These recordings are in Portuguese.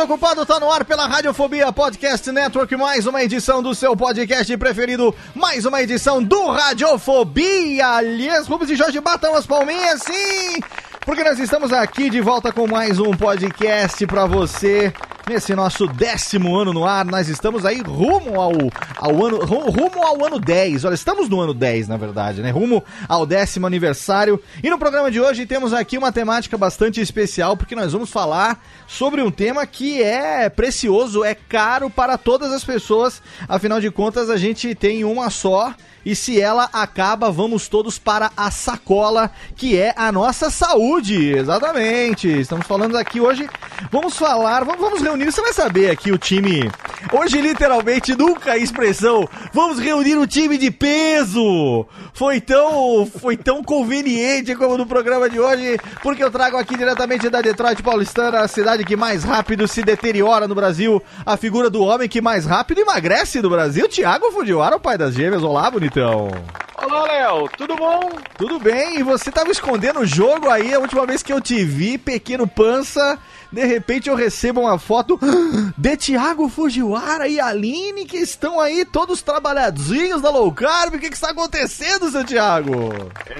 Desocupado, tá no ar pela Radiofobia Podcast Network, mais uma edição do seu podcast preferido, mais uma edição do Radiofobia. Aliás, Rubens e Jorge batam as palminhas, sim! Porque nós estamos aqui de volta com mais um podcast pra você. Nesse nosso décimo ano no ar, nós estamos aí rumo ao, ao ano ru- rumo ao ano 10. Olha, estamos no ano 10, na verdade, né? Rumo ao décimo aniversário. E no programa de hoje temos aqui uma temática bastante especial, porque nós vamos falar sobre um tema que é precioso, é caro para todas as pessoas. Afinal de contas, a gente tem uma só. E se ela acaba, vamos todos para a sacola, que é a nossa saúde. Exatamente. Estamos falando aqui hoje. Vamos falar, vamos, reunir. Você vai saber aqui o time. Hoje, literalmente, nunca a expressão. Vamos reunir o time de peso. Foi tão, foi tão conveniente como no programa de hoje, porque eu trago aqui diretamente da Detroit Paulistana, a cidade que mais rápido se deteriora no Brasil, a figura do homem que mais rápido emagrece no Brasil, Thiago Fujiwara, o pai das gêmeas. Olá, bonitão. Olá, Léo, tudo bom? Tudo bem? E você tava escondendo o jogo aí, a última vez que eu te vi, pequeno pança, de repente eu recebo uma foto de Thiago Fujiwara e Aline, que estão aí todos trabalhadinhos da low carb. O que que está acontecendo, seu Thiago?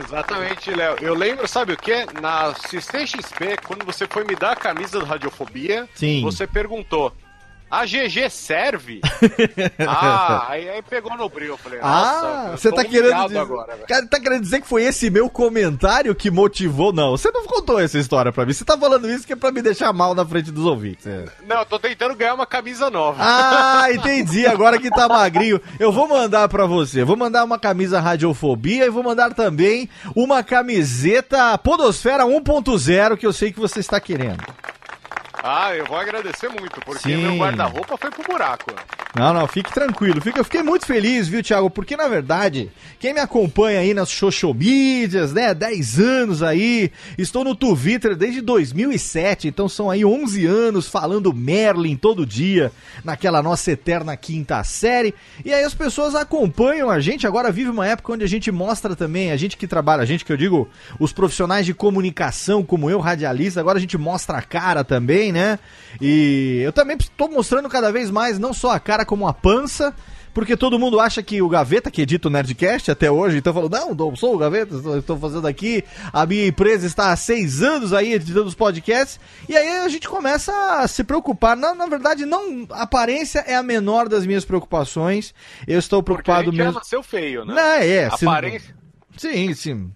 Exatamente, Léo. Eu lembro, sabe o que? Na CCXP, quando você foi me dar a camisa do Radiofobia, Sim. você perguntou. A GG serve? ah, aí, aí pegou no bril. Eu falei, Ah, você tá querendo dizer, agora, cara, tá querendo dizer que foi esse meu comentário que motivou? Não, você não contou essa história pra mim. Você tá falando isso que é pra me deixar mal na frente dos ouvintes. é. Não, eu tô tentando ganhar uma camisa nova. Ah, entendi. Agora que tá magrinho, eu vou mandar pra você. Vou mandar uma camisa Radiofobia e vou mandar também uma camiseta Podosfera 1.0 que eu sei que você está querendo. Ah, eu vou agradecer muito, porque Sim. meu guarda-roupa foi pro buraco. Não, não, fique tranquilo. Fique, eu fiquei muito feliz, viu, Thiago? Porque, na verdade, quem me acompanha aí nas social medias, né, 10 anos aí, estou no Twitter desde 2007, então são aí 11 anos falando Merlin todo dia, naquela nossa eterna quinta série. E aí as pessoas acompanham a gente, agora vive uma época onde a gente mostra também, a gente que trabalha, a gente que eu digo, os profissionais de comunicação, como eu, radialista, agora a gente mostra a cara também, né? E eu também estou mostrando cada vez mais, não só a cara, como a pança. Porque todo mundo acha que o Gaveta, que edita o Nerdcast até hoje, então falou, não, não sou o Gaveta, estou, fazendo aqui, a minha empresa está há seis anos aí editando os podcasts, e aí a gente começa a se preocupar. Na, na verdade, não, a aparência é a menor das minhas preocupações, eu estou preocupado Porque a gente mesmo... já nasceu feio, né? Não, é, se- Aparência. Sim, sim.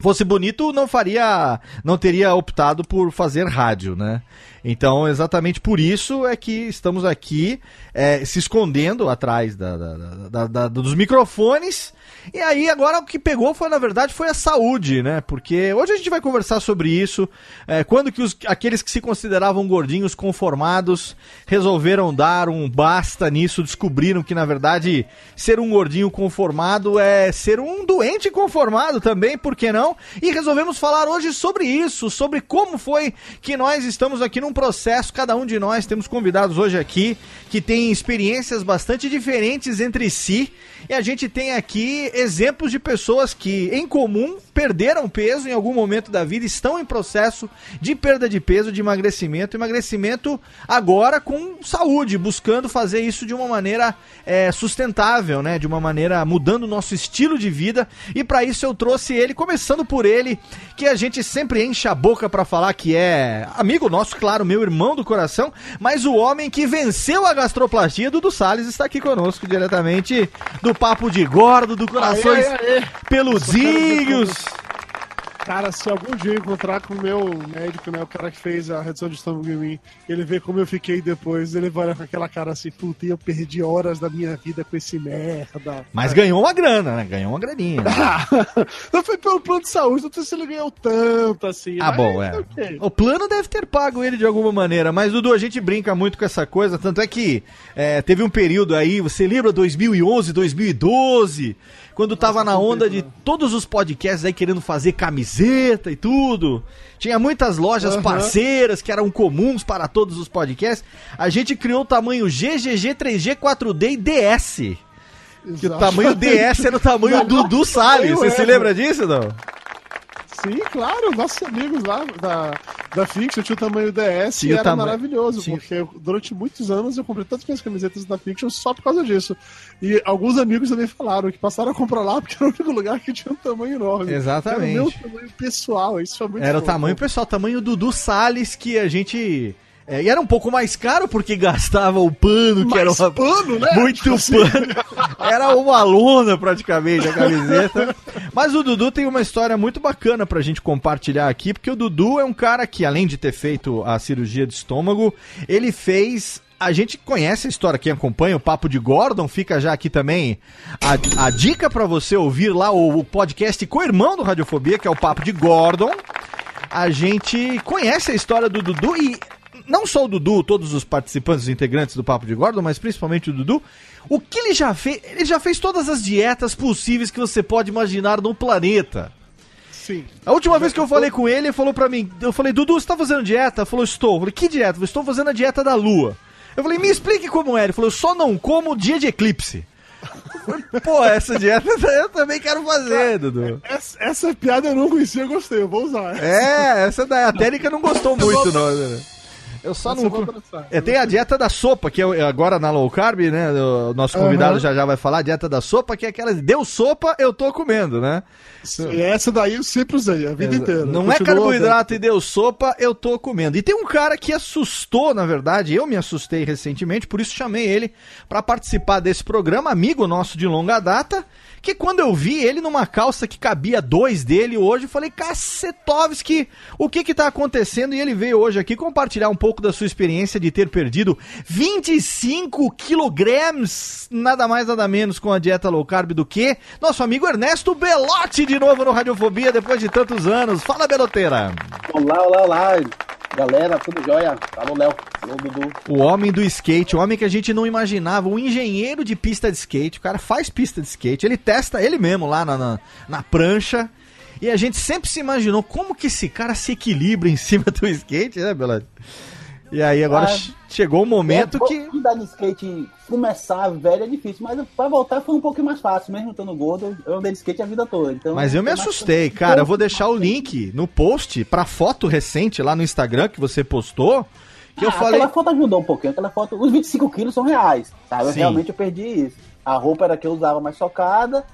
Fosse bonito, não faria. Não teria optado por fazer rádio, né? Então, exatamente por isso é que estamos aqui é, se escondendo atrás da- da- da- dos microfones. E aí, agora o que pegou foi, na verdade, foi a saúde, né? Porque hoje a gente vai conversar sobre isso. é, quando que os- aqueles que se consideravam gordinhos conformados resolveram dar um basta nisso, descobriram que, na verdade, ser um gordinho conformado é ser um doente conformado também, por que não? E resolvemos falar hoje sobre isso, sobre como foi que nós estamos aqui num processo, cada um de nós temos convidados hoje aqui que têm experiências bastante diferentes entre si. E a gente tem aqui exemplos de pessoas que, em comum, perderam peso em algum momento da vida, estão em processo de perda de peso, de emagrecimento. Emagrecimento agora com saúde, buscando fazer isso de uma maneira é, sustentável, né? De uma maneira mudando o nosso estilo de vida. E para isso eu trouxe ele, começando por ele, que a gente sempre enche a boca para falar que é amigo nosso, claro, meu irmão do coração, mas o homem que venceu a gastroplastia, Dudu Salles, está aqui conosco diretamente do Papo de Gordo, do Corações Aê, aê, aê. Peludinhos. Cara, se algum dia eu encontrar com o meu médico, né, o cara que fez a redução de estômago em mim, ele vê como eu fiquei depois, ele vai olhar com aquela cara assim, puta, eu perdi horas da minha vida com esse merda. Mas ganhou uma grana, né? Ganhou uma graninha. né? não foi pelo plano de saúde, não sei se ele ganhou tanto assim. Ah, bom, é. ok. O plano deve ter pago ele de alguma maneira, mas Dudu, a gente brinca muito com essa coisa, tanto é que é, teve um período aí, você lembra 2011, 2012, quando tava na onda de todos os podcasts aí querendo fazer camiseta e tudo. Tinha muitas lojas parceiras que eram comuns para todos os podcasts. A gente criou o tamanho GGG, 3G, 4D e DS. Que o tamanho DS era o tamanho do Dudu Salles. Você se é. lembra disso, não? Sim, claro, nossos amigos lá da, da Fiction tinha o tamanho DS e o era tamanho- maravilhoso, porque durante muitos anos eu comprei todas as minhas camisetas da Fiction só por causa disso. E alguns amigos também falaram que passaram a comprar lá porque era o único lugar que tinha um tamanho enorme. Exatamente. Era o meu tamanho pessoal, isso foi muito Era o bom. tamanho pessoal, tamanho Dudu Salles que a gente. É, e era um pouco mais caro porque gastava o pano, que era Mais uma, pano, né? muito Tipo assim. pano. Era uma lona praticamente a camiseta. Mas o Dudu tem uma história muito bacana pra gente compartilhar aqui, porque o Dudu é um cara que, além de ter feito a cirurgia de estômago, ele fez. A gente conhece a história, quem acompanha o Papo de Gordon, fica já aqui também a, a dica pra você ouvir lá o, o podcast com o irmão do Radiofobia, que é o Papo de Gordon a gente conhece a história do Dudu e não só o Dudu, todos os participantes, os integrantes do Papo de Gordon, mas principalmente o Dudu. O que ele já fez? Ele já fez todas as dietas possíveis que você pode imaginar no planeta. Sim. A última vez que eu falei com ele, ele falou pra mim, eu falei, Dudu, você tá fazendo dieta? Ele falou, estou. Eu falei, que dieta? Eu estou fazendo a dieta da lua. Eu falei, me explique como é. Ele falou, eu só não como dia de eclipse. Pô, essa dieta eu também quero fazer, Dudu. Essa, essa piada eu não conhecia, eu gostei, eu vou usar. É, essa daí, a Térica não gostou muito, não. né? Eu só Essa não. vou abraçar. É, tem a dieta da sopa, que é agora na low carb, né? O nosso convidado Aham. já já vai falar, a dieta da sopa, que é aquela. Deu sopa, eu tô comendo, né? E essa daí eu sempre usei, a vida inteira. Não é Continua carboidrato e deu sopa, eu tô comendo. E tem um cara que assustou, na verdade, eu me assustei recentemente, por isso chamei ele pra participar desse programa, amigo nosso de longa data, que quando eu vi ele numa calça que cabia dois dele hoje, eu falei, Cacetovski, o que que tá acontecendo? E ele veio hoje aqui compartilhar um pouco da sua experiência de ter perdido 25 quilogramas, nada mais nada menos com a dieta low carb do que nosso amigo Ernesto Belotti de novo no Radiofobia depois de tantos anos. Fala, Beloteira. Olá, olá, olá. Galera, tudo jóia? Alô, Léo. Dudu. O homem do skate, o homem que a gente não imaginava, o engenheiro de pista de skate. O cara faz pista de skate, ele testa ele mesmo lá na, na, na prancha. E a gente sempre se imaginou como que esse cara se equilibra em cima do skate, né, Belado? E aí agora Ah, che- chegou o momento é, que. Andar de skate, começar velho é difícil, mas pra voltar foi um pouquinho mais fácil. Mesmo estando gordo, eu andei de skate a vida toda. Então, Mas eu me mais- assustei, cara. Eu vou deixar o link no post pra foto recente lá no Instagram que você postou. Que eu Ah, falei. Aquela foto ajudou um pouquinho. Aquela foto, os 25 quilos são reais, sabe? Eu realmente eu perdi isso. A roupa era que eu usava mais socada,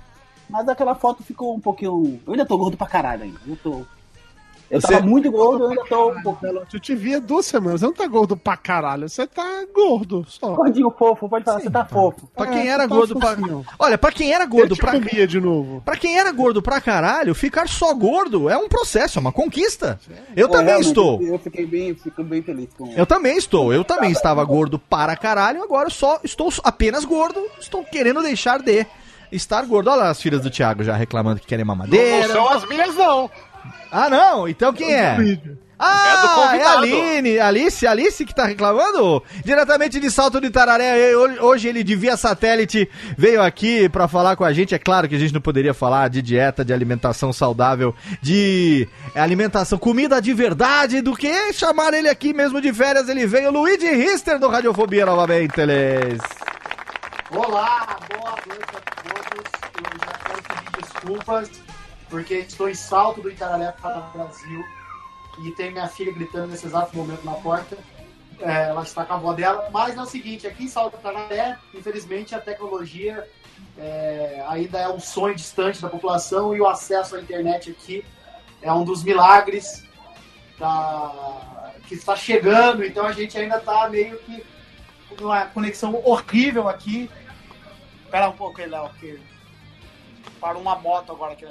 mas aquela foto ficou um pouquinho. Eu ainda tô gordo pra caralho ainda. Eu tô. Eu Você- tava muito gordo, eu ainda tô um pouquinho. Eu te vi há duas semanas. Você não tá gordo pra caralho. Você tá gordo só. Gordinho fofo, pode falar, você tá fofo. Pra É, quem era tá gordo pra. fofinho. Olha, pra quem era Eu gordo te pra. comia de novo. Pra quem era gordo pra caralho, ficar só gordo é um processo, é uma conquista. Eu É, também estou. Eu fiquei bem, fico bem feliz com Eu também estou. Eu também estava gordo para caralho, agora eu só estou apenas gordo, estou querendo deixar de estar gordo. Olha lá as filhas do Thiago já reclamando que querem Não mamadeira. são as minhas, não. Ah, não? Então quem é? Vídeo. Ah, É do é a. Aline, Alice, Alice que tá reclamando? Diretamente de Salto de Tararé, Ho- hoje ele de via satélite veio aqui pra falar com a gente. É claro que a gente não poderia falar de dieta, de alimentação saudável, de alimentação, comida de verdade, do que chamar ele aqui mesmo de férias. Ele veio, Luigi Rister do Radiofobia novamente, eles. Olá, boa noite a todos. Eu já quero pedir desculpas, porque estou em salto do Itararé para o Brasil e tem minha filha gritando nesse exato momento na porta. É, ela está com a avó dela, mas é o seguinte: aqui em Salto do Itararé, infelizmente, a tecnologia é, ainda é um sonho distante da população e o acesso à internet aqui é um dos milagres da- que está chegando, então a gente ainda está meio que uma conexão horrível aqui. Espera um pouco Léo, que parou uma moto agora aqui.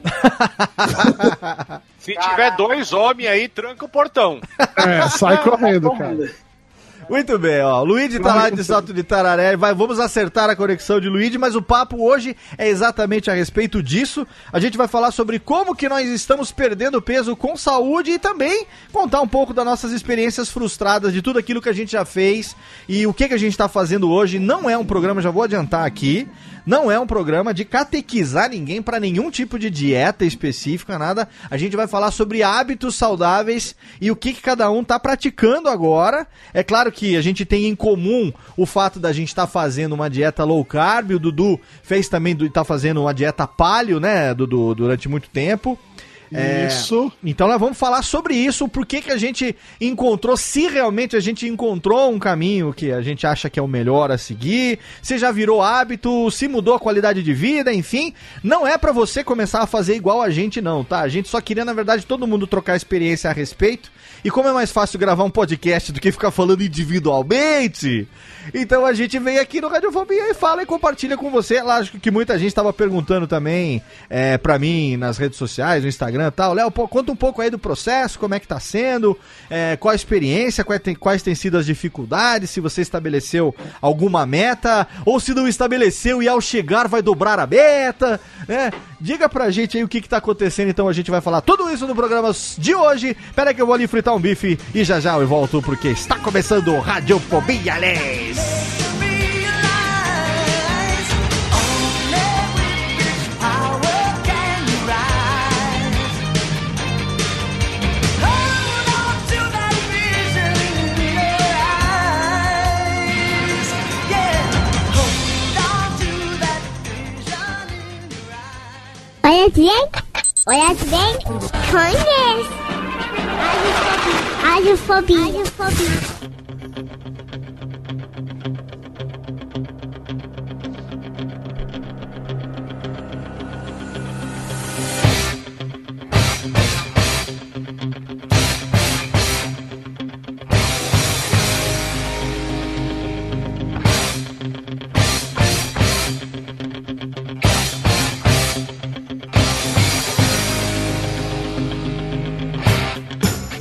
Se Caraca. tiver dois homens aí, tranca o portão. É, sai correndo, cara. Muito bem, ó. Luigi tá lá de Salto de Tararé. Vai, vamos acertar a conexão de Luigi, mas o papo hoje é exatamente a respeito disso. A gente vai falar sobre como que nós estamos perdendo peso com saúde e também contar um pouco das nossas experiências frustradas, de tudo aquilo que a gente já fez e o que, que a gente tá fazendo hoje. Não é um programa, já vou adiantar aqui, não é um programa de catequizar ninguém para nenhum tipo de dieta específica, nada. A gente vai falar sobre hábitos saudáveis e o que, que cada um tá praticando agora. É claro que a gente tem em comum o fato da gente estar fazendo uma dieta low carb. O Dudu fez também, du- tá fazendo uma dieta paleo, né, Dudu, durante muito tempo. É, Isso. então nós vamos falar sobre isso, por que que a gente encontrou, se realmente a gente encontrou um caminho que a gente acha que é o melhor a seguir, se já virou hábito, se mudou a qualidade de vida, enfim, não é pra você começar a fazer igual a gente não, tá? A gente só queria, na verdade, todo mundo trocar experiência a respeito, e como é mais fácil gravar um podcast do que ficar falando individualmente, então a gente vem aqui no Radiofobia e fala e compartilha com você. Lógico que muita gente estava perguntando também é, para mim nas redes sociais, no Instagram e tal. Léo, conta um pouco aí do processo, como é que tá sendo, é, qual a experiência, quais, tem, quais têm sido as dificuldades, se você estabeleceu alguma meta, ou se não estabeleceu e ao chegar vai dobrar a meta, né? Diga pra gente aí o que que tá acontecendo, então a gente vai falar tudo isso no programa de hoje. Pera que eu vou ali fritar um bife e já já eu volto porque está começando o Radiofobia, Les! Hola Chien. Hola Chien. Con Ness. Adiós, Poppy. Adiós, Poppy. Adiós, Poppy.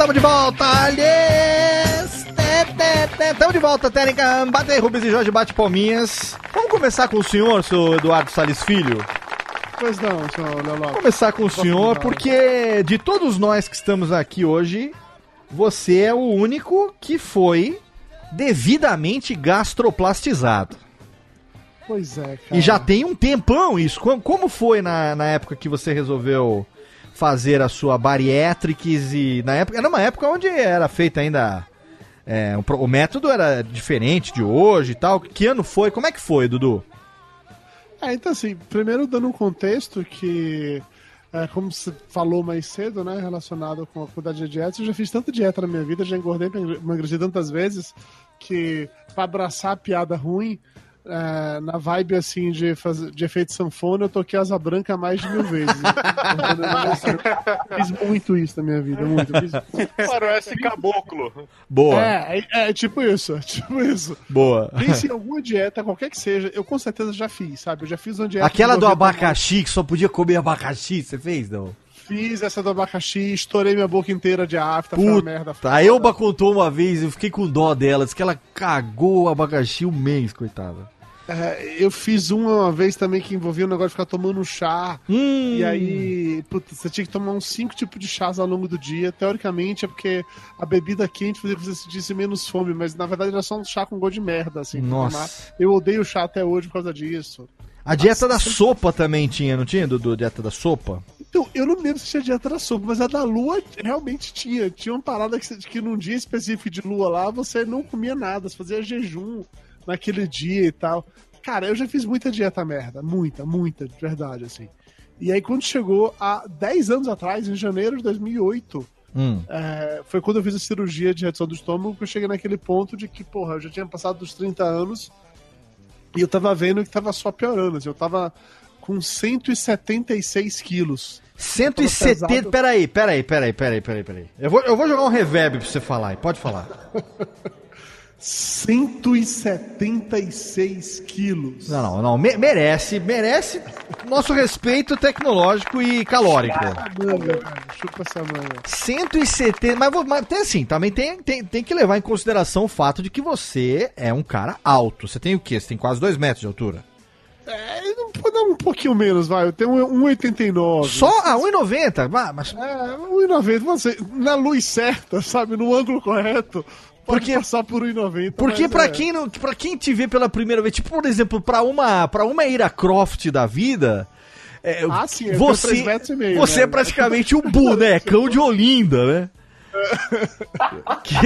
Tamo de volta, aliás! Tamo de volta, técnica. Bate aí, Rubens e Jorge, bate palminhas. Vamos começar com o senhor, seu Eduardo Salles Filho? Pois não, senhor Léo. Vamos começar com o senhor, porque de todos nós que estamos aqui hoje, você é o único que foi devidamente gastroplastizado. Pois é, cara. E já tem um tempão isso. Como, como foi na, na época que você resolveu fazer a sua bariatrics e na época era uma época onde era feita ainda é, um o método era diferente de hoje e tal. Que ano foi? Como é que foi, Dudu? É, então assim, primeiro dando um contexto que, é, como você falou mais cedo, né, relacionado com a quantidade de dieta, eu já fiz tanta dieta na minha vida, já engordei, emagreci tantas vezes, que pra abraçar a piada ruim, é, na vibe assim de, fazer, de efeito sanfona, eu toquei asa branca mais de mil vezes. fiz muito isso na minha vida, muito. Fiz... Faroeste caboclo. Boa, É, é, é tipo isso, é tipo isso. boa. Pense em alguma dieta, qualquer que seja, eu com certeza já fiz, sabe? Eu já fiz uma dieta. Aquela que do abacaxi, que só podia comer abacaxi, você fez, não? Fiz essa do abacaxi, estourei minha boca inteira de afta, foi uma Puta, merda. a Elba contou uma vez, eu fiquei com dó dela, disse que ela cagou o abacaxi um mês, coitada. É, eu fiz uma, vez também que envolvia o negócio de ficar tomando chá. Hum, E aí, puta, você tinha que tomar uns cinco tipos de chás ao longo do dia. Teoricamente é porque a bebida quente fazia que você sentisse menos fome, mas na verdade era só um chá com gosto de merda, assim. Nossa. tomar. Eu odeio chá até hoje por causa disso. A dieta da sopa também tinha, não tinha, Dudu? Dieta da sopa? Então, eu não lembro se tinha dieta da sopa, mas a da lua realmente tinha. Tinha uma parada que, que num dia específico de lua lá, você não comia nada, você fazia jejum naquele dia e tal. Cara, eu já fiz muita dieta merda, muita, muita, de verdade, assim. E aí, quando chegou há 10 anos atrás, em janeiro de 2008, Hum. é, foi quando eu fiz a cirurgia de redução do estômago que eu cheguei naquele ponto de que, porra, eu já tinha passado dos 30 anos e eu tava vendo que tava só piorando. Assim, eu tava com 176 quilos. 170. pesado. Peraí, peraí, peraí, peraí, peraí, peraí. Eu vou, eu vou jogar um reverb pra você falar pode falar. 176 quilos. Não, não, não. me- merece, merece nosso respeito tecnológico e calórico. Chupa essa manga. 170. Mas, mas tem assim, também tem, tem, tem que levar em consideração o fato de que você é um cara alto. Você tem o quê? Você tem quase 2 metros de altura. É, não pode dar um pouquinho menos, vai. Eu tenho um 1,89. Só a 1,90. Ah, mas É, 1,90. Você, na luz certa, sabe? No ângulo correto, Porque- passar por 1,90. Porque mas pra é. quem não, para quem te vê pela primeira vez, tipo, por exemplo, pra uma para uma Ira Croft da vida, é, Ah, sim, você meio, você né? é praticamente um bonecão de Olinda, né? que,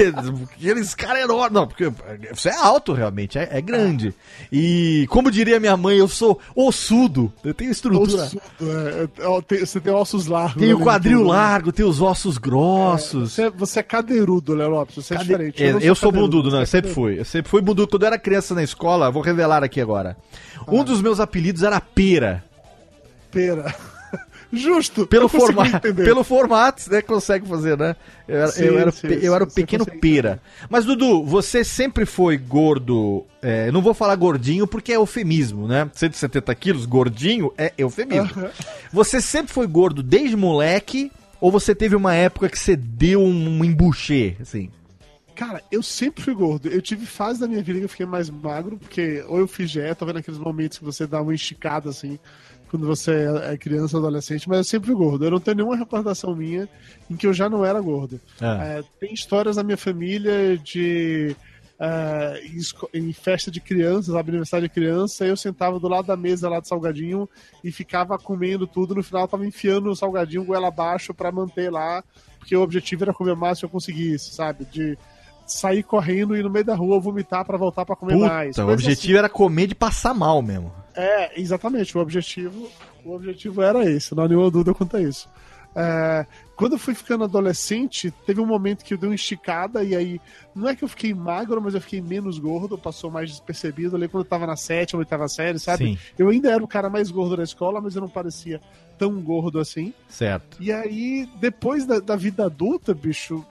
aqueles caras enormes. Não, porque você é alto realmente, é, é grande. E como diria minha mãe, eu sou ossudo. Eu tenho estrutura. Ossudo, é, é, tem- você tem ossos largos. Tenho o ali, quadril largo, tenho os ossos grossos. Você, você é cadeirudo, Léo Lopes. Você é Cadê- diferente. Eu, eu sou cadeirudo, bundudo, não, eu é sempre fui. Eu sempre fui bundudo. Quando eu era criança na escola, vou revelar aqui agora. Um dos meus apelidos era Pera. Pera. Justo. Pelo, forma... Pelo formato, né? Consegue fazer, né? Eu era, Sim, eu era, o sim, eu era o pequeno Pera. Mas, Dudu, você sempre foi gordo. é, não vou falar gordinho porque é eufemismo, né? 170 quilos, gordinho é eufemismo. Você sempre foi gordo desde moleque? Ou você teve uma época que você deu um embuchê, assim? Cara, eu sempre fui gordo. Eu tive fase da minha vida que eu fiquei mais magro, porque ou eu fiz dieta, ou vendo aqueles momentos que você dá uma esticada assim, quando você é criança, adolescente, mas eu sempre fui gordo. Eu não tenho nenhuma recordação minha em que eu já não era gordo. Ah. É, tem histórias na minha família de. é, em, festa de crianças, sabe, aniversário de criança, eu sentava do lado da mesa lá de salgadinho e ficava comendo tudo. No final, eu tava enfiando o salgadinho goela abaixo pra manter lá, porque o objetivo era comer mais se eu conseguisse, sabe? De sair correndo e ir no meio da rua vomitar pra voltar pra comer mais. Puta, o Coisa objetivo era comer de passar mal mesmo. é, exatamente. O objetivo, o objetivo era esse. Não há nenhuma dúvida quanto a isso. É, quando eu fui ficando adolescente, teve um momento que eu dei uma esticada e aí não é que eu fiquei magro, mas eu fiquei menos gordo, passou mais despercebido ali quando eu tava na sétima, oitava série, sabe? Sim. Eu ainda era o cara mais gordo da escola, mas eu não parecia tão gordo assim. Certo. E aí, depois da, da vida adulta, bicho,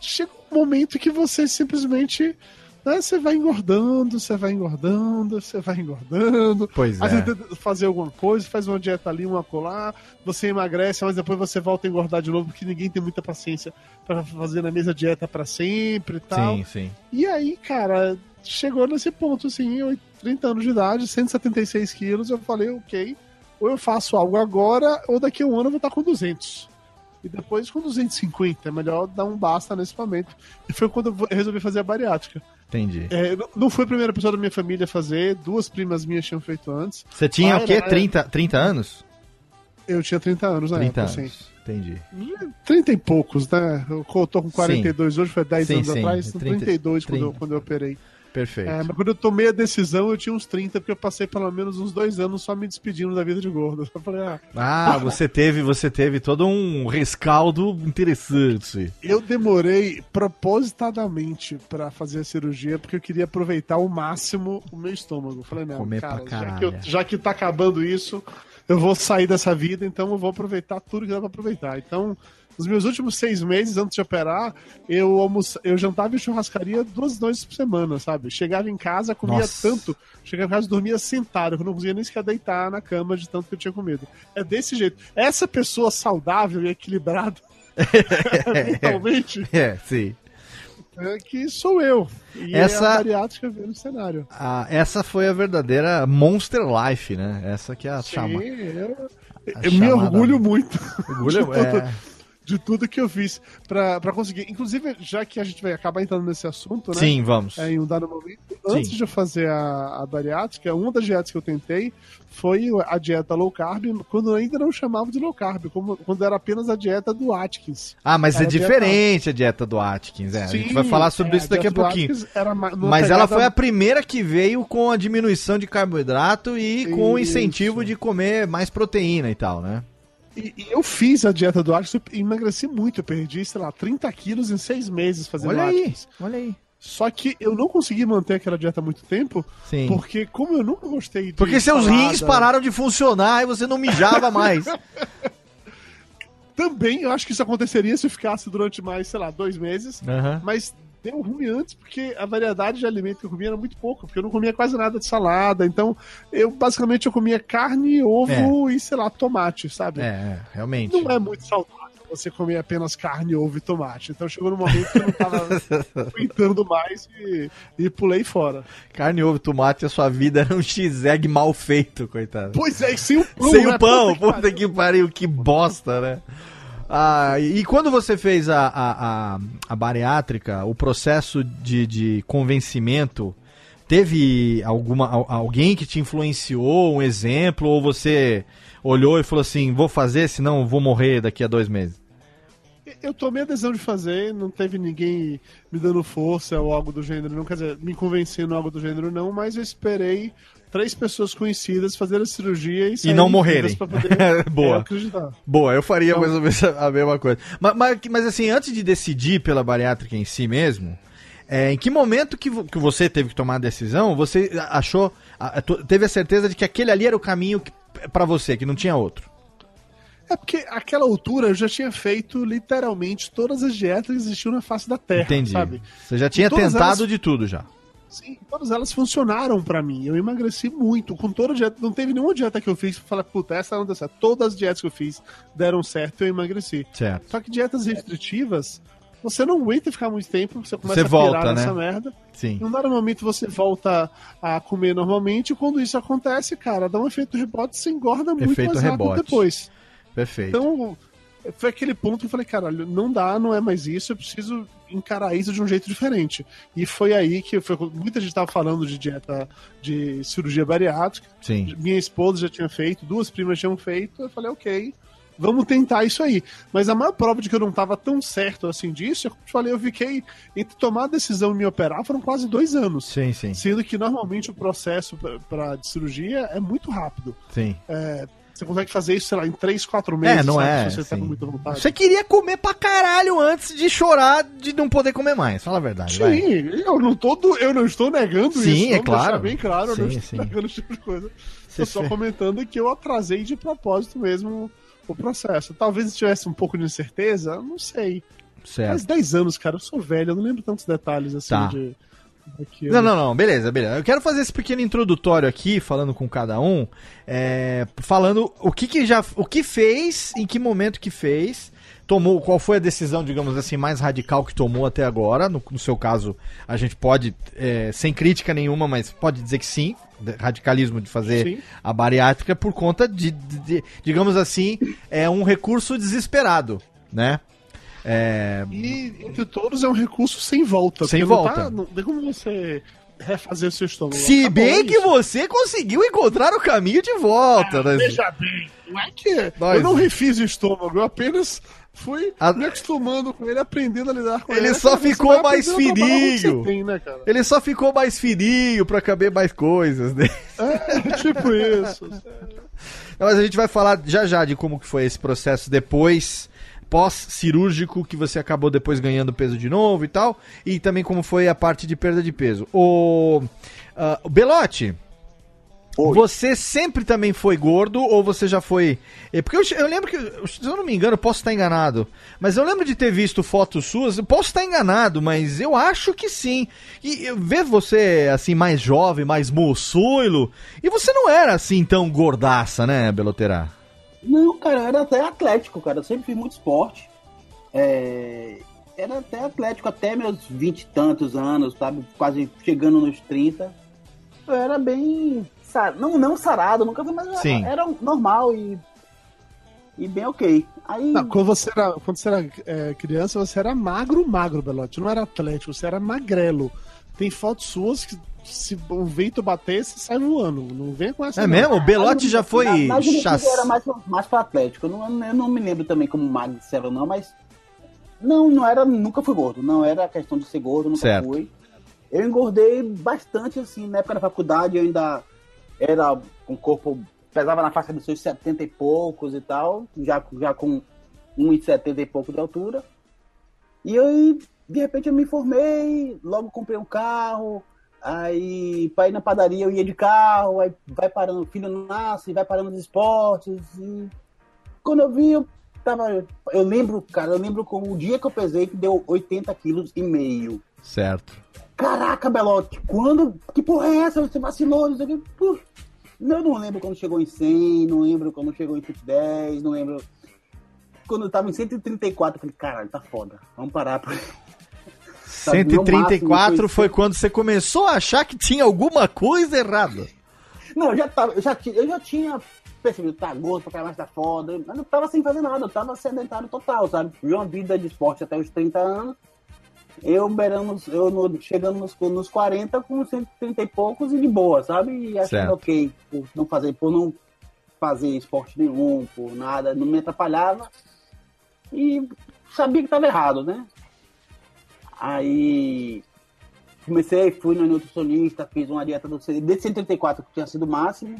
chega um momento que você simplesmente. né, você vai engordando, você vai engordando, você vai engordando. Pois Às é. tenta fazer alguma coisa, faz uma dieta ali, uma colar, você emagrece, mas depois você volta a engordar de novo, porque ninguém tem muita paciência pra fazer na mesma dieta pra sempre e tal. Sim, sim. E aí, cara, chegou nesse ponto, assim, eu, 30 anos de idade, 176 quilos, eu falei, ok, ou eu faço algo agora, ou daqui a um ano eu vou estar com 200. E depois com 250, é melhor dar um basta nesse momento. E foi quando eu resolvi fazer a bariátrica. Entendi. É, não- foi a primeira pessoa da minha família a fazer, duas primas minhas tinham feito antes. Você tinha Ah, o quê? era- 30, 30 anos? Eu tinha 30 anos na 30 época, anos. assim. Entendi. 30 e poucos, né? Eu tô com 42 hoje, foi 10 Sim, anos sim, atrás, 30, 32 quando, eu, 30. quando eu operei. Perfeito. É, mas quando eu tomei a decisão, eu tinha uns 30, porque eu passei pelo menos uns dois anos só me despedindo da vida de gordo. Eu falei, ah, Ah, você teve, você teve todo um rescaldo interessante. eu demorei propositadamente pra fazer a cirurgia, porque eu queria aproveitar ao máximo o meu estômago. Eu falei, não, Comer cara, já que, eu- já que tá acabando isso, eu vou sair dessa vida, então eu vou aproveitar tudo que dá pra aproveitar. Então, nos meus últimos seis meses antes de operar, eu, eu jantava em churrascaria duas noites por semana, sabe? Chegava em casa, comia Nossa. tanto, chegava em casa dormia sentado, eu não conseguia nem sequer deitar na cama de tanto que eu tinha comido. É desse jeito. Essa pessoa saudável e equilibrada, mentalmente, É, sim. é que sou eu. E Essa- a bariátrica veio no cenário. Ah, essa foi a verdadeira Monster Life, né? Essa que é a Sim, chama. eu, A eu me orgulho muito Orgulho, é. de tudo que eu fiz pra, pra conseguir. Inclusive, já que a gente vai acabar entrando nesse assunto, né? Sim, vamos. É, em um dado momento. Antes Sim. de eu fazer a, a bariátrica, uma das dietas que eu tentei foi a dieta low carb, quando eu ainda não chamava de low carb, como, quando era apenas a dieta do Atkins. Ah, mas é Era a dieta- diferente a dieta do Atkins. É. a gente Sim, vai falar sobre é, isso daqui a do pouquinho. Era ma- Mas ela foi a primeira que veio com a diminuição de carboidrato e com o incentivo de comer mais proteína e tal, né? E, e eu fiz a dieta do Atkins e emagreci muito. Eu perdi, sei lá, 30 quilos em seis meses fazendo Olha aí, Atkins. olha aí. Só que eu não consegui manter aquela dieta muito tempo, Sim. porque como eu nunca gostei de Porque seus salada, rins pararam de funcionar e você não mijava mais. Também eu acho que isso aconteceria se eu ficasse durante mais, sei lá, dois meses. Aham. Mas deu ruim antes, porque a variedade de alimento que eu comia era muito pouco, porque eu não comia quase nada de salada. Então, eu basicamente eu comia carne, ovo e, sei lá, tomate, sabe? É, é, realmente. Não é muito saudável você comer apenas carne, ovo e tomate. Então chegou no momento que eu não tava aguentando mais e, e pulei fora. Carne, ovo, tomate, a sua vida era um x-egg mal feito, coitado. Pois é, e sem o pão, Sem né? o pão, puta que pariu, que bosta, né? Ah, e quando você fez a, a, a, a bariátrica, o processo de, de convencimento, teve alguma, al- alguém que te influenciou, um exemplo, ou você olhou e falou assim, vou fazer, senão vou morrer daqui a dois meses? Eu tomei a decisão de fazer, não teve ninguém me dando força ou algo do gênero, não quer dizer, me convencendo algo do gênero, não, mas eu esperei três pessoas conhecidas fazerem a cirurgia e, E não morrerem. poder Boa. é, acreditar. Boa, eu faria Então- mais ou menos a mesma coisa. Mas, mas, mas, assim, antes de decidir pela bariátrica em si mesmo, é, em que momento que, vo- que você teve que tomar a decisão, você achou, a- a- teve a certeza de que aquele ali era o caminho pra você, que não tinha outro? É porque aquela altura eu já tinha feito literalmente todas as dietas que existiam na face da Terra, Entendi. sabe? Você já tinha tentado elas- de tudo já. Sim, todas elas funcionaram pra mim. Eu emagreci muito. Com toda a dieta. Não teve nenhuma dieta que eu fiz pra falar, puta, essa não deu certo. Todas as dietas que eu fiz deram certo e eu emagreci. Certo. Só que dietas restritivas, você não aguenta ficar muito tempo, você começa Você a pirar volta, né? nessa merda. Sim. Num dado momento você volta a comer normalmente, e quando isso acontece, cara, dá um efeito rebote e você engorda muito Efeito mais rápido rebote. depois. Perfeito. Então, foi aquele ponto que eu falei, caralho, não dá, não é mais isso, eu preciso encarar isso de um jeito diferente. E foi aí que foi, muita gente tava falando de dieta de cirurgia bariátrica. Sim. Minha esposa já tinha feito, duas primas tinham feito, eu falei, ok, vamos tentar isso aí. Mas a maior prova de que eu não tava tão certo assim disso, eu te falei, eu fiquei entre tomar a decisão e me operar foram quase dois anos. Sim, sim. Sendo que normalmente o processo de cirurgia é muito rápido. Sim. É, você consegue fazer isso, sei lá, em 3, 4 meses. É, não sabe, é. Se você tá sim. com muita vontade. Você queria comer pra caralho antes de chorar de não poder comer mais. Fala a verdade. Sim, vai. eu não, tô, eu não estou negando Sim, isso. é vamos claro. bem claro, eu não Sim, estou sim. negando esse tipo de coisa. Tô só comentando que eu atrasei de propósito mesmo o processo. Talvez se tivesse um pouco de incerteza, não sei. Certo. Faz 10 anos, cara, eu sou velho, eu não lembro tantos detalhes assim Tá. de. Daquilo. Não, não, não, beleza, beleza. Eu quero fazer esse pequeno introdutório aqui, falando com cada um, é, falando o que, que já, o que fez, em que momento que fez, tomou, qual foi a decisão, digamos assim, mais radical que tomou até agora. No, no seu caso, a gente pode, é, sem crítica nenhuma, mas pode dizer que sim, radicalismo de fazer Sim. a bariátrica por conta de, de- de- digamos assim, é um recurso desesperado. né? É, E entre todos é um recurso sem volta. Sem não volta. Tá, não tem como você refazer o seu estômago. se Acabou bem que isso. você conseguiu encontrar o caminho de volta, né? Veja bem, não é que Nós- eu não refiz o estômago, eu apenas fui A- me acostumando com ele, aprendendo a lidar com Ele ele. só ficou mais fininho. tem, né, cara? Ele só ficou mais fininho pra caber mais coisas, né? É, tipo isso. Não, Mas a gente vai falar já já de como que foi esse processo depois, pós-cirúrgico, que você acabou depois ganhando peso de novo e tal, e também como foi a parte de perda de peso. O ah, o Belote, você sempre também foi gordo ou você já foi... é, Porque eu, eu lembro que, se eu não me engano, eu posso estar enganado, mas eu lembro de ter visto fotos suas, eu posso estar enganado, mas eu acho que sim. E ver você, assim, mais jovem, mais moçuilo, e você não era assim tão gordaça, né, Beloterá? Não, cara, eu era até atlético, cara. Eu sempre fiz muito esporte. É, Era até atlético até meus vinte e tantos anos, sabe? Quase chegando nos 30. Eu era bem. Não, não sarado, nunca fui, mas Sim. era normal e. E bem ok. Aí. Não, quando você era, quando você era é, criança, você era magro, magro, Belote. Não era atlético, você era magrelo. Tem fotos suas que se o vento bater, você sai voando. Não vem com essa. É não. mesmo? O Belote Mas- já foi mas- chassi. era mais, mais pra Atlético. Eu não, eu não me lembro também como magricelo, não, mas. Não, não era. Nunca fui gordo. Não era questão de ser gordo, nunca Certo. fui. Eu engordei bastante, assim, na época da faculdade eu ainda era com corpo. Pesava na faixa dos seus 70 e poucos e tal, já, já com 1,70 e pouco de altura. E aí, de repente, eu me formei, logo comprei um carro, aí pra ir na padaria eu ia de carro, aí vai parando, o filho nasce, vai parando nos esportes. E quando eu vi, eu tava. Eu lembro, cara, eu lembro como o dia que eu pesei que deu 80 quilos e meio. Certo. Caraca, Belote, quando. Que porra é essa? Você vacilou, não sei o. Eu não lembro quando chegou em 100, não lembro quando chegou em 110, não lembro. Quando eu tava em 134, eu falei, caralho, tá foda. Vamos parar. Pra... Sabe, meu 134 máximo foi quando você começou a achar que tinha alguma coisa errada. Não, eu já tava, eu já, eu já tinha percebido, tá gordo, pra caralho, tá foda. Mas eu tava sem fazer nada, eu tava sedentário total, sabe? Vi uma vida de esporte até os 30 anos. Eu eu no- chegando nos, nos 40 com 130 e poucos e de boa, sabe? E achando Certo. ok por não fazer, por não fazer esporte nenhum, por nada, não me atrapalhava. E sabia que tava errado, né? Aí comecei, fui no nutricionista, fiz uma dieta do de 134 que tinha sido o máximo.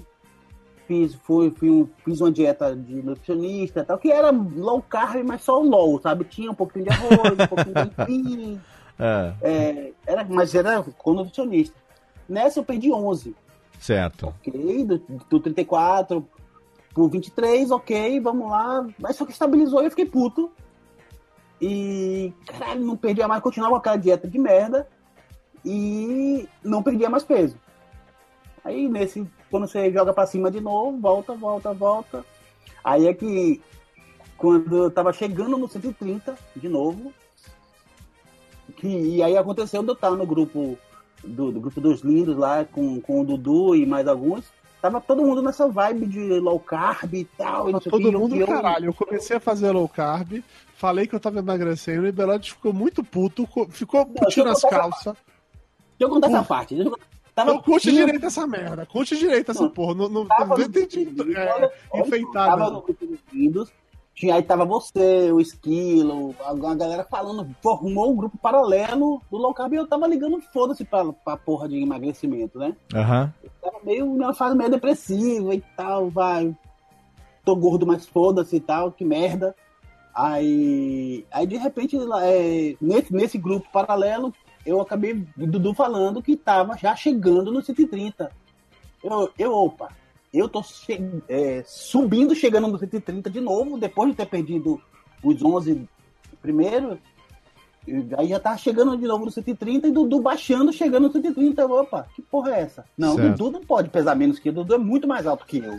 Fiz, fui, fui um- fiz uma dieta de nutricionista, tal, que era low carb, mas só low, sabe? Tinha um pouquinho de arroz, um pouquinho de aipim, É, é, era, mas era com nutricionista. Nessa eu perdi 11, certo. ok? Do, do 34 por 23, ok, vamos lá. Mas só que estabilizou e eu fiquei puto. E, caralho, não perdia mais, continuava com aquela dieta de merda e não perdia mais peso. Aí, nesse, quando você joga pra cima de novo, volta, volta, volta. Aí é que, quando eu tava chegando no 130, de novo, que, e aí aconteceu de eu estar no grupo do, do grupo dos lindos lá, com, com o Dudu e mais alguns, tava todo mundo nessa vibe de low carb e tal. E Todo que, mundo, eu- caralho. Eu comecei a fazer low carb, falei que eu tava emagrecendo e o Belote ficou muito puto, co- ficou putinho nas calças. Deixa eu contar essa parte. Deixa eu... Tava, Então conte tinha- direito essa merda, conte direito essa Não, porra. Não, não, tava não de- é, enfeitada. Tava no grupo dos lindos. Tinha, aí tava você, o Esquilo, a, a galera falando, formou um grupo paralelo do low carb e eu tava ligando foda-se pra, pra porra de emagrecimento, né? Aham. tava meio numa fase meio depressiva e tal, vai. Tô gordo, mas foda-se e tal, que merda. Aí, aí de repente, é, nesse, nesse grupo paralelo, eu acabei Dudu falando que tava já chegando no 130. Eu, eu opa, eu tô che- é, subindo, chegando no 130 de novo, depois de ter perdido os 11 primeiro. Aí já tava chegando de novo no 130 e Dudu baixando, chegando no 130. Eu, Opa, que porra é essa? Não, Certo. Dudu não pode pesar menos que eu. Dudu é muito mais alto que eu.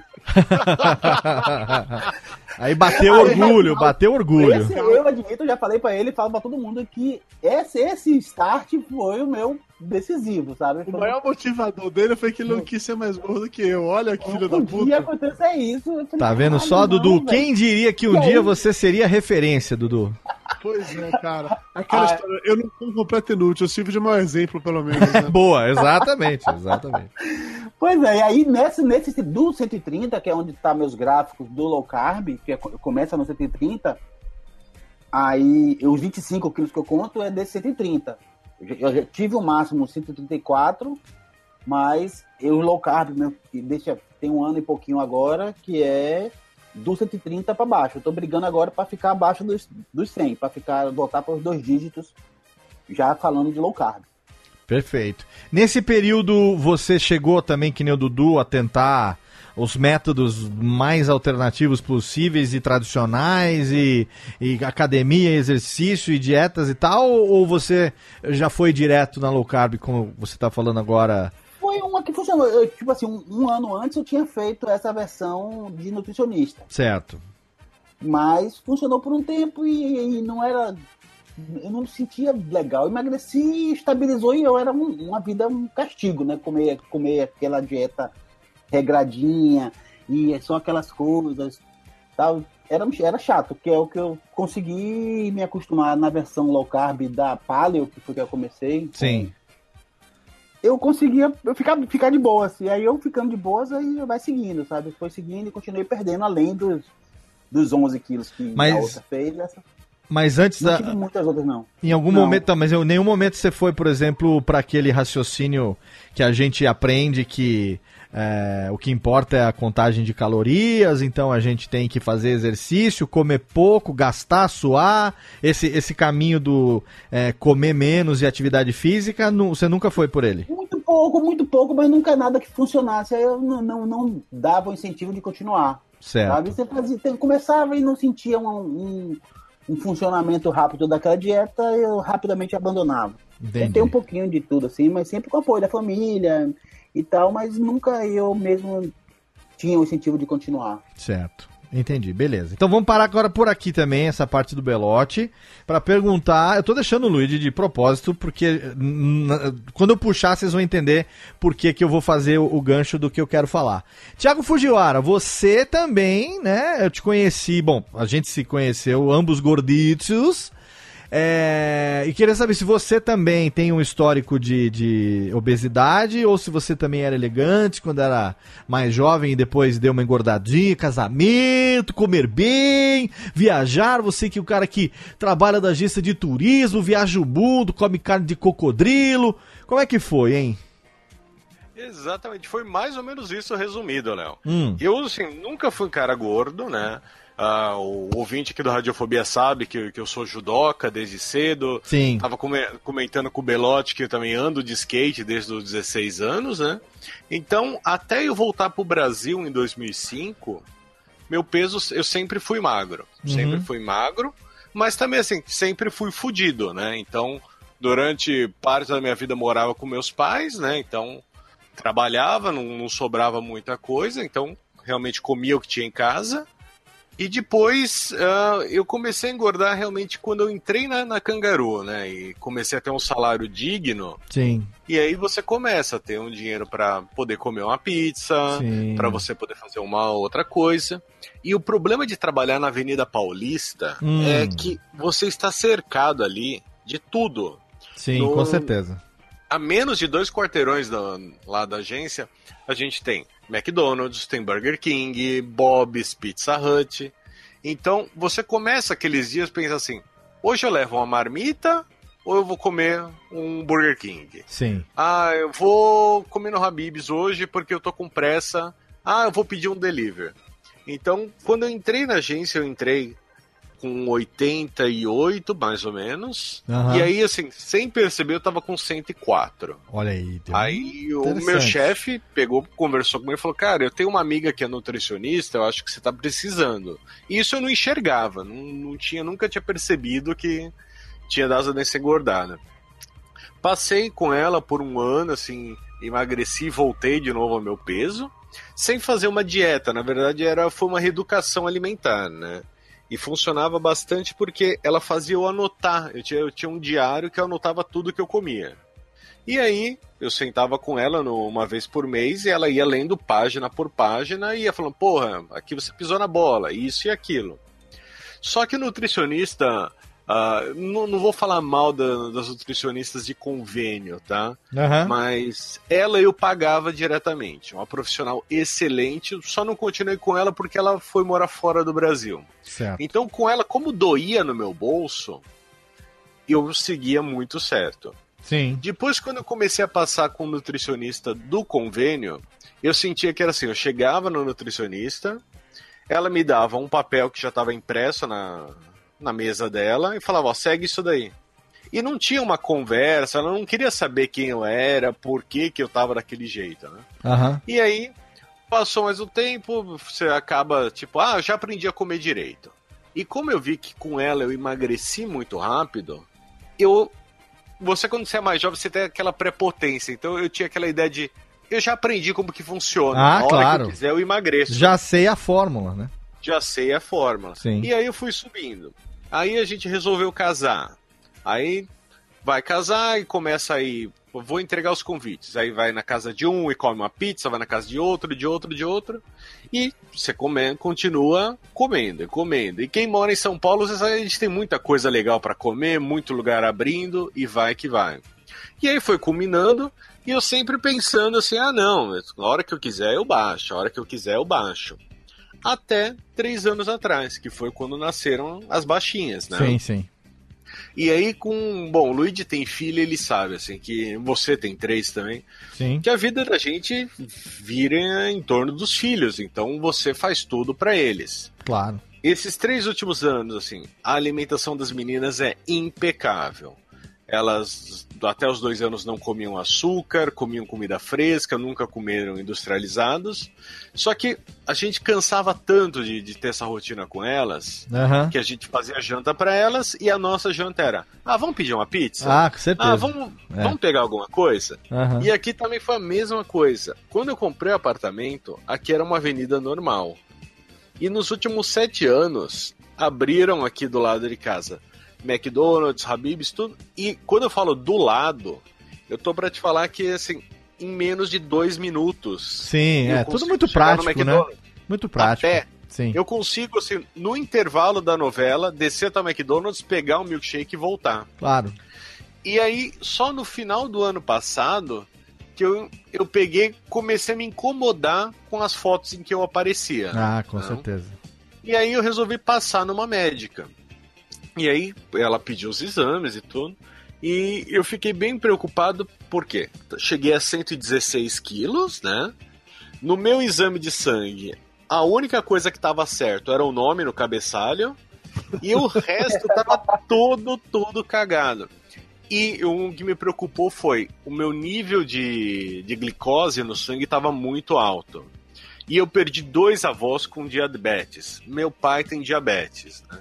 Aí bateu orgulho, bateu orgulho. Esse eu admito, eu já falei pra ele, falo pra todo mundo que esse, esse start foi o meu decisivo, sabe? O maior motivador dele foi que ele não quis ser mais gordo que eu. Olha que filho da Um dia puta. acontecer isso. falei, Tá vendo "Caralho, só, não, Dudu? velho." Quem diria que um E aí? dia você seria referência, Dudu? Pois é, cara. Aquela Ah. história, eu não sou um completo inútil, eu sirvo de mau exemplo, pelo menos. Né? Boa, exatamente, exatamente. Pois é, e aí nesse, nesse do 130, que é onde tá meus gráficos do low carb, que é- começa no 130, aí os 25 quilos que eu conto é desse 130. Eu tive o máximo 134, mas eu low carb, meu, que deixa, tem um ano e pouquinho agora, que é do 130 para baixo. Eu tô brigando agora para ficar abaixo dos, dos 100, para ficar voltar para os dois dígitos, já falando de low carb. Perfeito. Nesse período, você chegou também, que nem o Dudu, a tentar os métodos mais alternativos possíveis e tradicionais, e, e academia, exercício e dietas e tal? Ou você já foi direto na low carb, como você está falando agora? Foi uma que funcionou. Eu, tipo assim, um, um ano antes eu tinha feito essa versão de nutricionista. Certo. Mas funcionou por um tempo e, e não era. Eu não me sentia legal. Emagreci, estabilizou e eu era um- uma vida, um castigo, né? Comer, comer aquela dieta regradinha e só aquelas coisas. Tal. Era, era chato, que é o que eu consegui me acostumar na versão low carb da Paleo, que foi que eu comecei Sim. eu conseguia eu ficar, ficar de boas. E aí eu ficando de boas, aí vai seguindo, sabe? Foi seguindo e continuei perdendo, além dos, dos 11 quilos que Mas- a outra fez. Essa, Mas antes não da. tive muitas outras, não. Em algum Não. momento, tá, mas em nenhum momento você foi, por exemplo, para aquele raciocínio que a gente aprende que é, o que importa é a contagem de calorias, então a gente tem que fazer exercício, comer pouco, gastar, suar. Esse, esse caminho do é, comer menos e atividade física, nu- você nunca foi por ele. Muito pouco, muito pouco, mas nunca nada que funcionasse. Aí eu não, não, não dava o incentivo de continuar. Certo. Sabe? Você fazia, começava e não sentia um, um, um funcionamento rápido daquela dieta, eu rapidamente abandonava. Entendi. Tentei um pouquinho de tudo, assim, mas sempre com apoio da família e tal, mas nunca eu mesmo tinha o incentivo de continuar. Certo. Entendi, beleza. Então vamos parar agora por aqui também, essa parte do Belote, para perguntar. Eu tô deixando o Luigi de propósito, porque quando eu puxar, vocês vão entender por que, que eu vou fazer o, o gancho do que eu quero falar. Tiago Fujiwara, você também, né? Eu te conheci, bom, a gente se conheceu, ambos gorditos. É, e queria saber se você também tem um histórico de, de obesidade ou se você também era elegante quando era mais jovem e depois deu uma engordadinha, casamento, comer bem, viajar. Você que é o cara que trabalha da agência de turismo, viaja o mundo, come carne de cocodrilo. Como é que foi, hein? Exatamente, foi mais ou menos isso resumido, Léo. Hum. Eu, assim, nunca fui um cara gordo, né? Ah, o ouvinte aqui do Radiofobia sabe que, que eu sou judoca desde cedo. Sim. Tava come- comentando com o Belote que eu também ando de skate desde os 16 anos, né? Então, até eu voltar pro Brasil em 2005, meu peso, eu sempre fui magro. Uhum. Sempre fui magro, mas também, assim, sempre fui fudido, né? Então, durante parte da minha vida morava com meus pais, né? Então, trabalhava, não, não sobrava muita coisa, então realmente comia o que tinha em casa. E depois ah, eu comecei a engordar realmente quando eu entrei na, na Cangaru, né? E comecei a ter um salário digno. Sim. E aí você começa a ter um dinheiro para poder comer uma pizza, para você poder fazer uma outra coisa. E o problema de trabalhar na Avenida Paulista Hum. é que você está cercado ali de tudo. Sim, No- com certeza. A menos de dois quarteirões da- lá da agência, a gente tem McDonald's, tem Burger King, Bob's, Pizza Hut. Então você começa aqueles dias pensando assim: hoje eu levo uma marmita ou eu vou comer um Burger King? Sim. Ah, eu vou comer no Habib's hoje porque eu tô com pressa. Ah, eu vou pedir um delivery. Então, quando eu entrei na agência, eu entrei com 88, mais ou menos. Aham. E aí, assim, sem perceber, eu tava com 104. Olha aí. tem- Aí o meu chefe pegou, conversou comigo e falou: Cara, eu tenho uma amiga que é nutricionista, eu acho que você tá precisando. E isso eu não enxergava, não, não tinha, nunca tinha percebido que tinha dado nessa engordada. Passei com ela por um ano, assim, emagreci e voltei de novo ao meu peso, sem fazer uma dieta. Na verdade, era, foi uma reeducação alimentar, né? E funcionava bastante porque ela fazia eu anotar. Eu tinha, eu tinha um diário que eu anotava tudo que eu comia. E aí eu sentava com ela no- uma vez por mês e ela ia lendo página por página e ia falando, porra, aqui você pisou na bola, isso e aquilo. Só que o nutricionista, ah, não, não vou falar mal da- das nutricionistas de convênio, tá? Aham. Mas ela eu pagava diretamente. Uma profissional excelente, só não continuei com ela porque ela foi morar fora do Brasil. Certo. Então, com ela, como doía no meu bolso, eu seguia muito certo. Sim. Depois, quando eu comecei a passar com o nutricionista do convênio, eu sentia que era assim: eu chegava no nutricionista, ela me dava um papel que já estava impresso na, na mesa dela e falava: ó, segue isso daí. E não tinha uma conversa, ela não queria saber quem eu era, por que, que eu tava daquele jeito, né? Aham. E aí, passou mais um tempo, você acaba, tipo, ah, eu já aprendi a comer direito. E como eu vi que com ela eu emagreci muito rápido, eu. Você, quando você é mais jovem, você tem aquela prepotência. Então eu tinha aquela ideia de. Eu já aprendi como que funciona. Ah, a hora claro. que eu quiser, eu emagreço. Já sei a fórmula, né? Já sei a fórmula. Sim. E aí eu fui subindo. Aí a gente resolveu casar. Aí vai casar e começa aí. Vou entregar os convites. Aí vai na casa de um e come uma pizza, vai na casa de outro, de outro, de outro. E você come, continua comendo e comendo. E quem mora em São Paulo, você sabe, a gente tem muita coisa legal para comer, muito lugar abrindo e vai que vai. E aí foi culminando e eu sempre pensando assim: ah, não, na hora que eu quiser eu baixo, a hora que eu quiser eu baixo até três anos atrás, que foi quando nasceram as baixinhas, né? Sim, sim. E aí com, bom, o Luigi tem filho, ele sabe assim que você tem três também, Sim. que a vida da gente vira em torno dos filhos, então você faz tudo pra eles. Claro. Esses três últimos anos, assim, a alimentação das meninas é impecável. Elas, até os dois anos, não comiam açúcar, comiam comida fresca, nunca comeram industrializados. Só que a gente cansava tanto de, de ter essa rotina com elas, Aham. que a gente fazia janta pra elas e a nossa janta era: ah, vamos pedir uma pizza? Ah, com certeza. Ah, vamos, É. vamos pegar alguma coisa? Aham. E aqui também foi a mesma coisa. Quando eu comprei o apartamento, aqui era uma avenida normal. E nos últimos sete anos, abriram aqui do lado de casa McDonald's, Habib's, tudo. E quando eu falo do lado, eu tô pra te falar que, assim, em menos de dois minutos. Sim, é tudo consigo muito prático, né? Muito prático. A pé. Sim. Eu consigo, assim, no intervalo da novela, descer até o McDonald's, pegar um milkshake e voltar. Claro. E aí, só no final do ano passado, que eu, eu peguei, comecei a me incomodar com as fotos em que eu aparecia. Ah, com Não. certeza. E aí eu resolvi passar numa médica. E aí ela pediu os exames e tudo. E eu fiquei bem preocupado porque cheguei a 116 quilos, né? No meu exame de sangue, a única coisa que estava certo era o nome no cabeçalho. E o resto tava todo, todo cagado. E o que me preocupou foi o meu nível de, de glicose no sangue estava muito alto. E eu perdi dois avós com diabetes. Meu pai tem diabetes, né?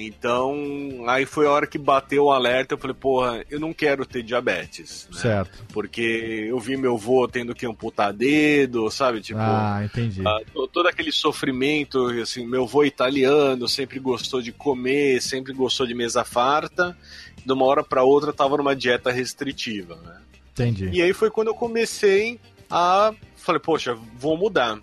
Então, aí foi a hora que bateu o alerta. Eu falei, porra, eu não quero ter diabetes. Né? Certo. Porque eu vi meu avô tendo que amputar dedo, sabe? Tipo, Ah, entendi. to- todo aquele sofrimento, assim, meu avô italiano sempre gostou de comer, sempre gostou de mesa farta. De uma hora para outra tava numa dieta restritiva, né? Entendi. E aí foi quando eu comecei a. Falei, poxa, vou mudar.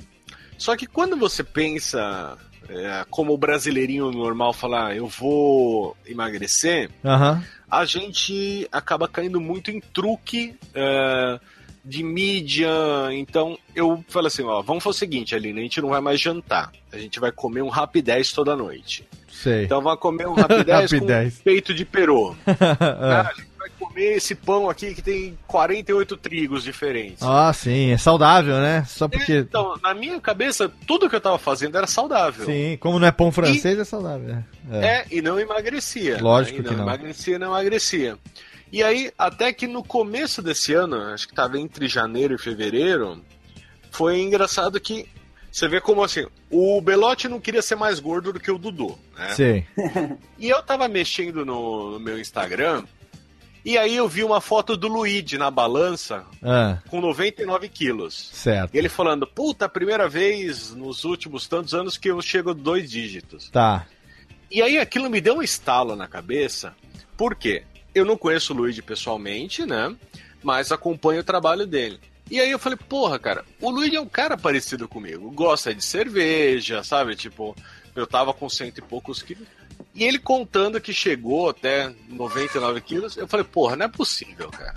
Só que quando você pensa, é, como o brasileirinho normal falar, eu vou emagrecer, Aham. a gente acaba caindo muito em truque é, de mídia. Então eu falei assim: ó, vamos fazer o seguinte, Aline, a gente não vai mais jantar. A gente vai comer um rapidez toda noite. Sei. Então vai comer um rapidez com Rapidez. peito de peru. Ah. Vai comer esse pão aqui que tem 48 trigos diferentes. Ah, sim, é saudável, né? Só porque. Então, na minha cabeça, tudo que eu tava fazendo era saudável. Sim, como não é pão francês, é saudável. É. É, e não emagrecia. Lógico né? E que não. Emagrecia, não emagrecia. E aí, até que no começo desse ano, acho que tava entre janeiro e fevereiro, foi engraçado que você vê como assim, o Belotti não queria ser mais gordo do que o Dudu, né? Sei. E eu tava mexendo no, no meu Instagram, e aí eu vi uma foto do Luigi na balança Ah, com 99 quilos. certo. E ele falando, puta, primeira vez nos últimos tantos anos que eu chego a dois dígitos. Tá. E aí aquilo me deu um estalo na cabeça, por quê? Eu não conheço o Luigi pessoalmente, né? mas acompanho o trabalho dele. E aí eu falei, porra, cara, o Luigi é um cara parecido comigo. Gosta de cerveja, sabe? Tipo, eu tava com cento e poucos quilos. E ele contando que chegou até 99 quilos, eu falei, porra, não é possível, cara.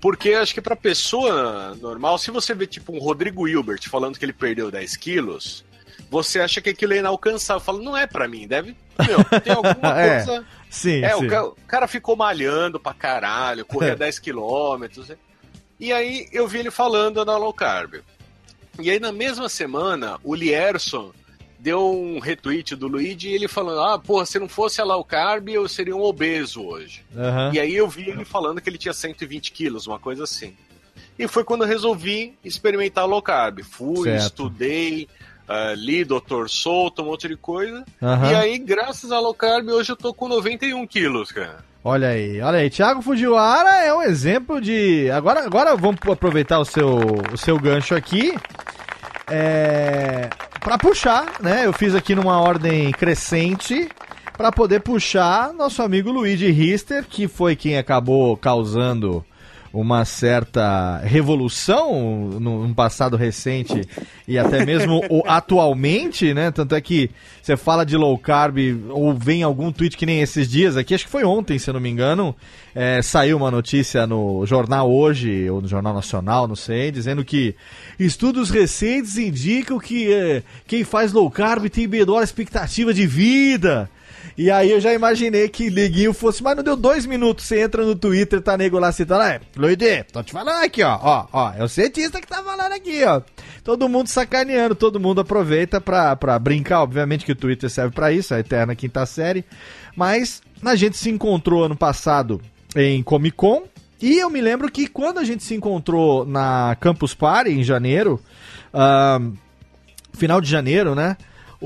Porque acho que pra pessoa normal, se você vê tipo um Rodrigo Hilbert falando que ele perdeu 10 quilos, você acha que aquilo é inalcançável. Fala, não é pra mim, deve. Meu, tem alguma É, coisa. Sim, É, sim. o ca- o cara ficou malhando pra caralho, corria 10 quilômetros. E aí eu vi ele falando na low carb. E aí na mesma semana, o Lierson deu um retweet do Luigi e ele falando: Ah, porra, se não fosse a low carb, eu seria um obeso hoje. Aham. E aí eu vi ele falando que ele tinha 120 quilos, uma coisa assim. E foi quando eu resolvi experimentar low carb. Fui, Certo. estudei, ah, li Dr. Souto, um monte de coisa. Aham. E aí, graças à low carb, hoje eu tô com 91 quilos, cara. Olha aí, olha aí. Thiago Fujiwara é um exemplo de. Agora, agora vamos aproveitar o seu, o seu gancho aqui. É... Para puxar, né? Eu fiz aqui numa ordem crescente para poder puxar nosso amigo Luigi Rister, que foi quem acabou causando uma certa revolução no, no passado recente e até mesmo atualmente, né? Tanto é que você fala de low carb ou vem algum tweet que nem esses dias aqui, acho que foi ontem, se eu não me engano, é, saiu uma notícia no jornal hoje ou no jornal nacional, não sei, dizendo que estudos recentes indicam que é, quem faz low carb tem menor expectativa de vida. E aí eu já imaginei que neguinho fosse, mas não deu dois minutos, você entra no Twitter, tá nego lá citando, é, Luigi, tô te falando aqui, ó, ó, ó, é o cientista que tá falando aqui, ó. Todo mundo sacaneando, todo mundo aproveita pra, pra brincar, obviamente que o Twitter serve pra isso, a eterna quinta série, mas a gente se encontrou ano passado em Comic Con, e eu me lembro que quando a gente se encontrou na Campus Party, em janeiro, ahn, final de janeiro, né?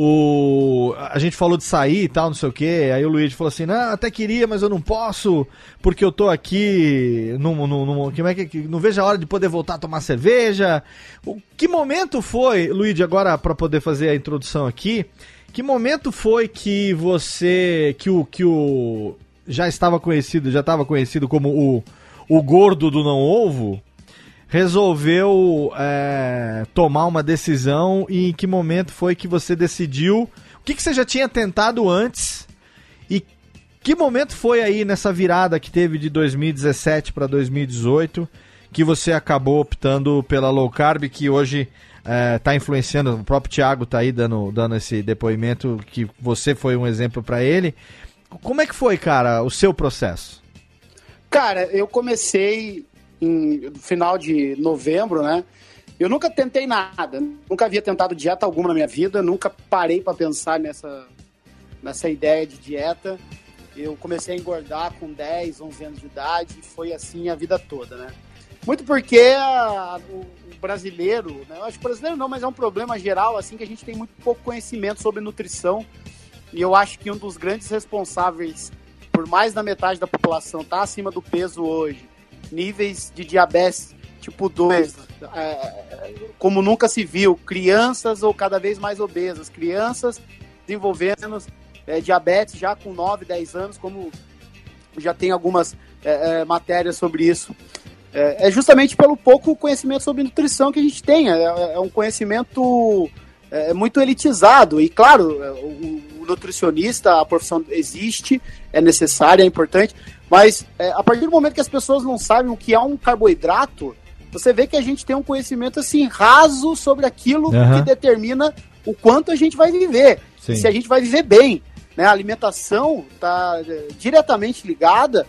O, a gente falou de sair e tal, não sei o que. Aí o Luigi falou assim: Não, até queria, mas eu não posso, porque eu tô aqui. Num, num, num- como é que, não vejo a hora de poder voltar a tomar cerveja. O, que momento foi, Luigi, agora para poder fazer a introdução aqui? Que momento foi que você. que o. Que o já estava conhecido, já estava conhecido como o, o gordo do não ovo? Resolveu é, tomar uma decisão e em que momento foi que você decidiu? O que, que você já tinha tentado antes? E que momento foi aí nessa virada que teve de 2017 para 2018 que você acabou optando pela low carb que hoje está influenciando? O próprio Thiago está aí dando, dando esse depoimento que você foi um exemplo para ele. Como é que foi, cara, o seu processo? Cara, eu comecei em final de novembro, né? Eu nunca tentei nada, nunca havia tentado dieta alguma na minha vida, nunca parei para pensar nessa, nessa ideia de dieta. Eu comecei a engordar com 10, 11 anos de idade e foi assim a vida toda, né? Muito porque a- o, o brasileiro, né? eu acho que brasileiro não, mas é um problema geral, assim, que a gente tem muito pouco conhecimento sobre nutrição. E eu acho que um dos grandes responsáveis por mais da metade da população estar acima do peso hoje, níveis de diabetes tipo 2, é, como nunca se viu, crianças ou cada vez mais obesas, crianças desenvolvendo é, diabetes já com 9, 10 anos, como já tem algumas é, é, matérias sobre isso. É, é justamente pelo pouco conhecimento sobre nutrição que a gente tem. É, é um conhecimento muito elitizado. E, claro, o, o nutricionista, a profissão existe, é necessária, é importante. Mas é, a partir do momento que as pessoas não sabem o que é um carboidrato, você vê que a gente tem um conhecimento assim raso sobre aquilo Aham. que determina o quanto a gente vai viver. Se a gente vai viver bem. Né? A alimentação está diretamente ligada,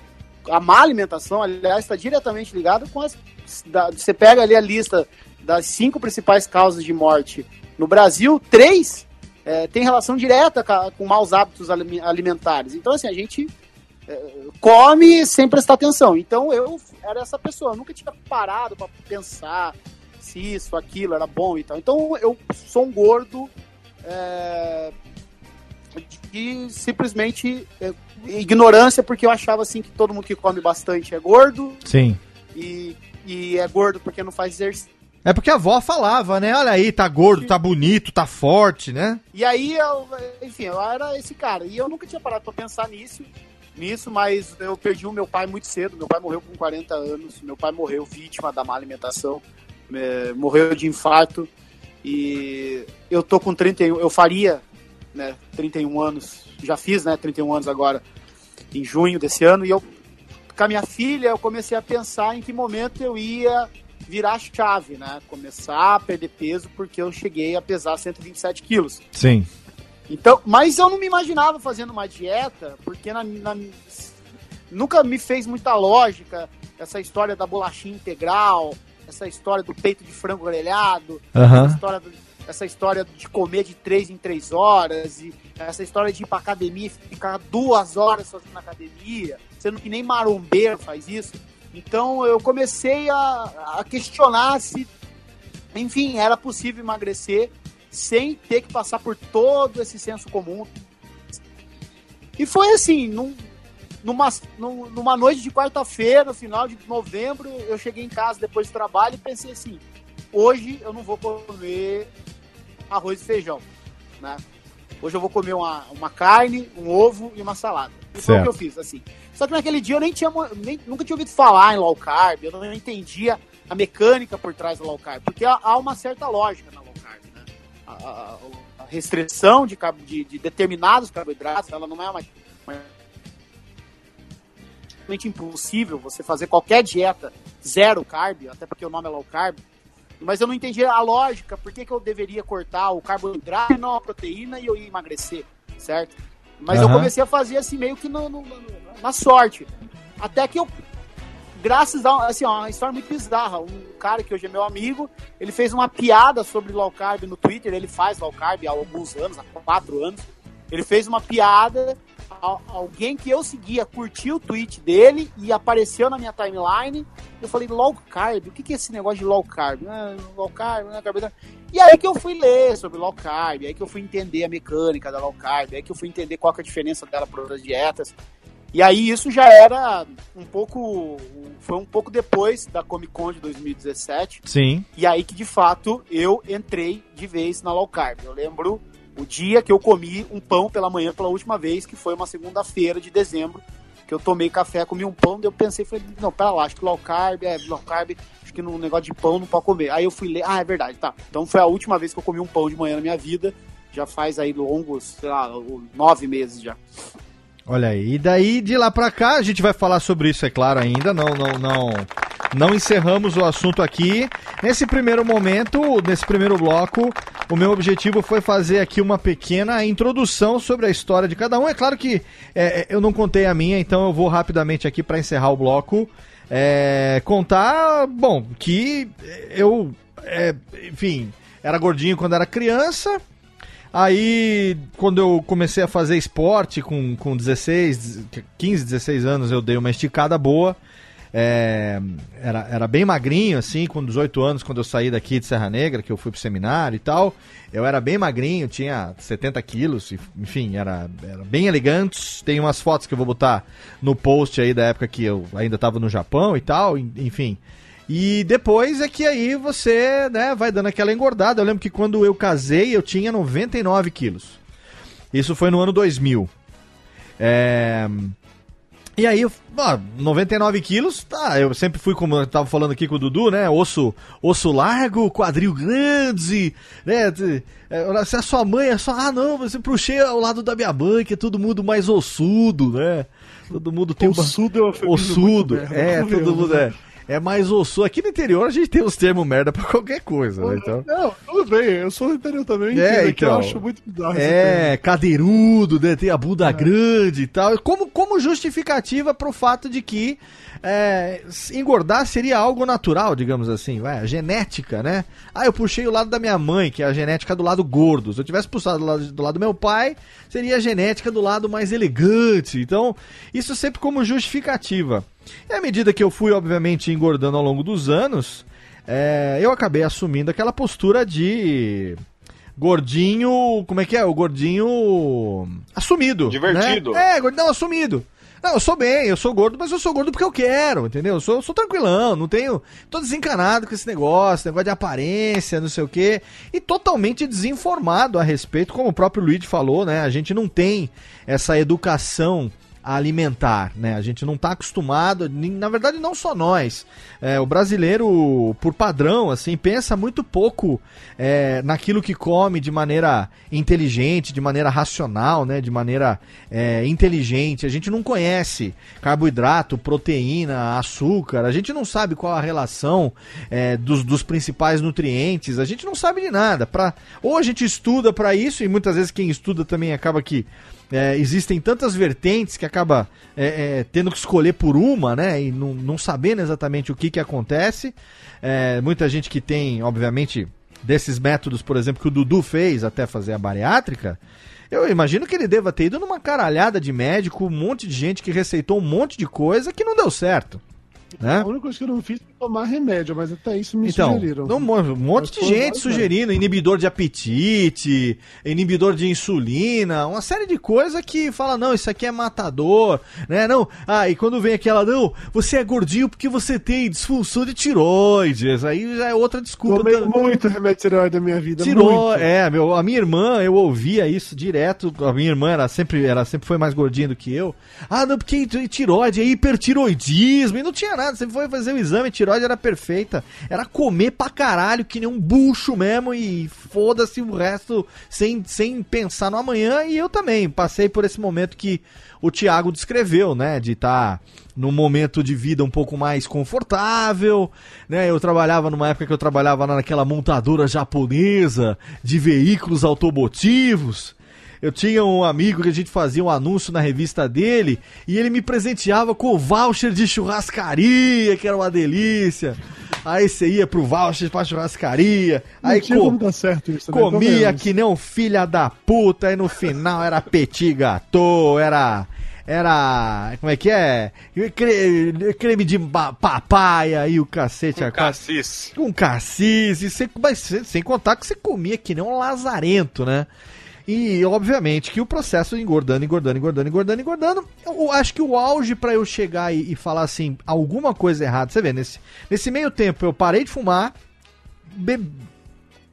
a má alimentação, aliás, está diretamente ligada com as. da- você pega ali a lista das cinco principais causas de morte no Brasil, três é, tem relação direta com maus hábitos alimentares. Então, assim, a gente é, come sem prestar atenção. Então, eu era essa pessoa, eu nunca tinha parado para pensar se isso, aquilo era bom e tal. Então, eu sou um gordo é, de simplesmente é, ignorância, porque eu achava assim que todo mundo que come bastante é gordo Sim. e, e é gordo porque não faz exercício. É porque a avó falava, né? Olha aí, tá gordo, tá bonito, tá forte, né? E aí, eu, enfim, eu era esse cara. E eu nunca tinha parado pra pensar nisso. Nisso, mas eu perdi o meu pai muito cedo. Meu pai morreu com 40 anos. Meu pai morreu vítima da má alimentação. É, morreu de infarto. E eu tô com 31, eu faria, né, 31 anos. Já fiz, né, 31 anos agora em junho desse ano e eu com a minha filha eu comecei a pensar em que momento eu ia virar a chave, né? Começar a perder peso porque eu cheguei a pesar 127 quilos. Sim. Então, mas eu não me imaginava fazendo uma dieta, porque na, na- nunca me fez muita lógica essa história da bolachinha integral, essa história do peito de frango grelhado, Aham. essa, história, essa história de comer de três em três horas, e essa história de ir pra academia e ficar duas horas fazendo academia, sendo que nem marombeiro faz isso. Então eu comecei a, a questionar se, enfim, era possível emagrecer sem ter que passar por todo esse senso comum. E foi assim, num- numa, num- numa noite de quarta-feira, no final de novembro, eu cheguei em casa depois do trabalho e pensei assim, hoje eu não vou comer arroz e feijão, né? Hoje eu vou comer uma, uma carne, um ovo e uma salada. E foi o que eu fiz, assim. Só que naquele dia eu nem tinha, nem, nunca tinha ouvido falar em low carb, eu não entendia a mecânica por trás do low carb, porque há, há uma certa lógica A, restrição de, de, de determinados carboidratos, ela não é uma, uma impossível você fazer qualquer dieta zero carb, até porque o nome é low carb, mas eu não entendi a lógica, por que, que eu deveria cortar o carboidrato e não a proteína e eu ia emagrecer, certo? Mas eu Aham. comecei a fazer assim, meio que no- no- no- na sorte. Até que eu, graças a assim, uma história muito bizarra, um cara que hoje é meu amigo, ele fez uma piada sobre low carb no Twitter, ele faz low carb há alguns anos, há quatro anos. Ele fez uma piada, al- alguém que eu seguia curtiu o tweet dele e apareceu na minha timeline. Eu falei, low carb? O que é esse negócio de low carb? Ah, low carb, né, carboidrato. E aí que eu fui ler sobre low carb, aí que eu fui entender a mecânica da low carb, aí que eu fui entender qual é a diferença dela para outras dietas. E aí isso já era um pouco, foi um pouco depois da Comic Con de 2017. Sim. E aí que de fato eu entrei de vez na low carb. Eu lembro o dia que eu comi um pão pela manhã pela última vez, que foi uma segunda-feira de dezembro, que eu tomei café, comi um pão, daí eu pensei, falei, não, pera lá, acho que low carb, é low carb, acho que no negócio de pão não pode comer. Aí eu fui ler, ah, é verdade, tá. Então foi a última vez que eu comi um pão de manhã na minha vida, já faz aí longos, sei lá, nove meses já. Olha aí, e daí de lá pra cá, a gente vai falar sobre isso, é claro, ainda. Não, não, não, não encerramos o assunto aqui. Nesse primeiro momento, nesse primeiro bloco, o meu objetivo foi fazer aqui uma pequena introdução sobre a história de cada um. É claro que é, eu não contei a minha, então eu vou rapidamente aqui pra encerrar o bloco. é, contar, bom, que eu, é, enfim, era gordinho quando era criança. Aí, quando eu comecei a fazer esporte com, com 16, 15, 16 anos, eu dei uma esticada boa. É, era, era bem magrinho, assim, com 18 anos, quando eu saí daqui de Serra Negra, que eu fui pro seminário e tal. Eu era bem magrinho, tinha 70 quilos, enfim, era, era bem elegante. Tem umas fotos que eu vou botar no post aí da época que eu ainda tava no Japão e tal, en- enfim. E depois é que aí você, né, vai dando aquela engordada. Eu lembro que quando eu casei, eu tinha 99 quilos. Isso foi no ano 2000. É... E aí, ó, 99 quilos, tá, eu sempre fui, como eu tava falando aqui com o Dudu, né, osso, osso largo, quadril grande, né, é, se a sua mãe é só, ah não, você puxei ao lado da minha mãe, que é todo mundo mais ossudo, né, todo mundo tem uma... Ossudo é um eufemismo Ossudo, é, todo mundo é. É mais osso. Aqui no interior a gente tem os termos merda pra qualquer coisa, né? Então. Não, tudo bem, eu sou do interior também, É, é, que eu então. acho muito bizarro É, cadeirudo, né? Tem a bunda grande e tal. Como, como justificativa pro fato de que é, engordar seria algo natural, digamos assim, vai, a genética, né? Ah, eu puxei o lado da minha mãe, que é a genética do lado gordo. Se eu tivesse puxado do lado, do lado do meu pai, seria a genética do lado mais elegante. Então, isso sempre como justificativa. E à medida que eu fui, obviamente, engordando ao longo dos anos, é, eu acabei assumindo aquela postura de gordinho. Como é que é? O gordinho assumido. Divertido. Né? É, gordão assumido. Não, eu sou bem, eu sou gordo, mas eu sou gordo porque eu quero, entendeu? Eu sou, eu sou tranquilão, não tenho. Tô desencanado com esse negócio, negócio de aparência, não sei o quê. E totalmente desinformado a respeito, como o próprio Luigi falou, né? A gente não tem essa educação alimentar, né? A gente não está acostumado, na verdade não só nós. É, o brasileiro, por padrão, assim, pensa muito pouco é, naquilo que come de maneira inteligente, de maneira racional, né? De maneira é, inteligente. A gente não conhece carboidrato, proteína, açúcar. A gente não sabe qual a relação é, dos, dos principais nutrientes. A gente não sabe de nada. Pra, ou a gente estuda para isso e muitas vezes quem estuda também acaba que é, existem tantas vertentes que acaba é, é, tendo que escolher por uma, né? E não, não sabendo exatamente o que, que acontece. É, muita gente que tem, obviamente, desses métodos, por exemplo, que o Dudu fez até fazer a bariátrica. Eu imagino que ele deva ter ido numa caralhada de médico, um monte de gente que receitou um monte de coisa que não deu certo. Né? A única coisa que eu não fiz tomar remédio, mas até isso me Então, sugeriram. um mo- um monte Mas de gente vários, sugerindo inibidor de apetite, inibidor de insulina, uma série de coisas que fala, não, isso aqui é matador, né? Não, ah, e quando vem aquela, não, você é gordinho porque você tem disfunção de tiroides, aí já é outra desculpa. Tomei também. muito remédio tireoide da minha vida. Tirou, muito. é, meu, a minha irmã, eu ouvia isso direto. A minha irmã era sempre, ela sempre foi mais gordinha do que eu. Ah, não, porque tiroide, é hipertiroidismo, e não tinha nada. Você foi fazer o exame, a era perfeita. Era comer pra caralho, que nem um bucho mesmo, e foda-se o resto sem, sem pensar no amanhã. E eu também passei por esse momento que o Thiago descreveu, né? De estar num momento de vida um pouco mais confortável, né? Eu trabalhava numa época que eu trabalhava naquela montadora japonesa de veículos automotivos. Eu tinha um amigo que a gente fazia um anúncio na revista dele e ele me presenteava com o voucher de churrascaria, que era uma delícia. Aí você ia pro voucher pra churrascaria, Não aí tinha co- como dar certo isso também, comia que nem um filha da puta, aí no final era petit gâteau, era. Era. Como é que é? Cre- Creme de papaya e o cacete a quatro. Cassis. Com cassis, e sem, mas sem, sem contar que você comia que nem um lazarento, né? E obviamente que o processo engordando, engordando, engordando, engordando, engordando. Eu acho que o auge pra eu chegar e, e falar assim, alguma coisa errada. Você vê, nesse, nesse meio tempo eu parei de fumar,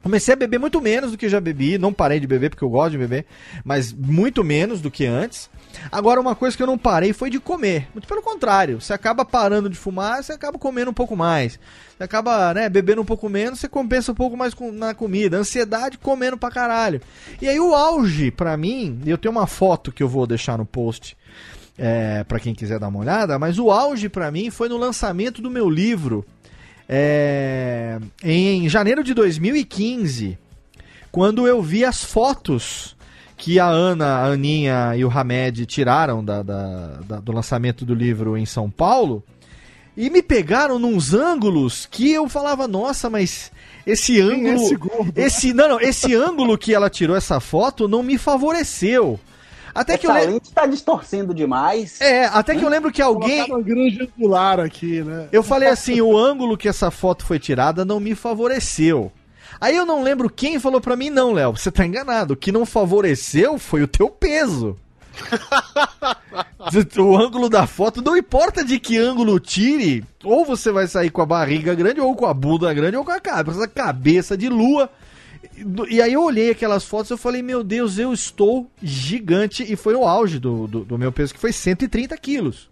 comecei a beber muito menos do que já bebi. Não parei de beber porque eu gosto de beber, mas muito menos do que antes. Agora, uma coisa que eu não parei foi de comer. Muito pelo contrário, você acaba parando de fumar, você acaba comendo um pouco mais. Você acaba, né, bebendo um pouco menos, você compensa um pouco mais com- na comida. Ansiedade comendo pra caralho. E aí o auge, pra mim, eu tenho uma foto que eu vou deixar no post é, para quem quiser dar uma olhada, mas o auge pra mim foi no lançamento do meu livro é, em janeiro de 2015, quando eu vi as fotos que a Ana, a Aninha e o Hamed tiraram da- da- da- do lançamento do livro em São Paulo e me pegaram nos ângulos que eu falava, nossa, mas esse é ângulo. esse gordo? Esse, não, não, esse ângulo que ela tirou essa foto não me favoreceu. Até que eu Essa lembro. lente tá distorcendo demais. É, até que eu lembro que alguém. Uma grande angular aqui, né? Eu falei assim, o ângulo que essa foto foi tirada não me favoreceu. Aí eu não lembro quem falou pra mim, não, Léo, você tá enganado. O que não favoreceu foi o teu peso. o ângulo da foto, não importa de que ângulo tire, ou você vai sair com a barriga grande, ou com a bunda grande, ou com a cabeça, cabeça de lua. E aí eu olhei aquelas fotos e falei, meu Deus, eu estou gigante. E foi o auge do, do, do meu peso, que foi 130 quilos.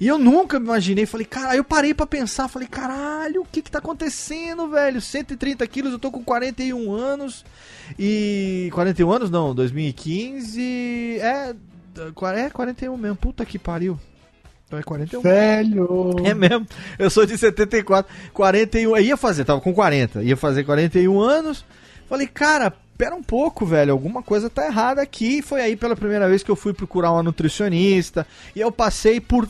E eu nunca me imaginei, falei, cara, aí eu parei pra pensar, falei, caralho, o que que tá acontecendo, velho? 130 quilos, eu tô com 41 anos, e... 41 anos não, 2015, é... É 41 mesmo, puta que pariu. Então é 41. Velho. É mesmo, eu sou de 74, 41, eu ia fazer, tava com 40, ia fazer 41 anos, falei, cara, pera um pouco, velho, alguma coisa tá errada aqui, foi aí pela primeira vez que eu fui procurar uma nutricionista, e eu passei por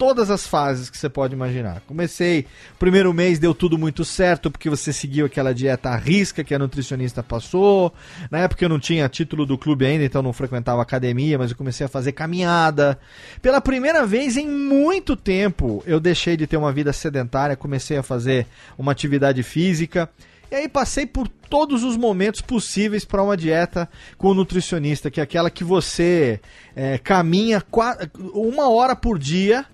todas as fases que você pode imaginar. Comecei, primeiro mês deu tudo muito certo, porque você seguiu aquela dieta à risca que a nutricionista passou. Na época eu não tinha título do clube ainda, então não frequentava academia, mas eu comecei a fazer caminhada. Pela primeira vez em muito tempo, eu deixei de ter uma vida sedentária, comecei a fazer uma atividade física. E aí passei por todos os momentos possíveis para uma dieta com nutricionista, que é aquela que você é, caminha uma hora por dia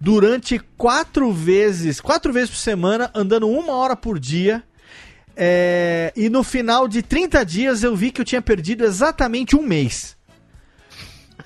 durante quatro vezes, quatro vezes por semana, andando uma hora por dia. É, e no final de 30 dias eu vi que eu tinha perdido exatamente um mês.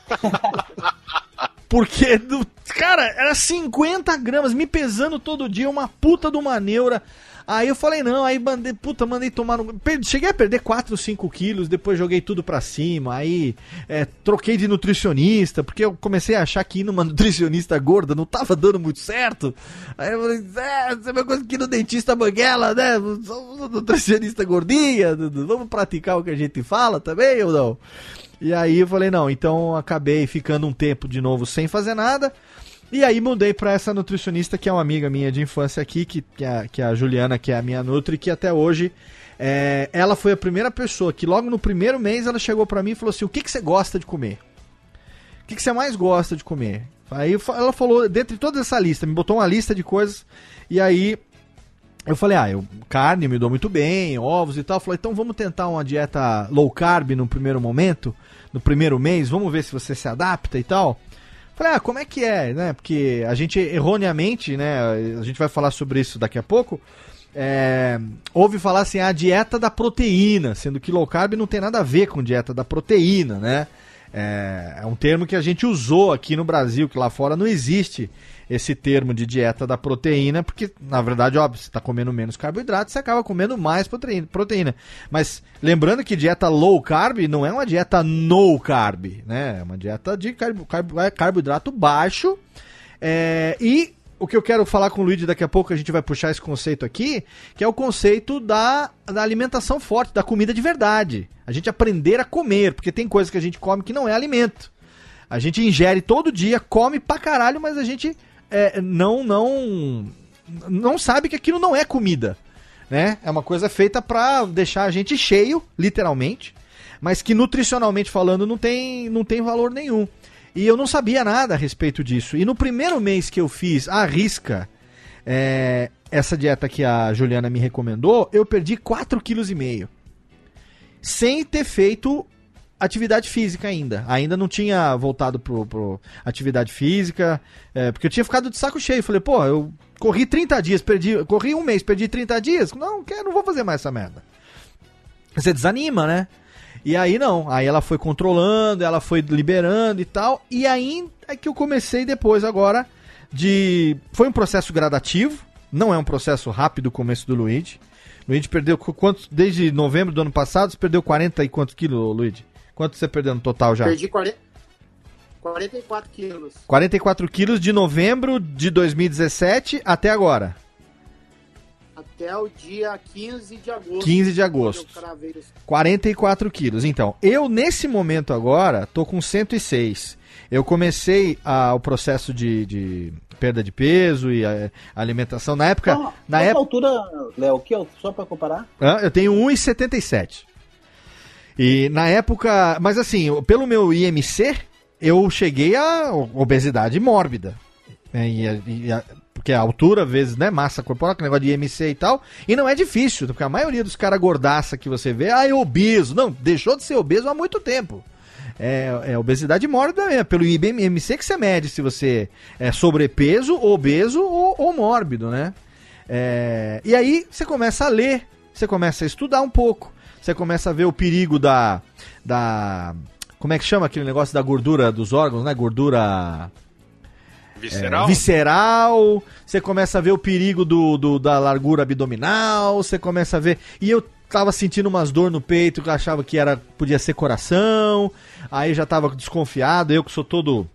Porque, do, cara, era 50 gramas, me pesando todo dia, uma puta de uma neura. Aí eu falei, não, aí mandei, puta, mandei tomar. no- cheguei a perder 4, 5 quilos, depois joguei tudo pra cima. Aí é, troquei de nutricionista, porque eu comecei a achar que ir numa nutricionista gorda não tava dando muito certo. Aí eu falei, é, você é uma coisa que ir no dentista banguela, né? Um nutricionista gordinha, vamos praticar o que a gente fala também ou não? E aí eu falei, não, então acabei ficando um tempo de novo sem fazer nada. E aí mudei pra essa nutricionista que é uma amiga minha de infância aqui, que, que, é, que é a Juliana, que é a minha nutri, que até hoje é, ela foi a primeira pessoa que logo no primeiro mês ela chegou pra mim e falou assim: "O que que você gosta de comer? O que que você mais gosta de comer?" Aí ela falou, dentre toda essa lista, me botou uma lista de coisas e aí eu falei, ah, eu, carne me dou muito bem, ovos e tal. Falei, então vamos tentar uma dieta low carb no primeiro momento, no primeiro mês, vamos ver se você se adapta e tal. Falei, ah, como é que é, né? Porque a gente erroneamente, né? A gente vai falar sobre isso daqui a pouco. é, ouve falar assim, a dieta da proteína, sendo que low carb não tem nada a ver com dieta da proteína, né? É, é um termo que a gente usou aqui no Brasil, que lá fora não existe esse termo de dieta da proteína, porque na verdade, óbvio, você está comendo menos carboidrato, você acaba comendo mais proteína. Mas lembrando que dieta low carb não é uma dieta no carb, né? É uma dieta de carbo- carboidrato baixo. É, e o que eu quero falar com o Luigi daqui a pouco, a gente vai puxar esse conceito aqui, que é o conceito da, da alimentação forte, da comida de verdade. A gente aprender a comer, porque tem coisas que a gente come que não é alimento. A gente ingere todo dia, come pra caralho, mas a gente é, não, não, não sabe que aquilo não é comida. Né? É uma coisa feita pra deixar a gente cheio, literalmente, mas que nutricionalmente falando não tem, não tem valor nenhum. E eu não sabia nada a respeito disso. E no primeiro mês que eu fiz à risca é, essa dieta que a Juliana me recomendou, eu perdi 4,5 kg. Sem ter feito atividade física ainda. Ainda não tinha voltado pro, pro atividade física, é, porque eu tinha ficado de saco cheio. Falei, pô, eu corri 30 dias, perdi, corri um mês, perdi 30 dias. Não, quero, não vou fazer mais essa merda. Você desanima, né? E aí não, aí ela foi controlando, ela foi liberando e tal. E aí é que eu comecei depois agora de. Foi um processo gradativo, não é um processo rápido como esse do Luigi. Luigi perdeu qu- quantos. Desde novembro do ano passado, perdeu 40 e quantos quilos, Luigi? Quanto você perdeu no total já? Perdi 40, 44 quilos. 44 quilos de novembro de 2017 até agora. Até o dia 15 de agosto. 15 de agosto. quando eu cravei isso. 44 quilos. Então, eu nesse momento agora tô com 106. Eu comecei ah, o processo de, de perda de peso e a, a alimentação. Na época. Então, na nessa época altura, Léo, que eu- só pra comparar? Hã? eu tenho 1,77. E na época. Mas assim, pelo meu IMC, eu cheguei a obesidade mórbida. né? E a- e a- porque a altura, vezes, né? Massa corporal, aquele negócio de IMC e tal. E não é difícil, porque a maioria dos caras gordaça que você vê, ah, é obeso. Não, deixou de ser obeso há muito tempo. É, é obesidade mórbida mesmo, pelo IMC que você mede se você é sobrepeso, obeso ou, ou mórbido, né? É, e aí você começa a ler, você começa a estudar um pouco, você começa a ver o perigo da. da como é que chama aquele negócio da gordura dos órgãos, né? Gordura Visceral? é, visceral, você começa a ver o perigo do, do- da largura abdominal, você começa a ver. E eu tava sentindo umas dor no peito que eu achava que era podia ser coração, aí já tava desconfiado, eu que sou todo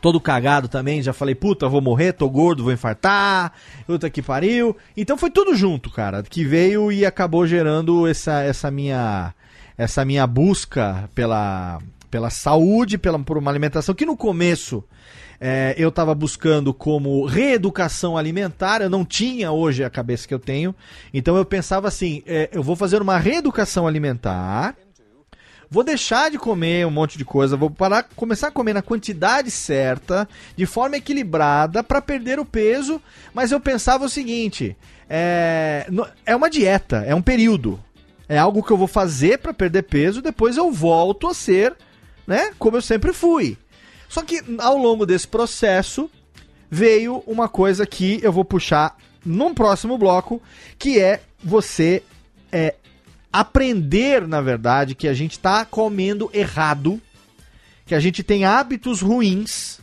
todo cagado também, já falei, puta, vou morrer, tô gordo, vou infartar, puta que pariu. Então foi tudo junto, cara, que veio e acabou gerando essa, essa minha essa minha busca pela, pela saúde, pela, por uma alimentação que no começo é, eu estava buscando como reeducação alimentar, eu não tinha hoje a cabeça que eu tenho, então eu pensava assim, é, eu vou fazer uma reeducação alimentar, vou deixar de comer um monte de coisa, vou parar, começar a comer na quantidade certa, de forma equilibrada, para perder o peso, mas eu pensava o seguinte, é, é uma dieta, é um período, é algo que eu vou fazer para perder peso, depois eu volto a ser, né, como eu sempre fui. Só que ao longo desse processo veio uma coisa que eu vou puxar num próximo bloco, que é você é, aprender, na verdade, que a gente está comendo errado, que a gente tem hábitos ruins,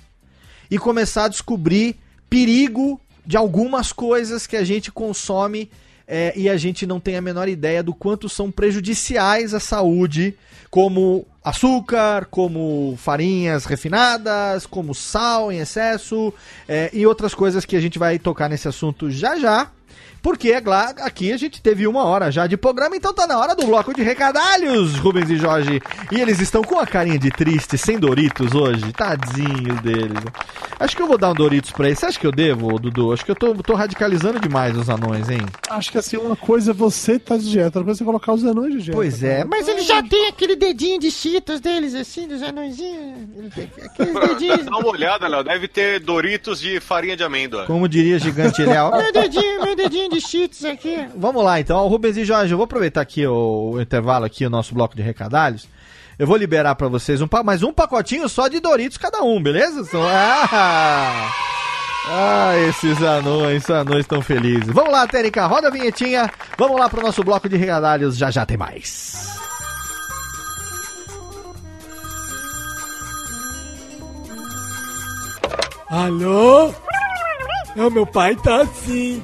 e começar a descobrir perigo de algumas coisas que a gente consome é, e a gente não tem a menor ideia do quanto são prejudiciais à saúde, como açúcar, como farinhas refinadas, como sal em excesso é, e outras coisas que a gente vai tocar nesse assunto já já. Porque é lá, aqui a gente teve uma hora já de programa, então tá na hora do bloco de recadalhos, Rubens e Jorge. E eles estão com a carinha de triste, sem Doritos hoje. Tadinho deles. Acho que eu vou dar um Doritos pra eles. Você acha que eu devo, Dudu? Acho que eu tô, tô radicalizando demais os anões, hein? Acho que assim, uma coisa é você tá de dieta, outra coisa é você colocar os anões de dieta. Pois é, Mas ele já tem aquele dedinho de cheetos deles, assim, dos anõezinhos. Aqueles dedinhos. Dá uma olhada, Léo. Deve ter Doritos de farinha de amêndoa. Como diria Gigante Léo. Meu dedinho, meu dedinho de cheetos aqui. Vamos lá, então, Rubens e Jorge, eu vou aproveitar aqui o, o intervalo aqui, o nosso bloco de recadalhos. Eu vou liberar pra vocês um, mais um pacotinho só de Doritos cada um, beleza? Ah, ah, esses anões, esses anões estão felizes. Vamos lá, Térica, roda a vinhetinha. Vamos lá pro nosso bloco de recadalhos, já já tem mais. Alô? Não, meu pai tá assim.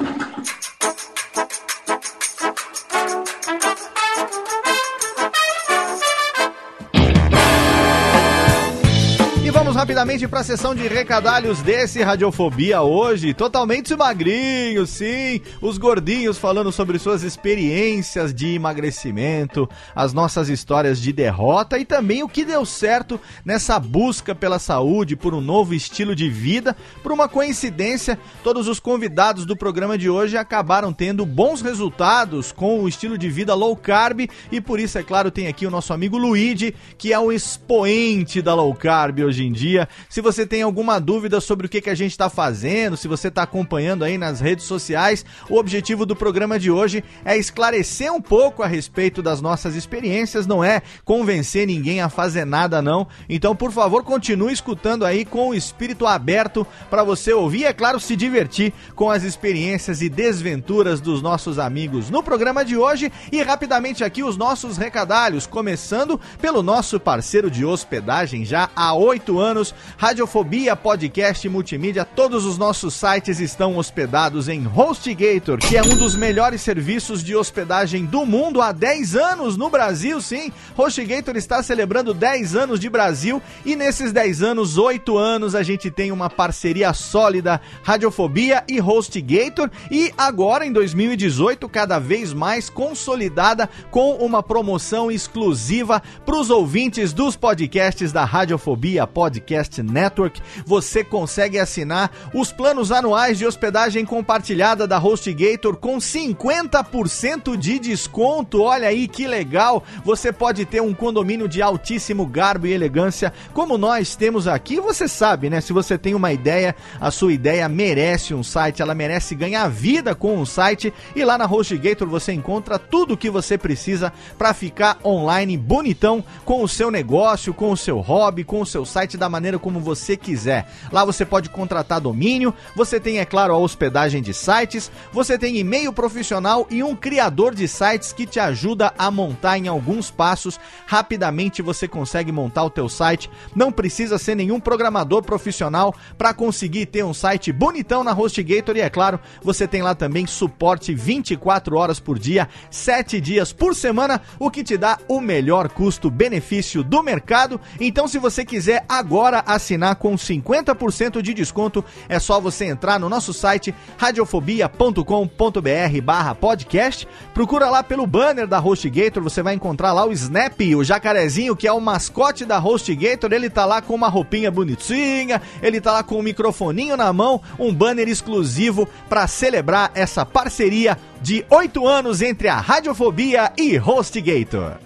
Rapidamente para a sessão de recadalhos desse Radiofobia hoje, totalmente magrinho, sim, os gordinhos falando sobre suas experiências de emagrecimento, as nossas histórias de derrota e também o que deu certo nessa busca pela saúde, por um novo estilo de vida. Por uma coincidência, todos os convidados do programa de hoje acabaram tendo bons resultados com o estilo de vida low carb e por isso, é claro, tem aqui o nosso amigo Luigi, que é o expoente da low carb hoje em dia. Se você tem alguma dúvida sobre o que, que a gente está fazendo, se você está acompanhando aí nas redes sociais, o objetivo do programa de hoje é esclarecer um pouco a respeito das nossas experiências, não é convencer ninguém a fazer nada não. Então, por favor, continue escutando aí com o espírito aberto para você ouvir e, é claro, se divertir com as experiências e desventuras dos nossos amigos no programa de hoje e rapidamente aqui os nossos recadalhos, começando pelo nosso parceiro de hospedagem já há oito anos, Radiofobia Podcast Multimídia. Todos os nossos sites estão hospedados em HostGator, que é um dos melhores serviços de hospedagem do mundo há 10 anos no Brasil, sim. HostGator está celebrando 10 anos de Brasil e nesses 10 anos, 8 anos, a gente tem uma parceria sólida, Radiofobia e HostGator e agora em 2018, cada vez mais consolidada com uma promoção exclusiva para os ouvintes dos podcasts da Radiofobia Podcast Network. Você consegue assinar os planos anuais de hospedagem compartilhada da HostGator com 50% de desconto. Olha aí que legal! Você pode ter um condomínio de altíssimo garbo e elegância, como nós temos aqui. Você sabe, né? Se você tem uma ideia, a sua ideia merece um site, ela merece ganhar vida com um site. E lá na HostGator você encontra tudo o que você precisa para ficar online bonitão com o seu negócio, com o seu hobby, com o seu site da maneira como você quiser. Lá você pode contratar domínio, você tem, é claro, a hospedagem de sites, você tem e-mail profissional e um criador de sites que te ajuda a montar em alguns passos. Rapidamente você consegue montar o teu site. Não precisa ser nenhum programador profissional para conseguir ter um site bonitão na HostGator e é claro, você tem lá também suporte 24 horas por dia, 7 dias por semana, o que te dá o melhor custo-benefício do mercado. Então, se você quiser agora assinar com 50% de desconto, é só você entrar no nosso site radiofobia.com.br barra podcast. Procura lá pelo banner da HostGator, você vai encontrar lá o Snap, o jacarezinho, que é o mascote da HostGator. Ele tá lá com uma roupinha bonitinha, ele tá lá com um microfoninho na mão, um banner exclusivo para celebrar essa parceria de 8 anos entre a Radiofobia e HostGator.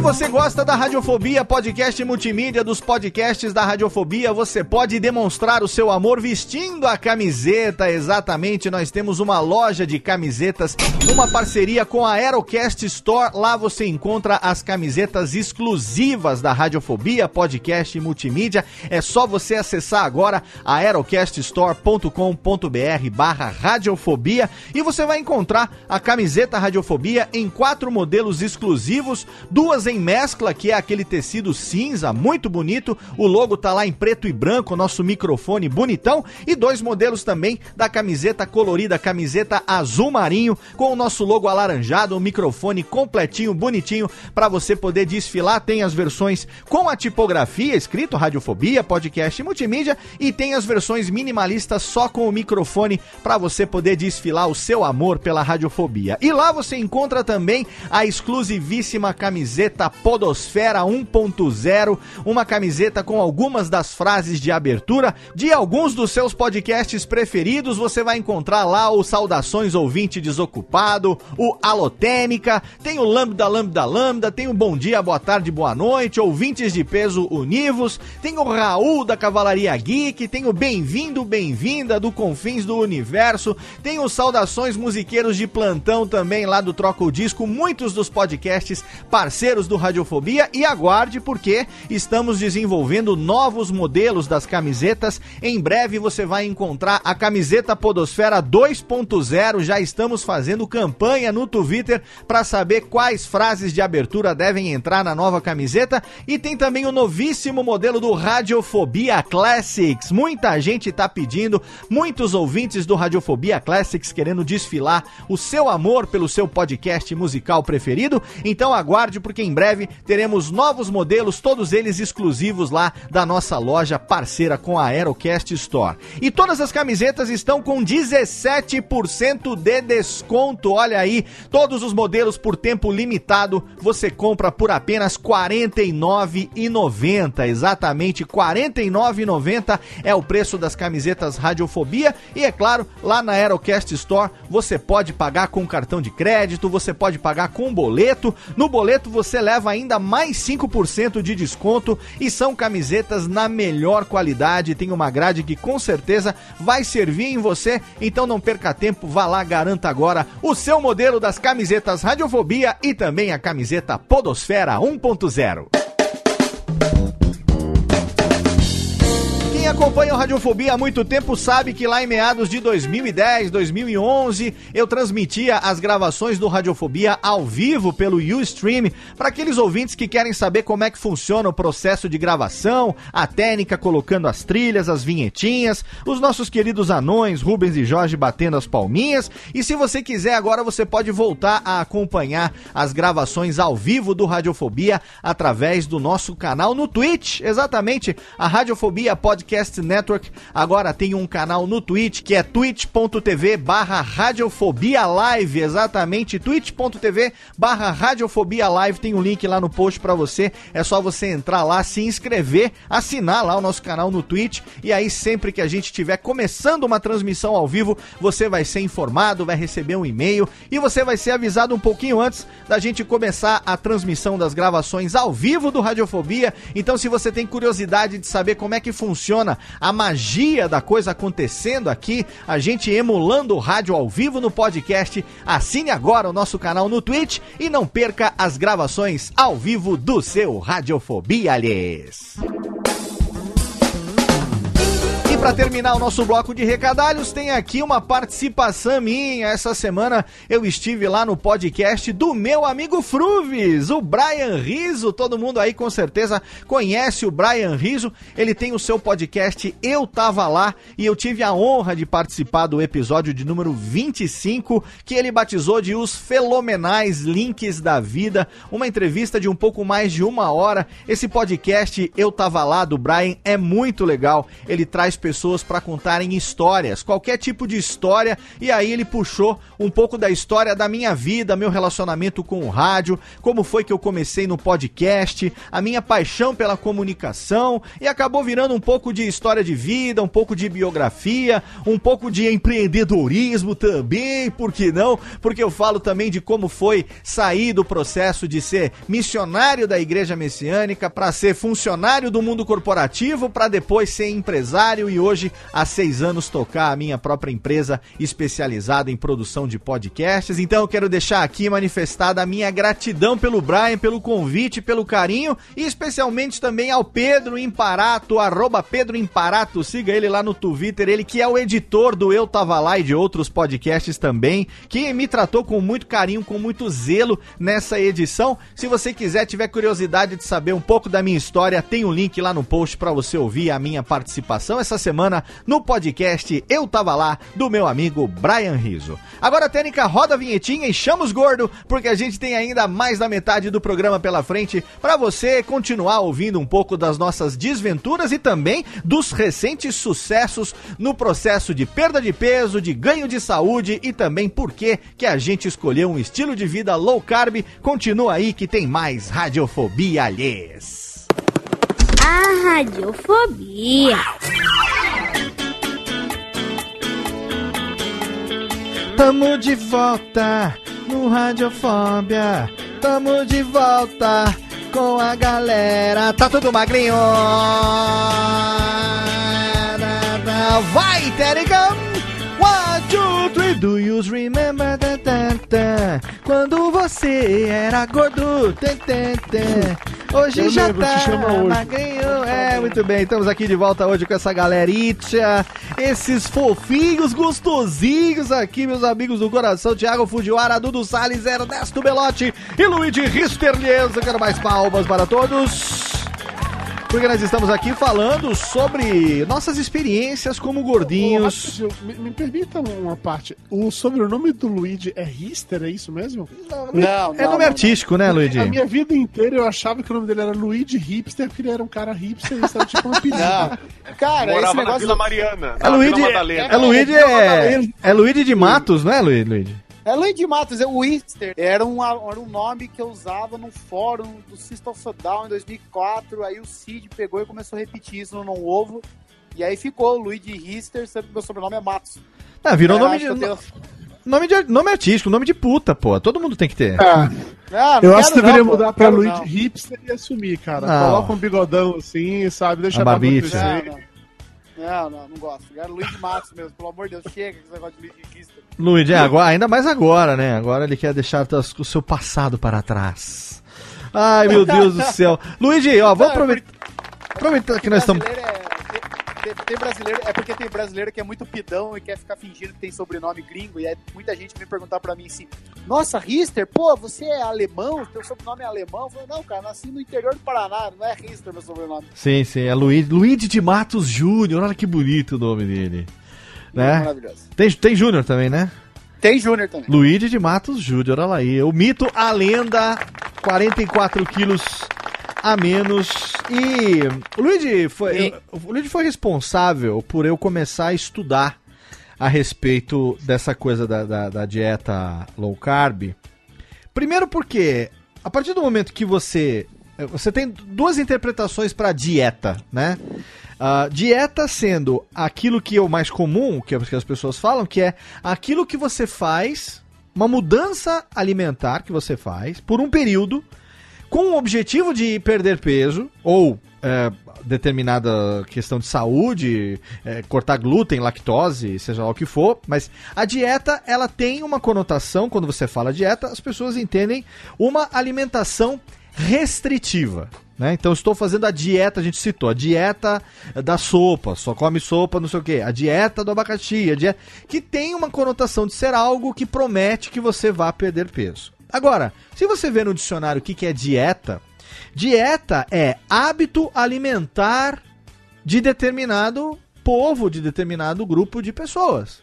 Se você gosta da Radiofobia, podcast multimídia dos podcasts da Radiofobia, você pode demonstrar o seu amor vestindo a camiseta. Exatamente, nós temos uma loja de camisetas, uma parceria com a Aerocast Store. Lá você encontra as camisetas exclusivas da Radiofobia, podcast multimídia. É só você acessar agora aerocaststore.com.br barra radiofobia e você vai encontrar a camiseta Radiofobia em quatro modelos exclusivos, duas em mescla, que é aquele tecido cinza, muito bonito. O logo tá lá em preto e branco, nosso microfone bonitão. E dois modelos também da camiseta colorida, camiseta azul marinho, com o nosso logo alaranjado, o microfone completinho, bonitinho, para você poder desfilar. Tem as versões com a tipografia escrito Radiofobia, podcast e multimídia, e tem as versões minimalistas só com o microfone para você poder desfilar o seu amor pela radiofobia. E lá você encontra também a exclusivíssima camiseta Podosfera 1.0, uma camiseta com algumas das frases de abertura de alguns dos seus podcasts preferidos. Você vai encontrar lá o Saudações Ouvinte Desocupado, o Alotênica, tem o Lambda Lambda Lambda, tem o Bom Dia, Boa Tarde, Boa Noite, Ouvintes de Peso Univos, tem o Raul da Cavalaria Geek, tem o Bem-vindo, Bem-vinda do Confins do Universo, tem o Saudações Musiqueiros de Plantão também lá do Troca o Disco, muitos dos podcasts parceiros do Radiofobia e aguarde porque estamos desenvolvendo novos modelos das camisetas. Em breve você vai encontrar a camiseta Podosfera 2.0. Já estamos fazendo campanha no Twitter para saber quais frases de abertura devem entrar na nova camiseta e tem também o novíssimo modelo do Radiofobia Classics. Muita gente está pedindo, muitos ouvintes do Radiofobia Classics querendo desfilar o seu amor pelo seu podcast musical preferido. Então aguarde porque em breve teremos novos modelos, todos eles exclusivos lá da nossa loja parceira com a Aerocast Store. E todas as camisetas estão com 17% de desconto. Olha aí, todos os modelos por tempo limitado você compra por apenas R$ 49,90. Exatamente, R$ 49,90 é o preço das camisetas Radiofobia e é claro, lá na Aerocast Store você pode pagar com cartão de crédito, você pode pagar com boleto. No boleto você leva ainda mais 5% de desconto e são camisetas na melhor qualidade. Tem uma grade que com certeza vai servir em você. Então não perca tempo, vá lá, garanta agora o seu modelo das camisetas Radiofobia e também a camiseta Podosfera 1.0. Acompanha o Radiofobia há muito tempo sabe que lá em meados de 2010, 2011, eu transmitia as gravações do Radiofobia ao vivo pelo Ustream para aqueles ouvintes que querem saber como é que funciona o processo de gravação, a técnica colocando as trilhas, as vinhetinhas, os nossos queridos anões, Rubens e Jorge batendo as palminhas. E se você quiser agora você pode voltar a acompanhar as gravações ao vivo do Radiofobia através do nosso canal no Twitch. Exatamente, a Radiofobia Podcast Network. Agora tem um canal no Twitch que é twitch.tv barra Radiofobia Live, exatamente, twitch.tv barra Radiofobia Live, tem um link lá no post para você, é só você entrar lá, se inscrever, assinar lá o nosso canal no Twitch. E aí sempre que a gente estiver começando uma transmissão ao vivo, você vai ser informado, vai receber um e-mail. E você vai ser avisado um pouquinho antes da gente começar a transmissão das gravações ao vivo do Radiofobia. Então, se você tem curiosidade de saber como é que funciona a magia da coisa acontecendo aqui, a gente emulando o rádio ao vivo no podcast, assine agora o nosso canal no Twitch e não perca as gravações ao vivo do seu Radiofobia, aliás. Para terminar o nosso bloco de recadalhos, tem aqui uma participação minha. Essa semana eu estive lá no podcast do meu amigo Fruves, o Brian Riso. Todo mundo aí com certeza conhece o Brian Riso. Ele tem o seu podcast Eu Tava Lá e eu tive a honra de participar do episódio de número 25, que ele batizou de Os Fenomenais Links da Vida. Uma entrevista de um pouco mais de uma hora. Esse podcast Eu Tava Lá do Brian é muito legal. Ele traz pessoas pessoas para contarem histórias, qualquer tipo de história. E aí ele puxou um pouco da história da minha vida, meu relacionamento com o rádio, como foi que eu comecei no podcast, a minha paixão pela comunicação e acabou virando um pouco de história de vida, um pouco de biografia, um pouco de empreendedorismo também, por que não? Porque eu falo também de como foi sair do processo de ser missionário da igreja messiânica para ser funcionário do mundo corporativo, para depois ser empresário e hoje, há seis anos, tocar a minha própria empresa especializada em produção de podcasts. Então eu quero deixar aqui manifestada a minha gratidão pelo Brian, pelo convite, pelo carinho e especialmente também ao Pedro Imparato, arroba Pedro Imparato, siga ele lá no Twitter, ele que é o editor do Eu Tava Lá e de outros podcasts também, que me tratou com muito carinho, com muito zelo nessa edição. Se você quiser, tiver curiosidade de saber um pouco da minha história, tem um link lá no post para você ouvir a minha participação essa semana no podcast Eu Tava Lá, do meu amigo Brian Riso. Agora, Técnica, roda a vinhetinha e chama os gordo, porque a gente tem ainda mais da metade do programa pela frente para você continuar ouvindo um pouco das nossas desventuras e também dos recentes sucessos no processo de perda de peso, de ganho de saúde e também por que a gente escolheu um estilo de vida low carb. Continua aí que tem mais radiofobia alhês. A radiofobia. Tamo de volta no Radiofobia. Tamo de volta com a galera. Tá tudo magrinho. Vai, Terigão! One, two, three, do you remember that, that, that? Quando você era gordo, tan, tan, tan. Hoje Eu já lembro, tá hoje. magrinho. É, muito bem, estamos aqui de volta hoje com essa galerita, esses fofinhos, gostosinhos aqui, meus amigos do coração, Thiago Fujiwara, Dudu Salles, Ernesto Belotti e Luigi Risterlies. Eu quero mais palmas para todos. Porque nós estamos aqui falando sobre nossas experiências como gordinhos. Rapidinho, me, me permita uma parte. O sobrenome do Luigi é Rister, é isso mesmo? Não, É nome artístico, né, Luigi? A minha vida inteira eu achava que o nome dele era Luigi Hipster, porque ele era um cara hipster e era tipo um apelido. Não. Cara, Morava esse na negócio. Vila Mariana. É na Luigi, Madalena. é Luigi, é, é Luigi de Matos, não é, Lu- Luigi? É Luigi Matos, é o Wister. Era um, era um nome que eu usava no fórum do System of Down em 2004. Aí o Cid pegou e começou a repetir isso no Não Ovo. E aí ficou Luigi Rister, sendo que meu sobrenome é Matos. Ah, virou É, nome de, tenho- nome de nome artístico, nome de puta, pô. Todo mundo tem que ter. Ah, Ah, eu não acho que deveria não, pô, mudar pra não. Hipster e assumir, cara. Não. Coloca um bigodão assim, sabe? Deixa A barba. Não, não. Não, não, não gosto. Quero Luigi Matos mesmo, pelo amor de Deus. Chega com esse negócio de Luigi Rister. Luigi, é, agora, ainda mais agora, né? Agora ele quer deixar o seu passado para trás. Ai, meu Deus do céu. Luigi, ó, vou Não, é aproveitar. Aproveitar que nós estamos. É- tem, tem brasileiro, é porque tem brasileiro que é muito pidão e quer ficar fingindo que tem sobrenome gringo. E aí muita gente vem perguntar pra mim assim: Nossa, Rister, pô, você é alemão? Teu sobrenome é alemão? Eu falei, não, cara, nasci no interior do Paraná, não é Rister meu sobrenome. Sim, sim, é Luigi, Luigi de Matos Júnior. Olha que bonito o nome dele. Né? Maravilhoso. Tem, tem Júnior também, né? Tem Júnior também. Luigi de Matos Júnior, olha aí. O mito, a lenda, 44 quilos a menos. E o Luigi foi, E- o Luigi foi responsável por eu começar a estudar a respeito dessa coisa da, da, da dieta low carb. Primeiro porque, a partir do momento que você. Você tem duas interpretações para dieta, né? Ah, dieta sendo aquilo que é o mais comum, que, é que as pessoas falam, que é aquilo que você faz, uma mudança alimentar que você faz por um período, com o objetivo de perder peso, ou é, determinada questão de saúde, é, cortar glúten, lactose, seja lá o que for, mas a dieta, ela tem uma conotação, quando você fala dieta, as pessoas entendem uma alimentação restritiva. Né? Então estou fazendo a dieta, a gente citou, a dieta da sopa, só come sopa, não sei o que, a dieta do abacaxi, a dieta, que tem uma conotação de ser algo que promete que você vá perder peso. Agora, se você vê no dicionário o que, que é dieta, dieta é hábito alimentar de determinado povo, de determinado grupo de pessoas.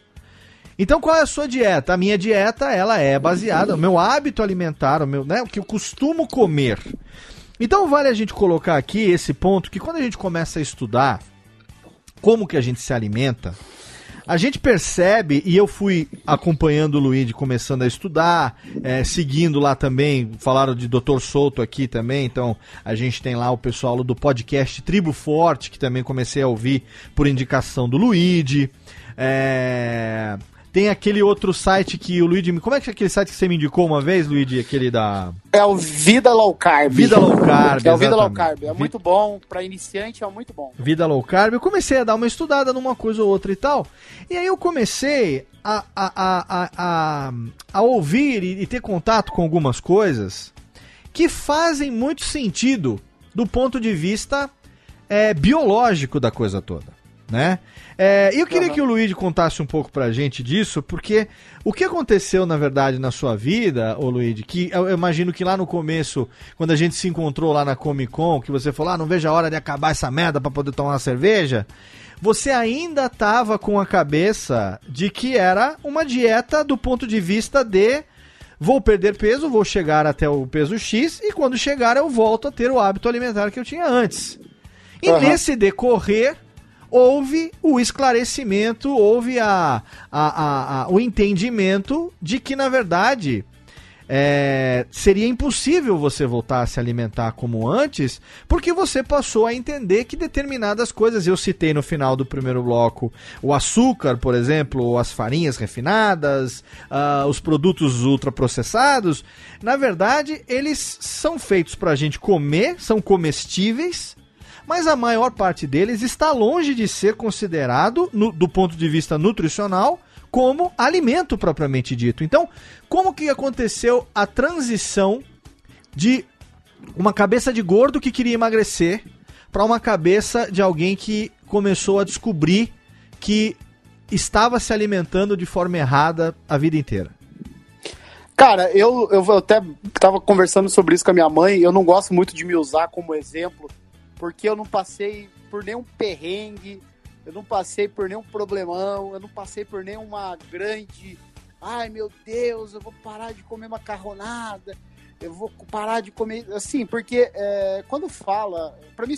Então qual é a sua dieta? A minha dieta, ela é baseada, o meu hábito alimentar, o meu, né, o que eu costumo comer. Então vale a gente colocar aqui esse ponto que quando a gente começa a estudar como que a gente se alimenta, a gente percebe, e eu fui acompanhando o Luigi começando a estudar, é, seguindo lá também, falaram de Dr. Souto aqui também, então a gente tem lá o pessoal do podcast Tribo Forte, que também comecei a ouvir por indicação do Luigi. É, tem aquele outro site que o Luigi. me- Como é que é aquele site que você me indicou uma vez, Luigi? Aquele da. É o Vida Low Carb. Vida Low Carb, É o Vida Low. Carb. É muito bom. Pra iniciante é muito bom. Vida Low Carb, eu comecei a dar uma estudada numa coisa ou outra e tal. E aí eu comecei a, a, a, a, a, a ouvir e, e ter contato com algumas coisas que fazem muito sentido do ponto de vista é, biológico da coisa toda, né? É, e eu queria que o Luigi contasse um pouco pra gente disso, porque o que aconteceu, na verdade, na sua vida, ô Luigi, que eu imagino que lá no começo, quando a gente se encontrou lá na Comic Con, que você falou, ah, não vejo a hora de acabar essa merda pra poder tomar uma cerveja, você ainda tava com a cabeça de que era uma dieta do ponto de vista de vou perder peso, vou chegar até o peso X e quando chegar eu volto a ter o hábito alimentar que eu tinha antes. E Aham. nesse decorrer, houve o esclarecimento, houve a, a- a- o entendimento de que, na verdade, é, seria impossível você voltar a se alimentar como antes, porque você passou a entender que determinadas coisas, eu citei no final do primeiro bloco, o açúcar, por exemplo, as farinhas refinadas, ah, os produtos ultraprocessados, na verdade, eles são feitos para a gente comer, são comestíveis, mas a maior parte deles está longe de ser considerado, no- do ponto de vista nutricional, como alimento propriamente dito. Então, como que aconteceu a transição de uma cabeça de gordo que queria emagrecer para uma cabeça de alguém que começou a descobrir que estava se alimentando de forma errada a vida inteira? Cara, eu, eu até tava conversando sobre isso com a minha mãe. Eu não gosto muito de me usar como exemplo, porque eu não passei por nenhum perrengue, eu não passei por nenhum problemão, eu não passei por nenhuma grande. Ai meu Deus, eu vou parar de comer macarronada, eu vou parar de comer. Assim, porque é, quando fala. Pra mim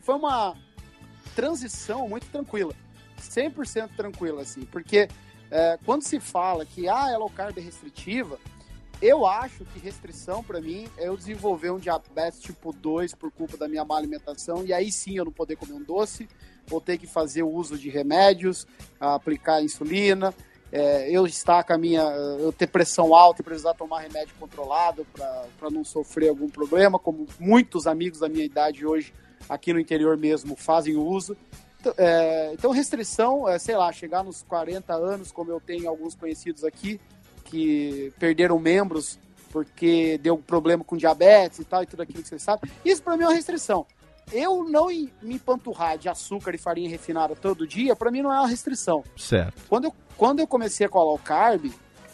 foi uma transição muito tranquila. 100% tranquila, assim. Porque é, quando se fala que ah, a low carb é restritiva, eu acho que restrição pra mim é eu desenvolver um diabetes tipo 2 por culpa da minha má alimentação e aí sim eu não poder comer um doce, vou ter que fazer o uso de remédios, aplicar insulina, é, eu estar com a minha, eu ter pressão alta e precisar tomar remédio controlado para não sofrer algum problema, como muitos amigos da minha idade hoje aqui no interior mesmo fazem uso. Então, é, então, restrição, é, sei lá, chegar nos 40 anos, como eu tenho alguns conhecidos aqui, que perderam membros porque deu problema com diabetes e tal, e tudo aquilo que você sabe. Isso pra mim é uma restrição. Eu não me empanturrar de açúcar e farinha refinada todo dia, pra mim não é uma restrição. Certo. Quando eu, quando eu comecei com a low carb,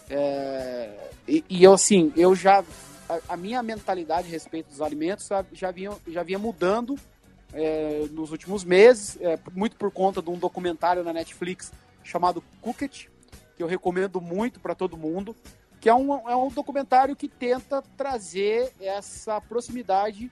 é, e, e eu assim, eu já. A, a minha mentalidade a respeito dos alimentos já, já, vinha, já vinha mudando é, nos últimos meses, é, muito por conta de um documentário na Netflix chamado Cooked, que eu recomendo muito para todo mundo, que é um, é um documentário que tenta trazer essa proximidade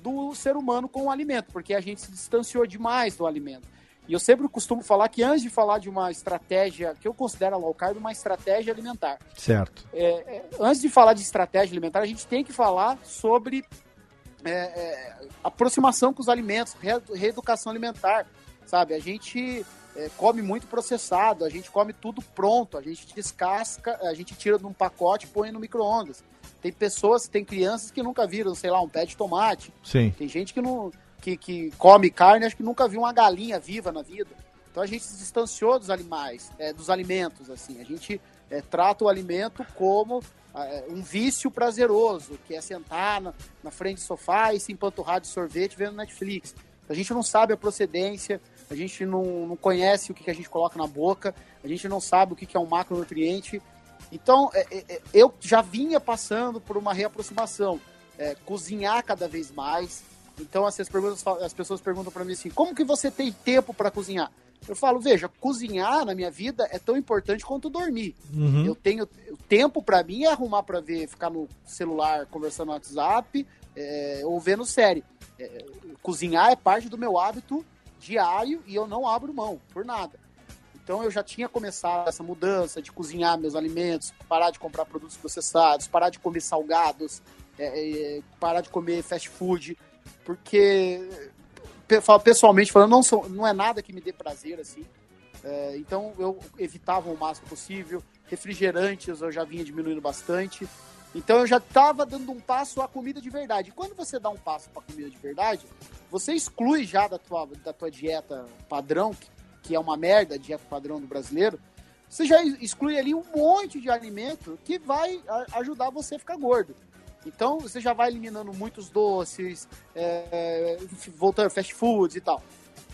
do ser humano com o alimento, porque a gente se distanciou demais do alimento. E eu sempre costumo falar que antes de falar de uma estratégia, que eu considero a low carb uma estratégia alimentar, Certo. é, é, antes de falar de estratégia alimentar, a gente tem que falar sobre é, é, aproximação com os alimentos, re- reeducação alimentar, sabe? A gente é, come muito processado, a gente come tudo pronto, a gente descasca, a gente tira de um pacote e põe no micro-ondas. Tem pessoas, tem crianças que nunca viram, sei lá, um pé de tomate. Sim. Tem gente que não que, que come carne, acho que nunca viu uma galinha viva na vida. Então a gente se distanciou dos animais, é, dos alimentos, assim. A gente é, trata o alimento como é, um vício prazeroso, que é sentar na, na frente do sofá e se empanturrar de sorvete vendo Netflix. A gente não sabe a procedência, a gente não, não conhece o que, que a gente coloca na boca, a gente não sabe o que, que é um macronutriente. Então, é, é, é, eu já vinha passando por uma reaproximação. É, cozinhar cada vez mais. Então, assim, as, perguntas, as pessoas perguntam para mim assim: como que você tem tempo para cozinhar? Eu falo, veja, cozinhar na minha vida é tão importante quanto dormir. Uhum. Eu tenho o tempo para mim é arrumar para ver, ficar no celular conversando no WhatsApp é, ou vendo série. É, cozinhar é parte do meu hábito diário e eu não abro mão por nada. Então eu já tinha começado essa mudança de cozinhar meus alimentos, parar de comprar produtos processados, parar de comer salgados, é, é, parar de comer fast food, porque pessoalmente falando, não, sou, não é nada que me dê prazer assim. É, então eu evitava o máximo possível. Refrigerantes eu já vinha diminuindo bastante. Então eu já estava dando um passo à comida de verdade. Quando você dá um passo para comida de verdade, você exclui já da tua, da tua dieta padrão, que, que é uma merda, a dieta padrão do brasileiro, você já exclui ali um monte de alimento que vai ajudar você a ficar gordo. Então você já vai eliminando muitos doces, é, voltando fast foods e tal.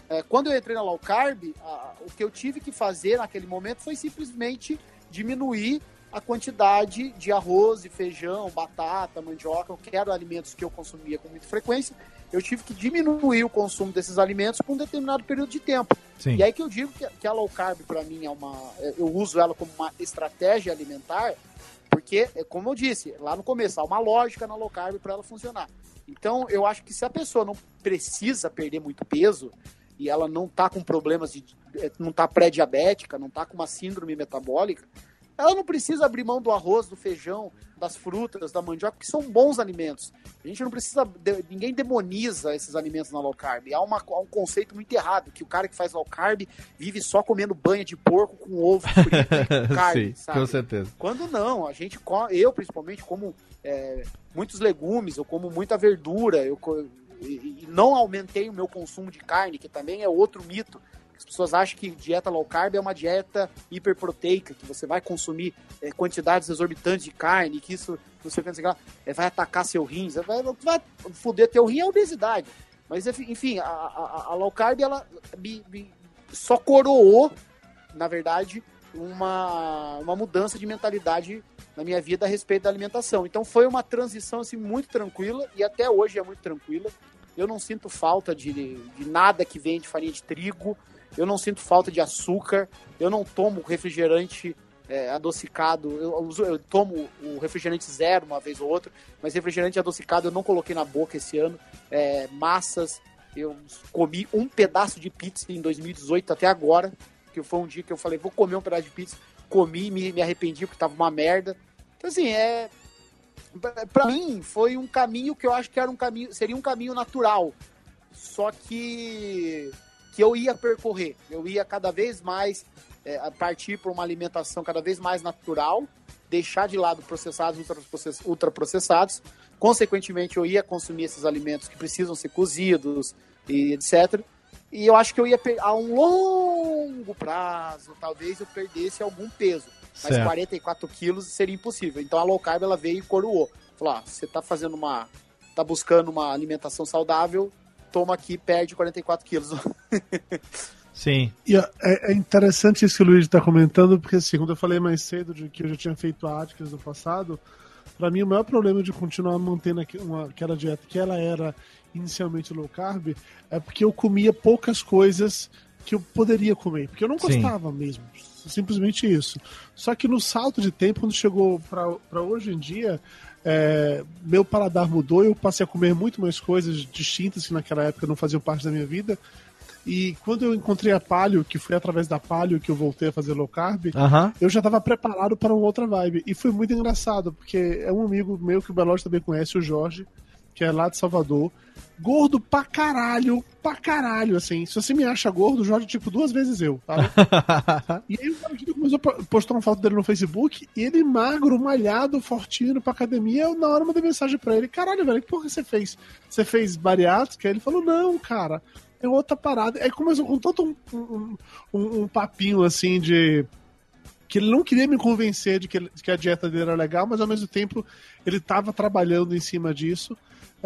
É, quando eu entrei na low carb, a- o que eu tive que fazer naquele momento foi simplesmente diminuir a quantidade de arroz e feijão, batata, mandioca, que eram alimentos que eu consumia com muita frequência. Eu tive que diminuir o consumo desses alimentos por um determinado período de tempo. Sim. E aí que eu digo que, que a low carb, para mim, é uma. Eu uso ela como uma estratégia alimentar, porque, é como eu disse, lá no começo, há uma lógica na low carb para ela funcionar. Então, eu acho que se a pessoa não precisa perder muito peso e ela não tá com problemas de. eh, não tá pré-diabética, não tá com uma síndrome metabólica, ela não precisa abrir mão do arroz, do feijão, das frutas, da mandioca, que são bons alimentos. A gente não precisa. ninguém demoniza esses alimentos na low carb. Há, uma- há um conceito muito errado, que o cara que faz low carb vive só comendo banha de porco com ovo frito com carne, Sim, sabe? com certeza. Quando não, a gente eu principalmente como é, muitos legumes, eu como muita verdura, eu e não aumentei o meu consumo de carne, que também é outro mito. As pessoas acham que dieta low carb é uma dieta hiperproteica, que você vai consumir é, quantidades exorbitantes de carne, que isso não sei que, é, vai atacar seu rins, vai, vai foder teu rim é obesidade. Mas enfim, a, a, a low carb ela me- me só coroou, na verdade, uma, uma mudança de mentalidade na minha vida a respeito da alimentação. Então foi uma transição assim muito tranquila e até hoje é muito tranquila. Eu não sinto falta de, de nada que vem de farinha de trigo, eu não sinto falta de açúcar, eu não tomo refrigerante é, adocicado, eu, uso- eu tomo o refrigerante zero uma vez ou outra, mas refrigerante adocicado eu não coloquei na boca esse ano. É, massas, eu comi um pedaço de pizza em 2018 até agora, que foi um dia que eu falei, vou comer um pedaço de pizza, comi, me, me arrependi porque tava uma merda. Então assim, é pra- mim foi um caminho que eu acho que era um caminho, seria um caminho natural. Só que que eu ia percorrer, eu ia cada vez mais é, partir para uma alimentação cada vez mais natural, deixar de lado processados, ultraprocess- ultraprocessados. Consequentemente, eu ia consumir esses alimentos que precisam ser cozidos e etc. E eu acho que eu ia a um longo prazo, talvez eu perdesse algum peso. Mas Certo. 44 quilos seria impossível. Então a low carb ela veio e coroou. Falou: ah, você tá fazendo uma. tá buscando uma alimentação saudável, toma aqui, perde 44 quilos. Sim. E é, é interessante isso que o Luiz está comentando, porque assim, quando eu falei mais cedo de que eu já tinha feito a Atkins no passado, para mim o maior problema de continuar mantendo uma- aquela dieta que ela era inicialmente low carb é porque eu comia poucas coisas que eu poderia comer, porque eu não Sim. gostava mesmo, simplesmente isso. Só que no salto de tempo, quando chegou para hoje em dia, é, meu paladar mudou, eu passei a comer muito mais coisas distintas que naquela época não faziam parte da minha vida. E quando eu encontrei a Palio, que foi através da Palio que eu voltei a fazer low carb, Aham. eu já estava preparado para uma outra vibe. E foi muito engraçado, porque é um amigo meu que o Belote também conhece, o Jorge, que é lá de Salvador. Gordo pra caralho, pra caralho, assim. Se você me acha gordo, o Jorge, tipo, duas vezes eu, tá? e aí o cara começou a postar uma foto dele no Facebook, e ele magro, malhado, fortinho, pra academia, eu na hora mandei mensagem pra ele, caralho, velho, que porra você fez? Você fez bariátrica? Ele falou, não, cara, é outra parada. Aí começou com todo um, um, um- um papinho, assim, de que ele não queria me convencer de que, de que a dieta dele era legal, mas ao mesmo tempo ele estava trabalhando em cima disso.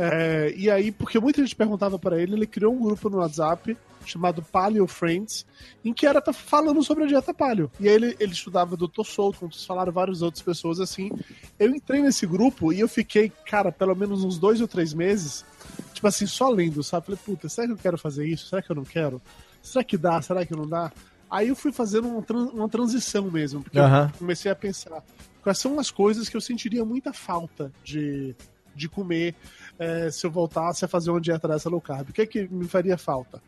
É, e aí, porque muita gente perguntava para ele, ele criou um grupo no WhatsApp chamado Paleo Friends, em que era falando sobre a dieta paleo. E aí ele, ele estudava Dr. Souto, como vocês falaram, várias outras pessoas assim. Eu entrei nesse grupo e eu fiquei, cara, pelo menos uns dois ou três meses, tipo assim, só lendo, sabe? Falei, puta, será que eu quero fazer isso? Será que eu não quero? Será que dá? Será que não dá? Aí eu fui fazendo uma, uma transição mesmo, porque Aham. eu comecei a pensar quais são as coisas que eu sentiria muita falta de, de comer eh, se eu voltasse a fazer uma dieta dessa low carb. O que é que me faria falta?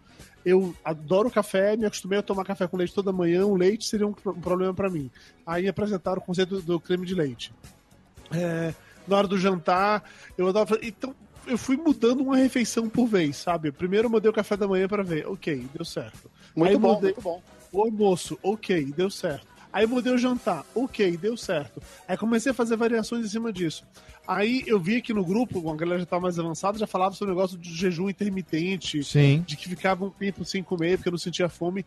eu adoro café, me acostumei a tomar café com leite toda manhã, o leite seria um, pro- um problema pra mim. Aí apresentaram o conceito do, do creme de leite. É, na hora do jantar, eu adoro. Então, eu fui mudando uma refeição por vez, sabe? Primeiro eu mudei o café da manhã pra ver, ok, deu certo. Muito Aí bom, mudei muito bom. o almoço, ok, deu certo. Aí mudei o jantar, ok, deu certo. Aí comecei a fazer variações em cima disso. Aí eu vi que no grupo, a galera já estava mais avançada, já falava sobre o negócio de jejum intermitente, Sim. de que ficava um tempo sem comer porque eu não sentia fome.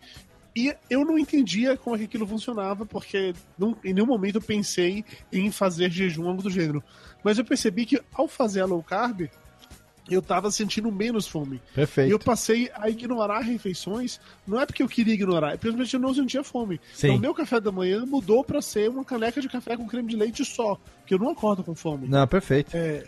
E eu não entendia como é que aquilo funcionava, porque não- em nenhum momento eu pensei em fazer jejum algo do gênero. Mas eu percebi que ao fazer a low carb, eu tava sentindo menos fome. Perfeito. E eu passei a ignorar refeições, não é porque eu queria ignorar, é simplesmente eu não sentia fome. Sim. Então, meu café da manhã mudou pra ser uma caneca de café com creme de leite só, porque eu não acordo com fome. Não, perfeito. É,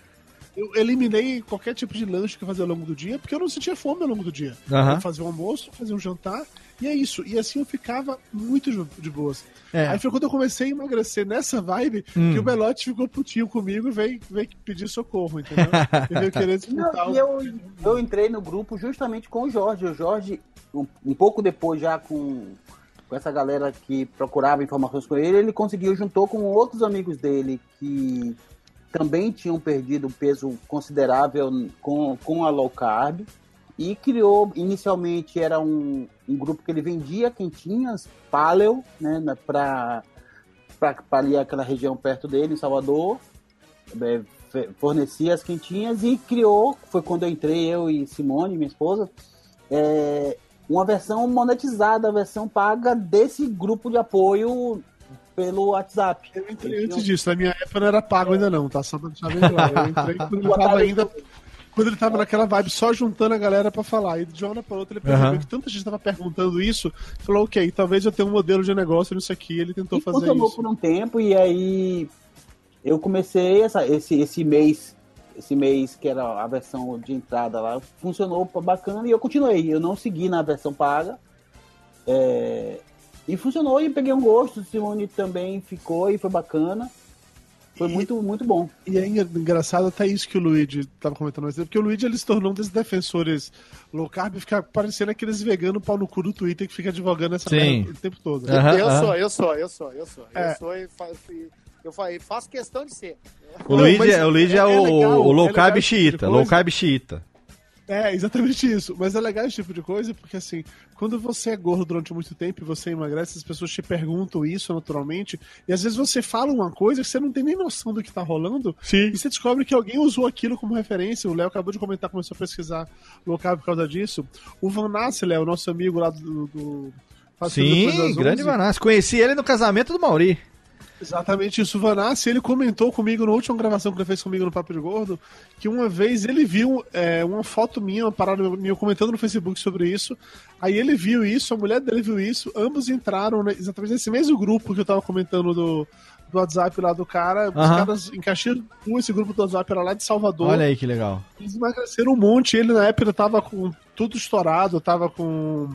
eu eliminei qualquer tipo de lanche que eu fazia ao longo do dia, porque eu não sentia fome ao longo do dia. Aham. Eu fazia um almoço, fazia um jantar, e é isso. E assim eu ficava muito de- boas. É. Aí foi quando eu comecei a emagrecer nessa vibe Hum. que o Belote ficou putinho comigo e veio, veio pedir socorro, entendeu? Ele veio querer disputar Não, o- e eu, eu entrei no grupo justamente com o Jorge. O Jorge, um, um pouco depois, já com, com essa galera que procurava informações com ele, ele conseguiu, juntou com outros amigos dele que também tinham perdido peso considerável com, com a low carb. E criou, inicialmente era um, um grupo que ele vendia quentinhas, paleo, né, para ali aquela região perto dele, em Salvador é, fornecia as quentinhas e criou, foi quando eu entrei, eu e Simone, minha esposa, é, uma versão monetizada, a versão paga desse grupo de apoio pelo WhatsApp. Eu entrei antes disso, na minha época não era pago ainda não, tá? Só pra deixar bem claro. Eu entrei quando tava ainda. Quando ele tava naquela vibe só juntando a galera pra falar. E de uma hora pra outra ele percebeu Aham. que tanta gente tava perguntando isso, falou, ok, talvez eu tenha um modelo de negócio nisso aqui, ele tentou E fazer funcionou isso. por um tempo e aí eu comecei essa, esse, esse mês, esse mês que era a versão de entrada lá, funcionou bacana e eu continuei. Eu não segui na versão paga. É, e funcionou e peguei um gosto. Simone também ficou e foi bacana. Foi muito, muito bom. E é engraçado até isso que o Luigi tava comentando mais porque o Luigi ele se tornou um desses defensores low carb e fica parecendo aqueles veganos pau no cu do Twitter que fica advogando essa merda o tempo todo. Aham, eu aham. sou, eu sou, eu sou, eu sou. É. Eu sou e fa- e- eu fa- e faço questão de ser. O Luigi, é, o, Luigi é, é o, legal, o low é carb tipo de xiita. Low carb xiita. É, exatamente isso. Mas é legal esse tipo de coisa porque, assim, quando você é gordo durante muito tempo e você emagrece, as pessoas te perguntam isso naturalmente, e às vezes você fala uma coisa que você não tem nem noção do que tá rolando, Sim. e você descobre que alguém usou aquilo como referência. O Léo acabou de comentar, começou a pesquisar low carb por causa disso. O Van Nassel, o nosso amigo lá do. do Sim, grande 11. Vanassi. Conheci ele no casamento do Mauri. Exatamente isso. O Vanassi, ele comentou comigo na última gravação que ele fez comigo no Papo de Gordo, que uma vez ele viu é, uma foto minha, uma parada minha comentando no Facebook sobre isso. Aí ele viu isso, a mulher dele viu isso, ambos entraram exatamente nesse mesmo grupo que eu tava comentando do, do WhatsApp lá do cara. Os caras do esse grupo do WhatsApp era lá de Salvador. Olha aí que legal. Eles emagreceram um monte. Ele na época tava com tudo estourado, tava com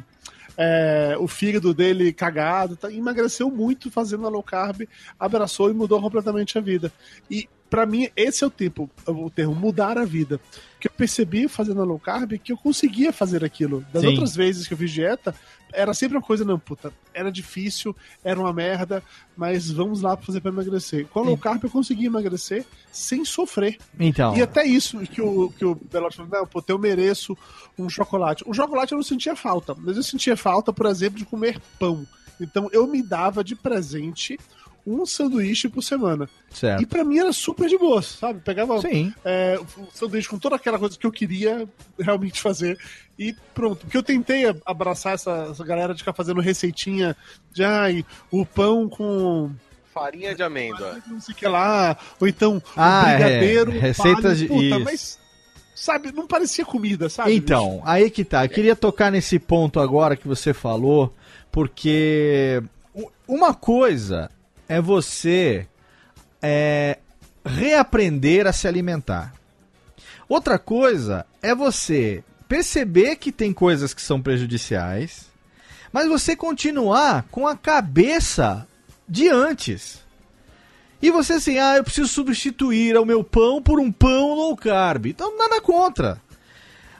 é, o fígado dele cagado, tá, emagreceu muito fazendo a low carb, abraçou e mudou completamente a vida. E pra mim esse é o tempo, o termo mudar a vida. Que eu percebi fazendo a low carb que eu conseguia fazer aquilo. Das Sim. outras vezes que eu fiz dieta, era sempre uma coisa, não, puta, era difícil, era uma merda, mas vamos lá fazer pra emagrecer. Com a low carb eu consegui emagrecer sem sofrer. Então. E até isso que o, que o Belotti falou, não, pô, eu mereço um chocolate. O chocolate eu não sentia falta, mas eu sentia falta, por exemplo, de comer pão. Então eu me dava de presente um sanduíche por semana. Certo. E pra mim era super de boa, sabe? Pegava Sim. é, o sanduíche com toda aquela coisa que eu queria realmente fazer e pronto. Porque eu tentei abraçar essa, essa galera de ficar fazendo receitinha de ai, o pão com Farinha de amêndoa. não sei o que lá, ou então Ah, o é. brigadeiro. Receitas palha. de- Puta, isso. mas, sabe, não parecia comida, sabe? Então, aí que tá. Eu queria tocar nesse ponto agora que você falou, porque uma coisa é você é, reaprender a se alimentar. Outra coisa é você perceber que tem coisas que são prejudiciais, mas você continuar com a cabeça de antes. E você assim, ah, eu preciso substituir o meu pão por um pão low carb. Então, nada contra.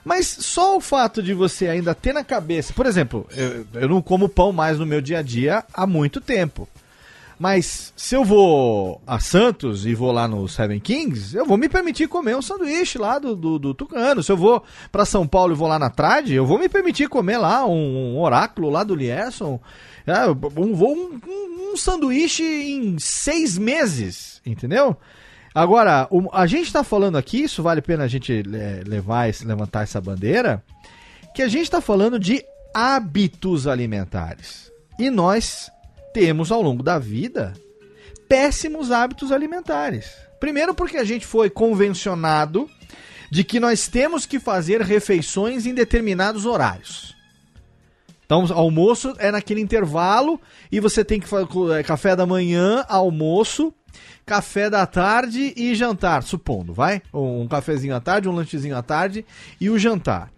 Mas só o fato de você ainda ter na cabeça, por exemplo, eu, eu não como pão mais no meu dia a dia há muito tempo. Mas se eu vou a Santos e vou lá no Seven Kings, eu vou me permitir comer um sanduíche lá do, do, do Tucano. Se eu vou para São Paulo e vou lá na Trade, eu vou me permitir comer lá um, um oráculo lá do Lierson. É, um, vou um, um, um sanduíche em seis meses, entendeu? Agora, o- a gente tá falando aqui, isso vale a pena a gente é, levar, esse- levantar essa bandeira, que a gente tá falando de hábitos alimentares. E nós temos ao longo da vida péssimos hábitos alimentares. Primeiro porque a gente foi convencionado de que nós temos que fazer refeições em determinados horários. Então, almoço é naquele intervalo e você tem que fazer café da manhã, almoço, café da tarde e jantar, supondo, vai? Um cafezinho à tarde, um lanchezinho à tarde e o jantar.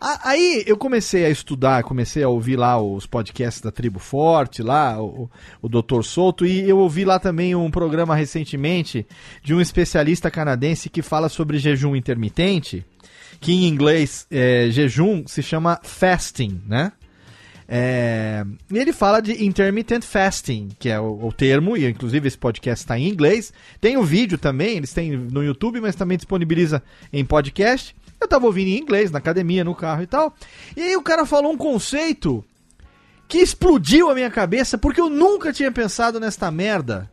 Aí eu comecei a estudar, comecei a ouvir lá os podcasts da Tribo Forte, lá, o, o Dr. Souto, e eu ouvi lá também um programa recentemente de um especialista canadense que fala sobre jejum intermitente, que em inglês é, jejum se chama fasting, né? É, e ele fala de intermittent fasting, que é o, o termo, e inclusive esse podcast está em inglês. Tem o vídeo também, eles têm no YouTube, mas também disponibiliza em podcast. Eu tava ouvindo em inglês, na academia, no carro e tal. E aí o cara falou um conceito que explodiu a minha cabeça, porque eu nunca tinha pensado nesta merda.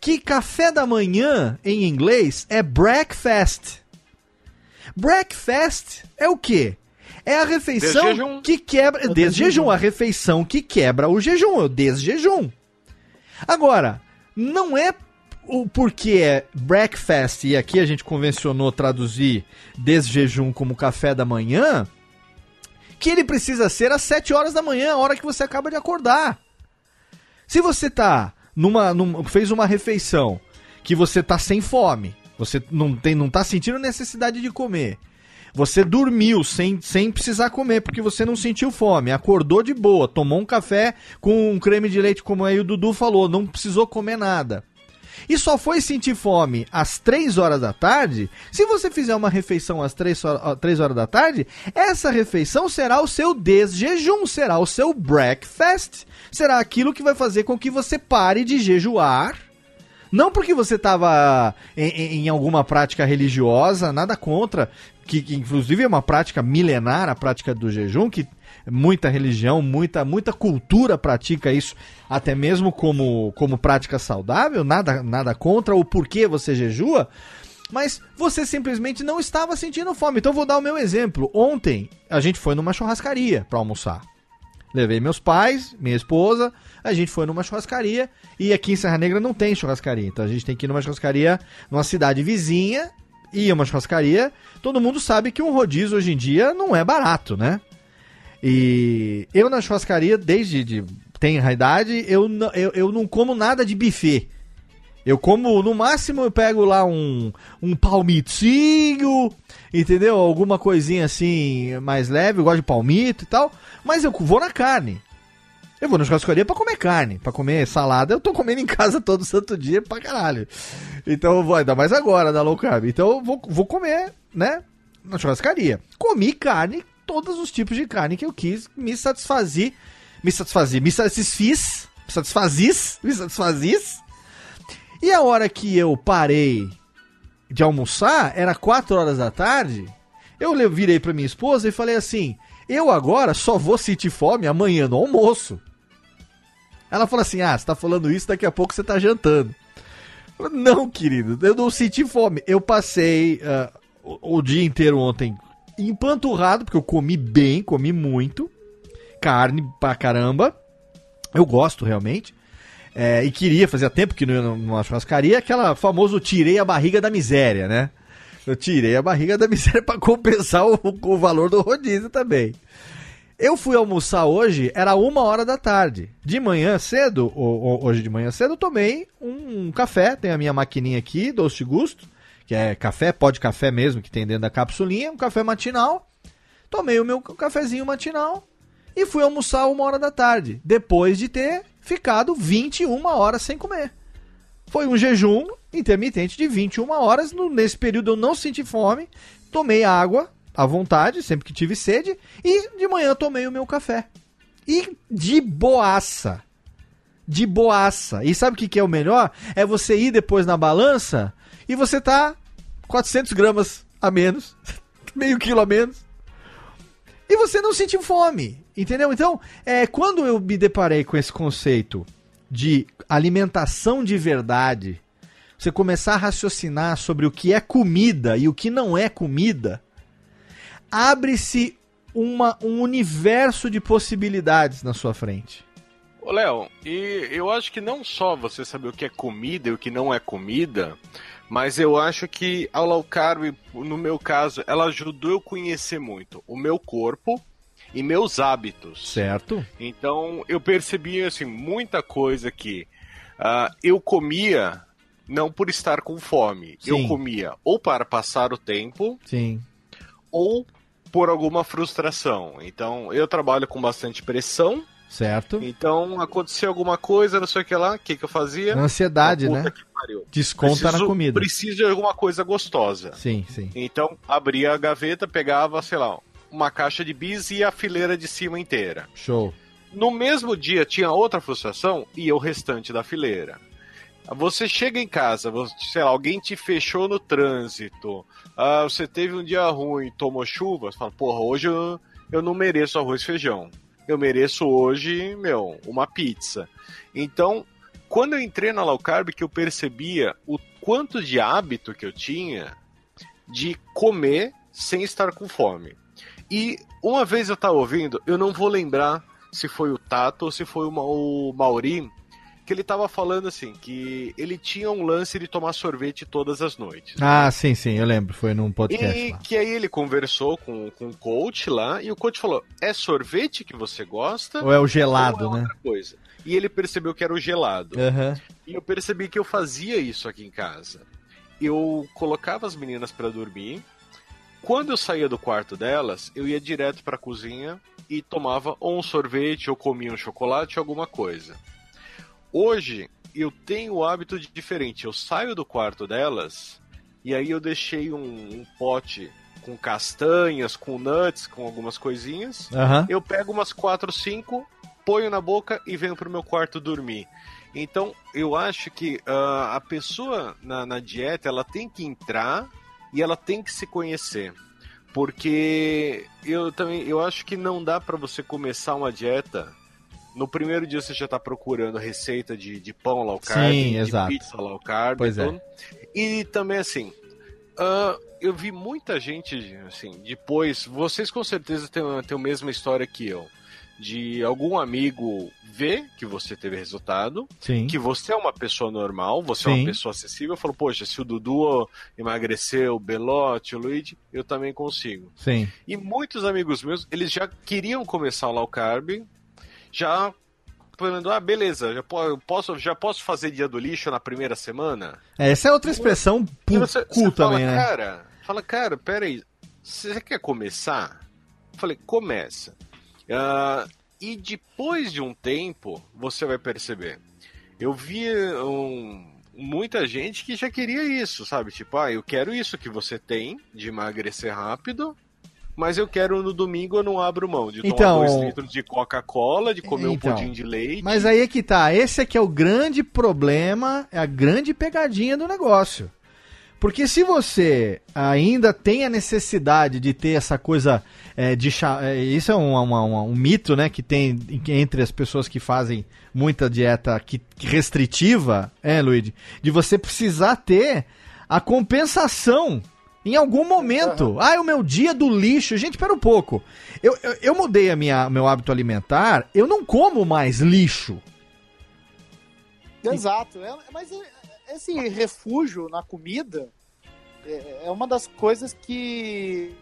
Que café da manhã, em inglês, é breakfast. Breakfast é o quê? É a refeição Desjejum. que quebra. Desjejum, a refeição que quebra o jejum, é o desjejum. Agora, não é o porque é breakfast e aqui a gente convencionou traduzir desjejum como café da manhã, que ele precisa ser às 7 horas da manhã, a hora que você acaba de acordar. Se você tá numa, num- fez uma refeição que você tá sem fome, você não tem não tá sentindo necessidade de comer. Você dormiu sem, sem precisar comer porque você não sentiu fome, acordou de boa, tomou um café com um creme de leite como aí o Dudu falou, não precisou comer nada. E só foi sentir fome às 3 horas da tarde. Se você fizer uma refeição às 3 horas, 3 horas da tarde, essa refeição será o seu desjejum, será o seu breakfast. Será aquilo que vai fazer com que você pare de jejuar. Não porque você estava em, em- em alguma prática religiosa, nada contra, que, que inclusive é uma prática milenar, a prática do jejum, que muita religião, muita, muita cultura pratica isso, até mesmo como, como prática saudável, nada, nada contra o porquê você jejua, mas você simplesmente não estava sentindo fome. Então vou dar o meu exemplo. Ontem a gente foi numa churrascaria para almoçar. Levei meus pais, minha esposa, a gente foi numa churrascaria e aqui em Serra Negra não tem churrascaria. Então a gente tem que ir numa churrascaria numa cidade vizinha e é uma churrascaria. Todo mundo sabe que um rodízio hoje em dia não é barato, né? E eu na churrascaria, desde de, tem idade, eu, eu, eu não como nada de buffet. Eu como, no máximo, eu pego lá um, um palmitinho, entendeu? Alguma coisinha assim mais leve, eu gosto de palmito e tal. Mas eu vou na carne. Eu vou na churrascaria pra comer carne, pra comer salada. Eu tô comendo em casa todo santo dia pra caralho. Então vou, ainda mais agora, na low carb. Então eu vou, vou comer, né? Na churrascaria. Comi carne, todos os tipos de carne que eu quis, me satisfazi. Me satisfazi, me satisfiz. Me satisfazis, me satisfazis. E a hora que eu parei de almoçar, era 4 horas da tarde, eu virei pra minha esposa e falei assim: eu agora só vou sentir fome amanhã no almoço. Ela falou assim: ah, você tá falando isso, daqui a pouco você tá jantando. Não, querido, eu não senti fome. Eu passei ah, o, o dia inteiro ontem empanturrado, porque eu comi bem, comi muito. Carne pra caramba. Eu gosto realmente. É, e queria, fazia tempo que não ia numa churrascaria, aquela famoso tirei a barriga da miséria, né? Eu tirei a barriga da miséria pra compensar o, o valor do rodízio também. Eu fui almoçar hoje, era uma hora da tarde. De manhã cedo, o- o- hoje de manhã cedo, eu tomei um café. Tem a minha maquininha aqui, doce de gusto, que é café, pó de café mesmo, que tem dentro da capsulinha, um café matinal. Tomei o meu cafezinho matinal e fui almoçar uma hora da tarde, depois de ter ficado 21 horas sem comer. Foi um jejum intermitente de 21 horas. Nesse período eu não senti fome, tomei água, à vontade, sempre que tive sede, e de manhã tomei o meu café. E de boaça. De boaça. E sabe o que, que é o melhor? É você ir depois na balança e você tá 400 gramas a menos, meio quilo a menos. E você não sentiu fome, entendeu? Então, é, quando eu me deparei com esse conceito de alimentação de verdade, você começar a raciocinar sobre o que é comida e o que não é comida, abre-se uma- um universo de possibilidades na sua frente. Ô, Léo, e eu acho que não só você saber o que é comida e o que não é comida, mas eu acho que a low carb, no meu caso, ela ajudou eu conhecer muito o meu corpo e meus hábitos. Certo? Então eu percebi assim muita coisa que ah, eu comia não por estar com fome, Sim. eu comia ou para passar o tempo Sim. ou por alguma frustração. Então eu trabalho com bastante pressão. Certo? Então acontecia alguma coisa, não sei o que lá, o que, que eu fazia? Ansiedade, né? que pariu. Desconta na Preciso- comida. Preciso de alguma coisa gostosa. Sim, sim. Então abria a gaveta, pegava, sei lá, uma caixa de bis e a fileira de cima inteira. Show. No mesmo dia tinha outra frustração e o restante da fileira. Você chega em casa, você- sei lá, alguém te fechou no trânsito, ah, você teve um dia ruim, tomou chuva, você fala, porra, hoje eu, eu não mereço arroz e feijão. Eu mereço hoje, meu, uma pizza. Então, quando eu entrei na low carb, que eu percebia o quanto de hábito que eu tinha de comer sem estar com fome. E uma vez eu tava ouvindo, eu não vou lembrar se foi o Tato ou se foi o Mauri, que ele tava falando assim, que ele tinha um lance de tomar sorvete todas as noites. Ah, sim, sim, eu lembro. Foi num podcast E lá. que aí ele conversou com, com o coach lá, e o coach falou: é sorvete que você gosta? Ou é o gelado, ou é né? coisa? E ele percebeu que era o gelado. Aham. E eu percebi que eu fazia isso aqui em casa. Eu colocava as meninas pra dormir. Quando eu saía do quarto delas, eu ia direto pra cozinha e tomava ou um sorvete ou comia um chocolate, alguma coisa. Hoje eu tenho o hábito de diferente. Eu saio do quarto delas e aí eu deixei um, um pote com castanhas, com nuts, com algumas coisinhas. Aham. Eu pego umas 4, 5, ponho na boca e venho pro meu quarto dormir. Então, eu acho que ah, a pessoa na, na dieta, ela tem que entrar e ela tem que se conhecer. Porque eu também eu acho que não dá pra você começar uma dieta. No primeiro dia você já tá procurando receita de, de pão low carb, Sim, de exato. pizza low carb. Pois é. tudo. E também assim, ah, eu vi muita gente, assim, depois, vocês com certeza têm, têm a mesma história que eu. De algum amigo ver que você teve resultado, Sim. que você é uma pessoa normal, você é Sim. uma pessoa acessível, falou, poxa, se o Dudu emagreceu, o Belote, o Luigi, eu também consigo. Sim. E muitos amigos meus, eles já queriam começar o low carb, já falando, ah, beleza, já po- posso, já posso fazer dia do lixo na primeira semana? É, Essa é outra expressão pu- você, cool você fala, também, né? Cara, fala, cara, peraí, você quer começar? Eu falei, começa. Ah, e depois de um tempo, você vai perceber. Eu vi um- muita gente que já queria isso, sabe? Tipo, ah, eu quero isso que você tem, de emagrecer rápido, mas eu quero no domingo eu não abro mão de Então- tomar dois litros de Coca-Cola, de comer Então, um pudim de leite. Mas aí é que tá. Esse é que é o grande problema, é a grande pegadinha do negócio. Porque se você ainda tem a necessidade de ter essa coisa é, de é, isso é um, uma- uma- um mito, né, que tem entre as pessoas que fazem muita dieta que, restritiva, é, Luigi, de você precisar ter a compensação em algum momento. Ah, é o meu dia do lixo. Gente, espera um pouco. Eu, eu, eu mudei a minha, meu hábito alimentar, eu não como mais lixo. Exato. É- mas é- esse refúgio na comida é, é uma das coisas que,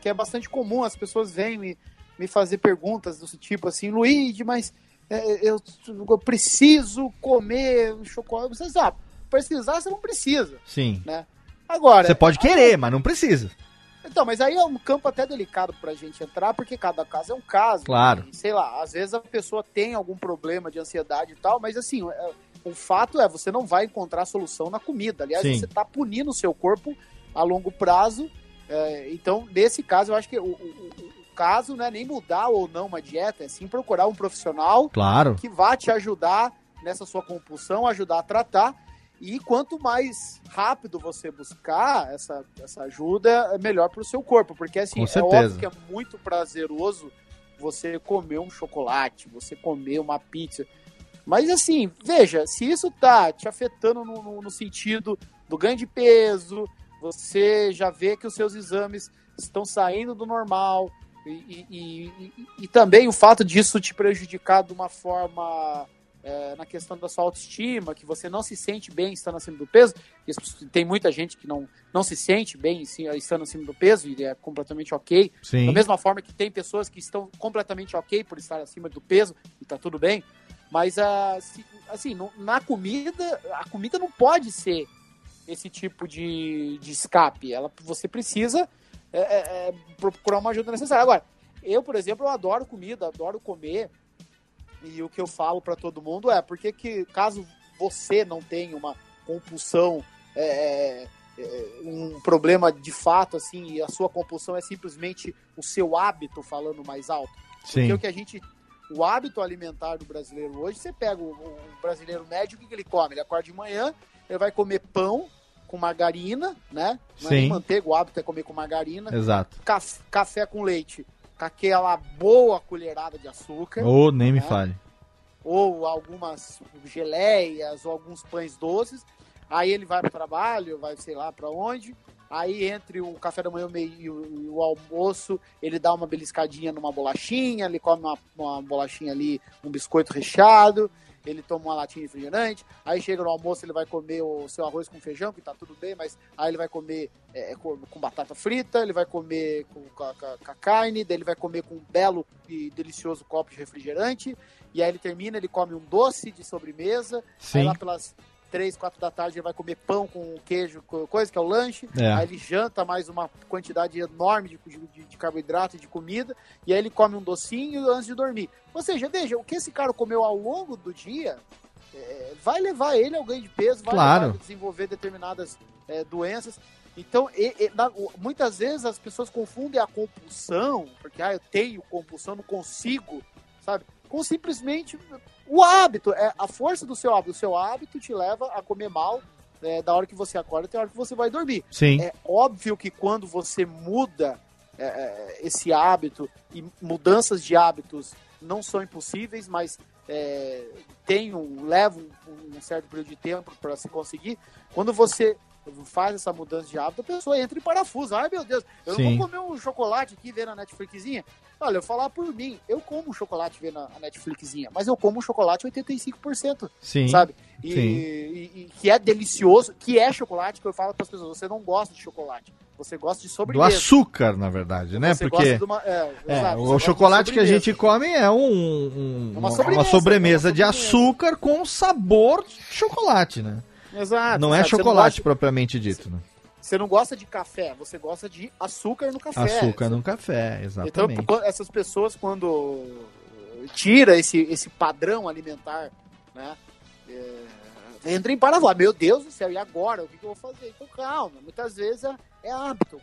que é bastante comum. As pessoas vêm me, me fazer perguntas do tipo assim, Luigi, mas é, eu, eu preciso comer chocolate. Você sabe, precisar você não precisa, Sim. né? Agora, Você pode querer, mas não precisa. então, mas aí é um campo até delicado pra gente entrar, porque cada caso é um caso. Claro. E, sei lá, às vezes a pessoa tem algum problema de ansiedade e tal, mas assim, é- o fato é, você não vai encontrar solução na comida. Aliás, Sim. você tá punindo o seu corpo a longo prazo É, então, nesse caso, eu acho que o, o- o- o caso não é nem mudar ou não uma dieta, é sim procurar um profissional Claro. que vá te ajudar nessa sua compulsão, ajudar a tratar. E quanto mais rápido você buscar essa, essa ajuda, é melhor para o seu corpo. Porque assim, é óbvio que é muito prazeroso você comer um chocolate, você comer uma pizza. Mas assim, veja, se isso tá te afetando no, no- no sentido do ganho de peso, você já vê que os seus exames estão saindo do normal, e, e- e- e- e também o fato disso te prejudicar de uma forma é, na questão da sua autoestima, que você não se sente bem estando acima do peso, tem muita gente que não, não se sente bem estando acima do peso, e é completamente ok. Sim. Da mesma forma que tem pessoas que estão completamente ok por estar acima do peso, e tá tudo bem. Mas, ah, assim, na comida, a comida não pode ser esse tipo de, de escape. Ela, você precisa é, é, é, procurar uma ajuda necessária. Agora, eu, por exemplo, eu adoro comida, adoro comer. E o que eu falo para todo mundo é porque que caso você não tenha uma compulsão, é, é, um problema de fato, assim, e a sua compulsão é simplesmente o seu hábito falando mais alto. Porque Sim. o que a gente. O hábito alimentar do brasileiro hoje, você pega o, o brasileiro médio, o que, que ele come? Ele acorda de manhã, ele vai comer pão com margarina, né? Não é nem Sim. manteiga, o hábito é comer com margarina. Exato. Caf- café com leite, com aquela boa colherada de açúcar. Ou nem me né? fale. Ou algumas geleias, ou alguns pães doces. Aí ele vai para o trabalho, vai sei lá para onde. Aí entre o café da manhã e o- o almoço, ele dá uma beliscadinha numa bolachinha, ele come uma, uma bolachinha ali, um biscoito recheado, ele toma uma latinha de refrigerante, aí chega no almoço, ele vai comer o seu arroz com feijão, que tá tudo bem, mas aí ele vai comer é, com, com batata frita, ele vai comer com, com, a- com a- com a carne, daí ele vai comer com um belo e delicioso copo de refrigerante, e aí ele termina, ele come um doce de sobremesa, Sim. aí lá pelas três, quatro da tarde ele vai comer pão com queijo, co- coisa que é o lanche, É. aí ele janta mais uma quantidade enorme de, de, de carboidrato e de comida, e aí ele come um docinho antes de dormir. Ou seja, veja, o que esse cara comeu ao longo do dia é, vai levar ele ao ganho de peso, vai Claro. levar ele a desenvolver determinadas é, doenças. Então, e- e, na- muitas vezes as pessoas confundem a compulsão, porque ah, eu tenho compulsão, não consigo, sabe? Com simplesmente o hábito, é a força do seu hábito. O seu hábito te leva a comer mal é, da hora que você acorda até a hora que você vai dormir. Sim. É óbvio que quando você muda é, é, esse hábito, e mudanças de hábitos não são impossíveis, mas é, tem um, leva um, um certo período de tempo para se conseguir. Quando você faz essa mudança de hábito, a pessoa entra em parafuso. Ai, meu Deus, eu Sim. não vou comer um chocolate aqui vendo a Netflixzinha. Olha, eu falar por mim, eu como um chocolate vendo a Netflixzinha, mas eu como um chocolate 85%, Sim. sabe? E, Sim. e- e que é delicioso, que é chocolate, que eu falo para as pessoas, você não gosta de chocolate, você gosta de Do sobremesa. açúcar, na verdade, né? Você Porque uma- é, é, o chocolate que a gente come é um, um- Uma uma, sobremesa, uma sobremesa de açúcar com sabor de chocolate, né? Exato, não é chocolate gosta- propriamente dito, né? Você não gosta de café, você gosta de açúcar no café. Açúcar no café, Então, exatamente. qu- essas pessoas, quando tira esse, esse padrão alimentar, né? É, entra em parafuso. Meu Deus do céu, e agora? O que, eu vou fazer? Então, calma. Muitas vezes é, é hábito.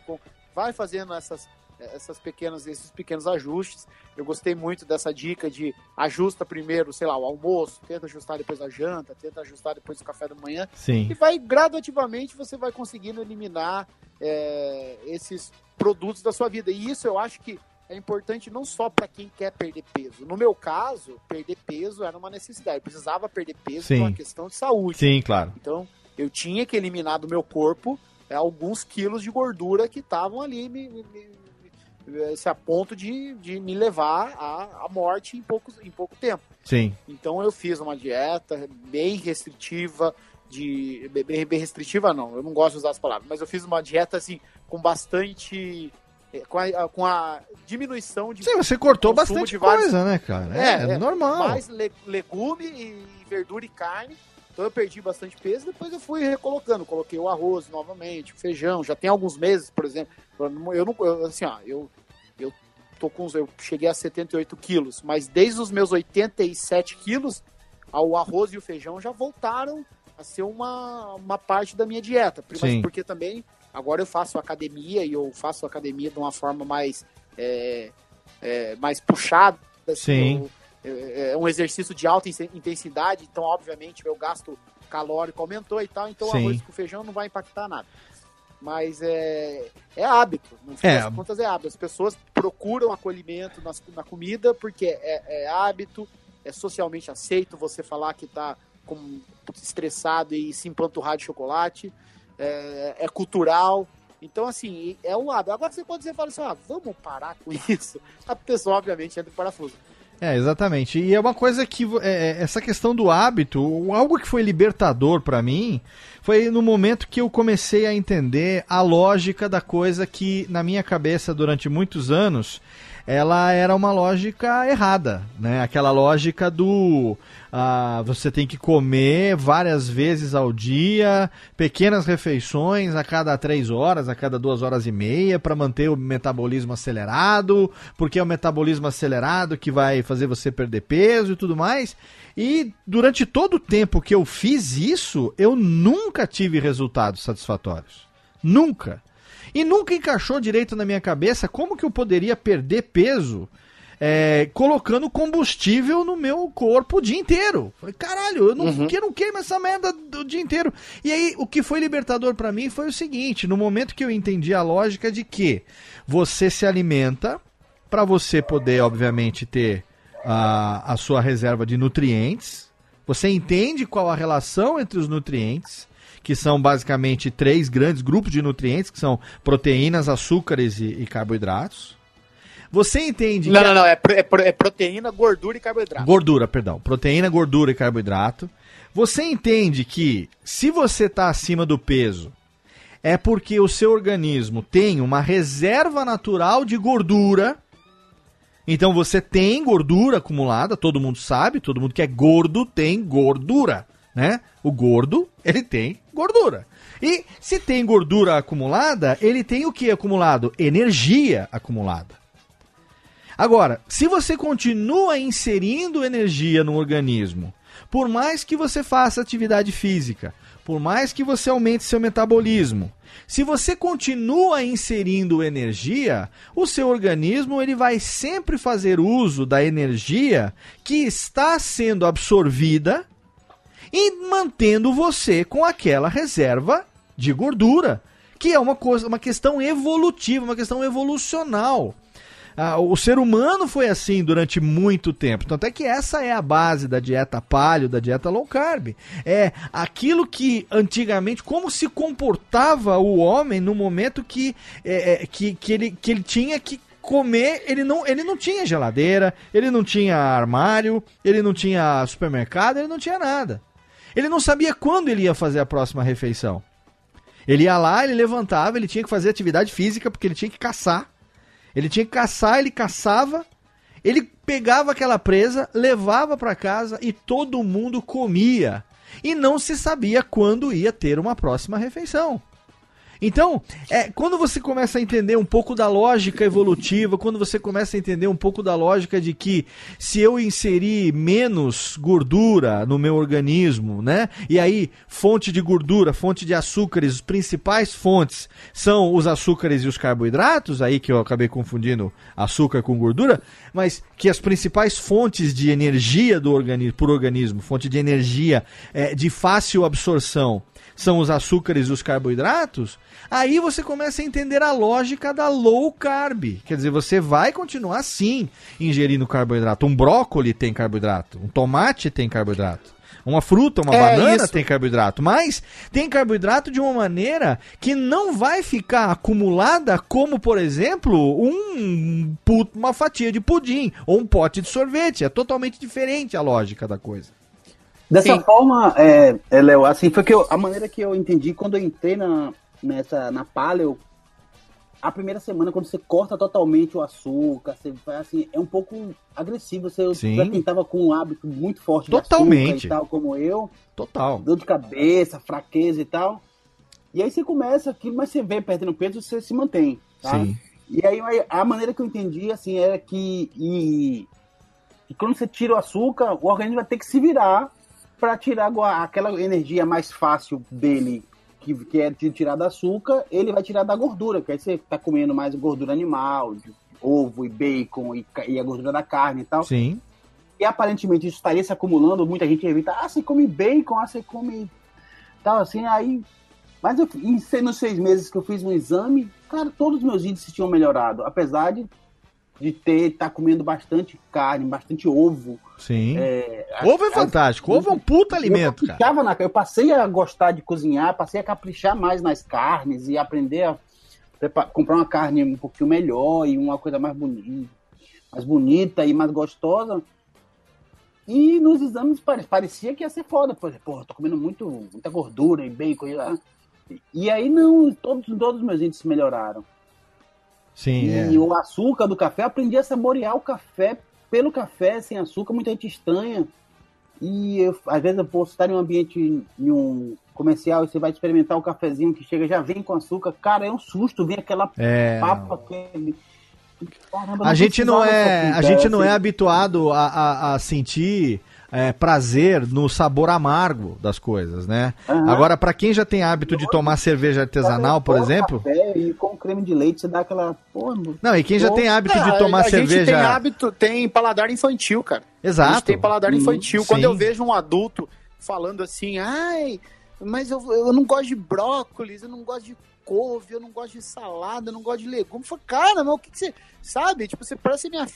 Vai fazendo essas, essas pequenas, esses pequenos ajustes. Eu gostei muito dessa dica de ajusta primeiro, sei lá, o almoço, tenta ajustar depois da janta, tenta ajustar depois do café da manhã. Sim. E vai gradativamente você vai conseguindo eliminar é, esses produtos da sua vida. E isso eu acho que é importante não só para quem quer perder peso. No meu caso, perder peso era uma necessidade. Eu precisava perder peso Sim. por uma questão de saúde. Sim, claro. Então, eu tinha que eliminar do meu corpo é, alguns quilos de gordura que estavam ali me- me- esse, a ponto de, de me levar à, à morte em, poucos, em pouco tempo. Sim. Então eu fiz uma dieta bem restritiva, de bem, bem restritiva não, eu não gosto de usar as palavras, mas eu fiz uma dieta assim com bastante eh, com a, com a diminuição de Sim, você cortou bastante vários- coisa, né, cara? É, normal. mais le- legume e verdura e carne. Então eu perdi bastante peso, depois eu fui recolocando, coloquei o arroz novamente, o feijão, já tem alguns meses, por exemplo. Eu não, eu assim, ó, eu eu tô com eu cheguei a 78 quilos, mas desde os meus 87 quilos, o arroz e o feijão já voltaram a ser uma, uma parte da minha dieta. Sim. porque também Agora eu faço academia e eu faço academia de uma forma mais, é, é, mais puxada. assim, Sim. eu- é, é um exercício de alta intensidade, então, obviamente, meu gasto calórico aumentou e tal, então o Sim. arroz com feijão não vai impactar nada. Mas é, é hábito, no fim É. das contas é hábito. As pessoas procuram acolhimento nas- na comida porque é, é hábito, é socialmente aceito você falar que tá com, estressado e se empanturrar de chocolate, é, é cultural. Então, assim, é um hábito. Agora você pode dizer, fala assim, ah, vamos parar com isso. A pessoa, obviamente, entra em parafuso. É, exatamente. E é uma coisa que é, é, essa questão do hábito, algo que foi libertador pra mim, foi no momento que eu comecei a entender a lógica da coisa que na minha cabeça durante muitos anos ela era uma lógica errada, né? Aquela lógica do ah, você tem que comer várias vezes ao dia, pequenas refeições a cada três horas, a cada duas horas e meia, para manter o metabolismo acelerado, porque é o metabolismo acelerado que vai fazer você perder peso e tudo mais. E durante todo o tempo que eu fiz isso, eu nunca tive resultados satisfatórios. Nunca. E nunca encaixou direito na minha cabeça como que eu poderia perder peso é, colocando combustível no meu corpo o dia inteiro. Falei, caralho, eu não, Uhum. eu não queimo essa merda do dia inteiro. E aí, o que foi libertador pra mim foi o seguinte: no momento que eu entendi a lógica de que você se alimenta pra você poder, obviamente, ter a, a sua reserva de nutrientes. Você entende qual a relação entre os nutrientes, que são basicamente três grandes grupos de nutrientes, que são proteínas, açúcares e, e carboidratos. Você entende Não, não, não. É, é é proteína, gordura e carboidrato. Gordura, perdão. Proteína, gordura e carboidrato. Você entende que se você está acima do peso, é porque o seu organismo tem uma reserva natural de gordura. Então você tem gordura acumulada, todo mundo sabe, todo mundo que é gordo tem gordura, né? O gordo, ele tem gordura. E se tem gordura acumulada, ele tem o que acumulado? Energia acumulada. Agora, se você continua inserindo energia no organismo, por mais que você faça atividade física, por mais que você aumente seu metabolismo, se você continua inserindo energia, o seu organismo ele vai sempre fazer uso da energia que está sendo absorvida e mantendo você com aquela reserva de gordura, que é uma coisa, uma questão evolutiva, uma questão evolucional. Ah, o ser humano foi assim durante muito tempo. Tanto é que essa é a base da dieta paleo, da dieta low carb. É aquilo que antigamente, como se comportava o homem no momento que, é, é, que, que, ele, que ele tinha que comer, ele não, ele não tinha geladeira, ele não tinha armário, ele não tinha supermercado, ele não tinha nada. Ele não sabia quando ele ia fazer a próxima refeição. Ele ia lá, ele levantava, ele tinha que fazer atividade física porque ele tinha que caçar. Ele tinha que caçar, ele caçava, ele pegava aquela presa, levava para casa e todo mundo comia. E não se sabia quando ia ter uma próxima refeição. Então, é, quando você começa a entender um pouco da lógica evolutiva, quando você começa a entender um pouco da lógica de que se eu inserir menos gordura no meu organismo, né? E aí, fonte de gordura, fonte de açúcares, os principais fontes são os açúcares e os carboidratos, aí que eu acabei confundindo açúcar com gordura, mas que as principais fontes de energia do organismo, por organismo, fonte de energia é, de fácil absorção, são os açúcares e os carboidratos, aí você começa a entender a lógica da low carb. Quer dizer, você vai continuar sim ingerindo carboidrato. Um brócoli tem carboidrato, um tomate tem carboidrato. Uma fruta, uma É, banana isso. tem carboidrato, mas tem carboidrato de uma maneira que não vai ficar acumulada como, por exemplo, um, uma fatia de pudim ou um pote de sorvete. É totalmente diferente a lógica da coisa. Dessa Sim. forma, é, é, Léo, assim, foi que eu- a maneira que eu entendi quando eu entrei na, nessa, na paleo, a primeira semana, quando você corta totalmente o açúcar, você vai assim, é um pouco agressivo. Você Sim. pra quem tava com um hábito muito forte Totalmente. de açúcar e tal, como eu, Total. dor de cabeça, fraqueza e tal. E aí você começa aquilo, mas você vem perdendo peso, você se mantém, tá? Sim. E aí a maneira que eu entendi, assim, era que e, e quando você tira o açúcar, o organismo vai ter que se virar para tirar aquela energia mais fácil dele que, que é de tirar do açúcar, ele vai tirar da gordura, que aí você tá comendo mais gordura animal, de ovo e bacon e, e a gordura da carne e tal. Sim. E aparentemente isso estaria se acumulando, muita gente evita, ah, você come bacon, ah, você come tal, assim, aí. Mas eu, em, nos seis meses que eu fiz um exame, cara, todos os meus índices tinham melhorado, apesar de, de ter, tá comendo bastante carne, bastante ovo. Sim. É, Ovo é a- fantástico. Ovo é um puta alimento, eu cara. na, eu passei a gostar de cozinhar, passei a caprichar mais nas carnes e aprender a comprar uma carne um pouquinho melhor e uma coisa mais bonita, mais bonita e mais gostosa. E nos exames pare- parecia que ia ser foda. Por exemplo, tô comendo muito, muita gordura e bacon. E, ah. e aí não, todos, todos os meus índices melhoraram. Sim, E é. o açúcar do café, eu aprendi a saborear o café pelo café, sem açúcar, muita gente estranha. E eu, às vezes eu posso estar em um ambiente, em um comercial, e você vai experimentar o cafezinho que chega, já vem com açúcar. Cara, é um susto, vem aquela É, papo, aquele. Caramba, A gente não é, a gente não é assim. habituado a, a, a sentir é, prazer no sabor amargo das coisas, né? Aham. Agora, pra quem já tem hábito de tomar cerveja artesanal, por exemplo, Café e com creme de leite, você dá aquela. Pô, não, e quem já tem hábito Não, de tomar a gente cerveja, tem hábito, tem paladar infantil, cara. A gente exato. tem paladar Hum, infantil. Quando eu vejo um adulto falando assim, ai, mas eu, eu não gosto de brócolis, eu não gosto de couve, eu não gosto de salada, eu não gosto de legumes. Eu falo, cara, mas o que, que você. Sabe? Tipo, você parece minha,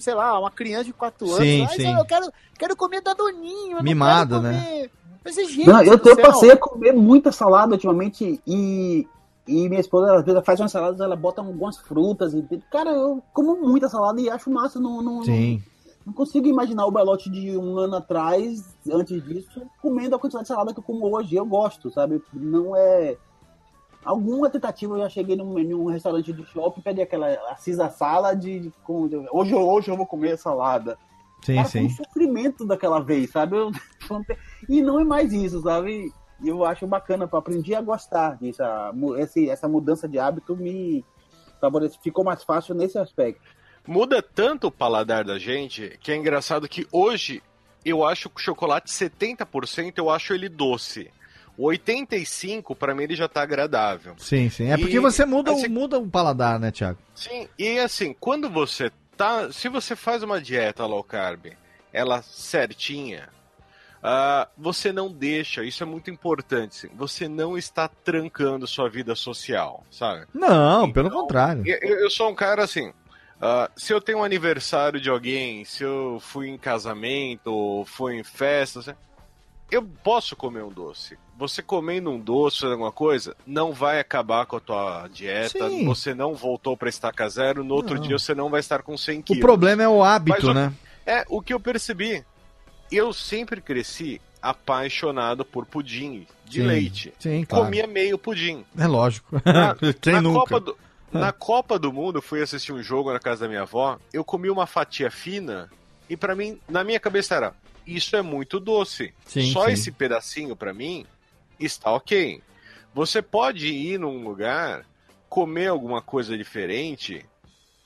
sei lá, uma criança de 4 anos. Sim, sim. Eu quero, quero comer danoninho. eu Mimado, não né? comer... Mas, gente, Não, eu, eu passei a comer muita salada ultimamente e, e minha esposa às vezes faz umas saladas, ela bota algumas frutas e cara, eu como muita salada e acho massa, não, não, Sim. não consigo imaginar o Belote de um ano atrás, antes disso, comendo a quantidade de salada que eu como hoje. Eu gosto, sabe? Não é. Alguma tentativa eu já cheguei num, num restaurante de shopping, pedi aquela a Cisa Salad, de, com, hoje, eu- hoje eu vou comer salada. Sim, Cara, foi um sim. sofrimento daquela vez, sabe? Eu- e não é mais isso, sabe? Eu acho bacana, eu aprendi a gostar disso. a esse, essa mudança de hábito me favorece, ficou mais fácil nesse aspecto. Muda tanto o paladar da gente que é engraçado que hoje eu acho que o chocolate 70% eu acho ele doce. O 85 para mim ele já tá agradável. Sim, sim. É E- porque você muda, você- muda o paladar, né, Thiago? Sim, e assim, quando você tá, se você faz uma dieta low carb, ela certinha, ah, você não deixa, isso é muito importante, sim, você não está trancando sua vida social, sabe? Não, pelo contrário. Eu, eu- sou um cara assim. ah, se eu tenho um aniversário de alguém, se eu fui em casamento, ou fui em festa, assim, eu posso comer um doce. Você comendo um doce ou alguma coisa, não vai acabar com a tua dieta. Sim. Você não voltou para estaca zero. No outro Não. dia você não vai estar com 100 O quilos. problema é o hábito, Mas o- né? É, o que eu percebi. Eu sempre cresci apaixonado por pudim de Sim, leite. sim, claro. Comia meio pudim. É lógico. Na, Quem na nunca? Copa do, na Copa do Mundo, eu fui assistir um jogo na casa da minha avó. Eu comi uma fatia fina e pra mim, na minha cabeça era: isso é muito doce. Sim, Só sim. esse pedacinho pra mim está ok. Você pode ir num lugar, comer alguma coisa diferente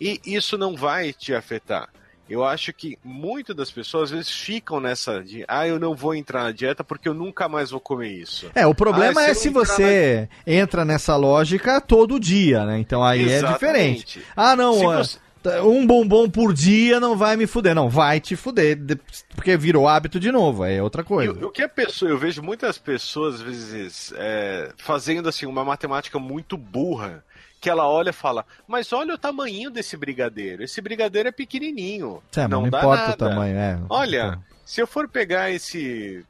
e isso não vai te afetar. Eu acho que muitas das pessoas às vezes ficam nessa de, ah, eu não vou entrar na dieta porque eu nunca mais vou comer isso. É, o problema Ah, é se entrar na você entra nessa lógica todo dia, né? Então aí é Exatamente. diferente. Ah, não, Se ah, você- um bombom por dia não vai me fuder. Não, vai te fuder, de- porque virou hábito de novo, é outra coisa. o o que a pessoa, eu vejo muitas pessoas, às vezes, é, fazendo assim uma matemática muito burra, que ela olha e fala, mas olha o tamanho desse brigadeiro, esse brigadeiro é pequenininho, É, mas não, não importa o nada. tamanho, é. Olha, se eu for pegar esse,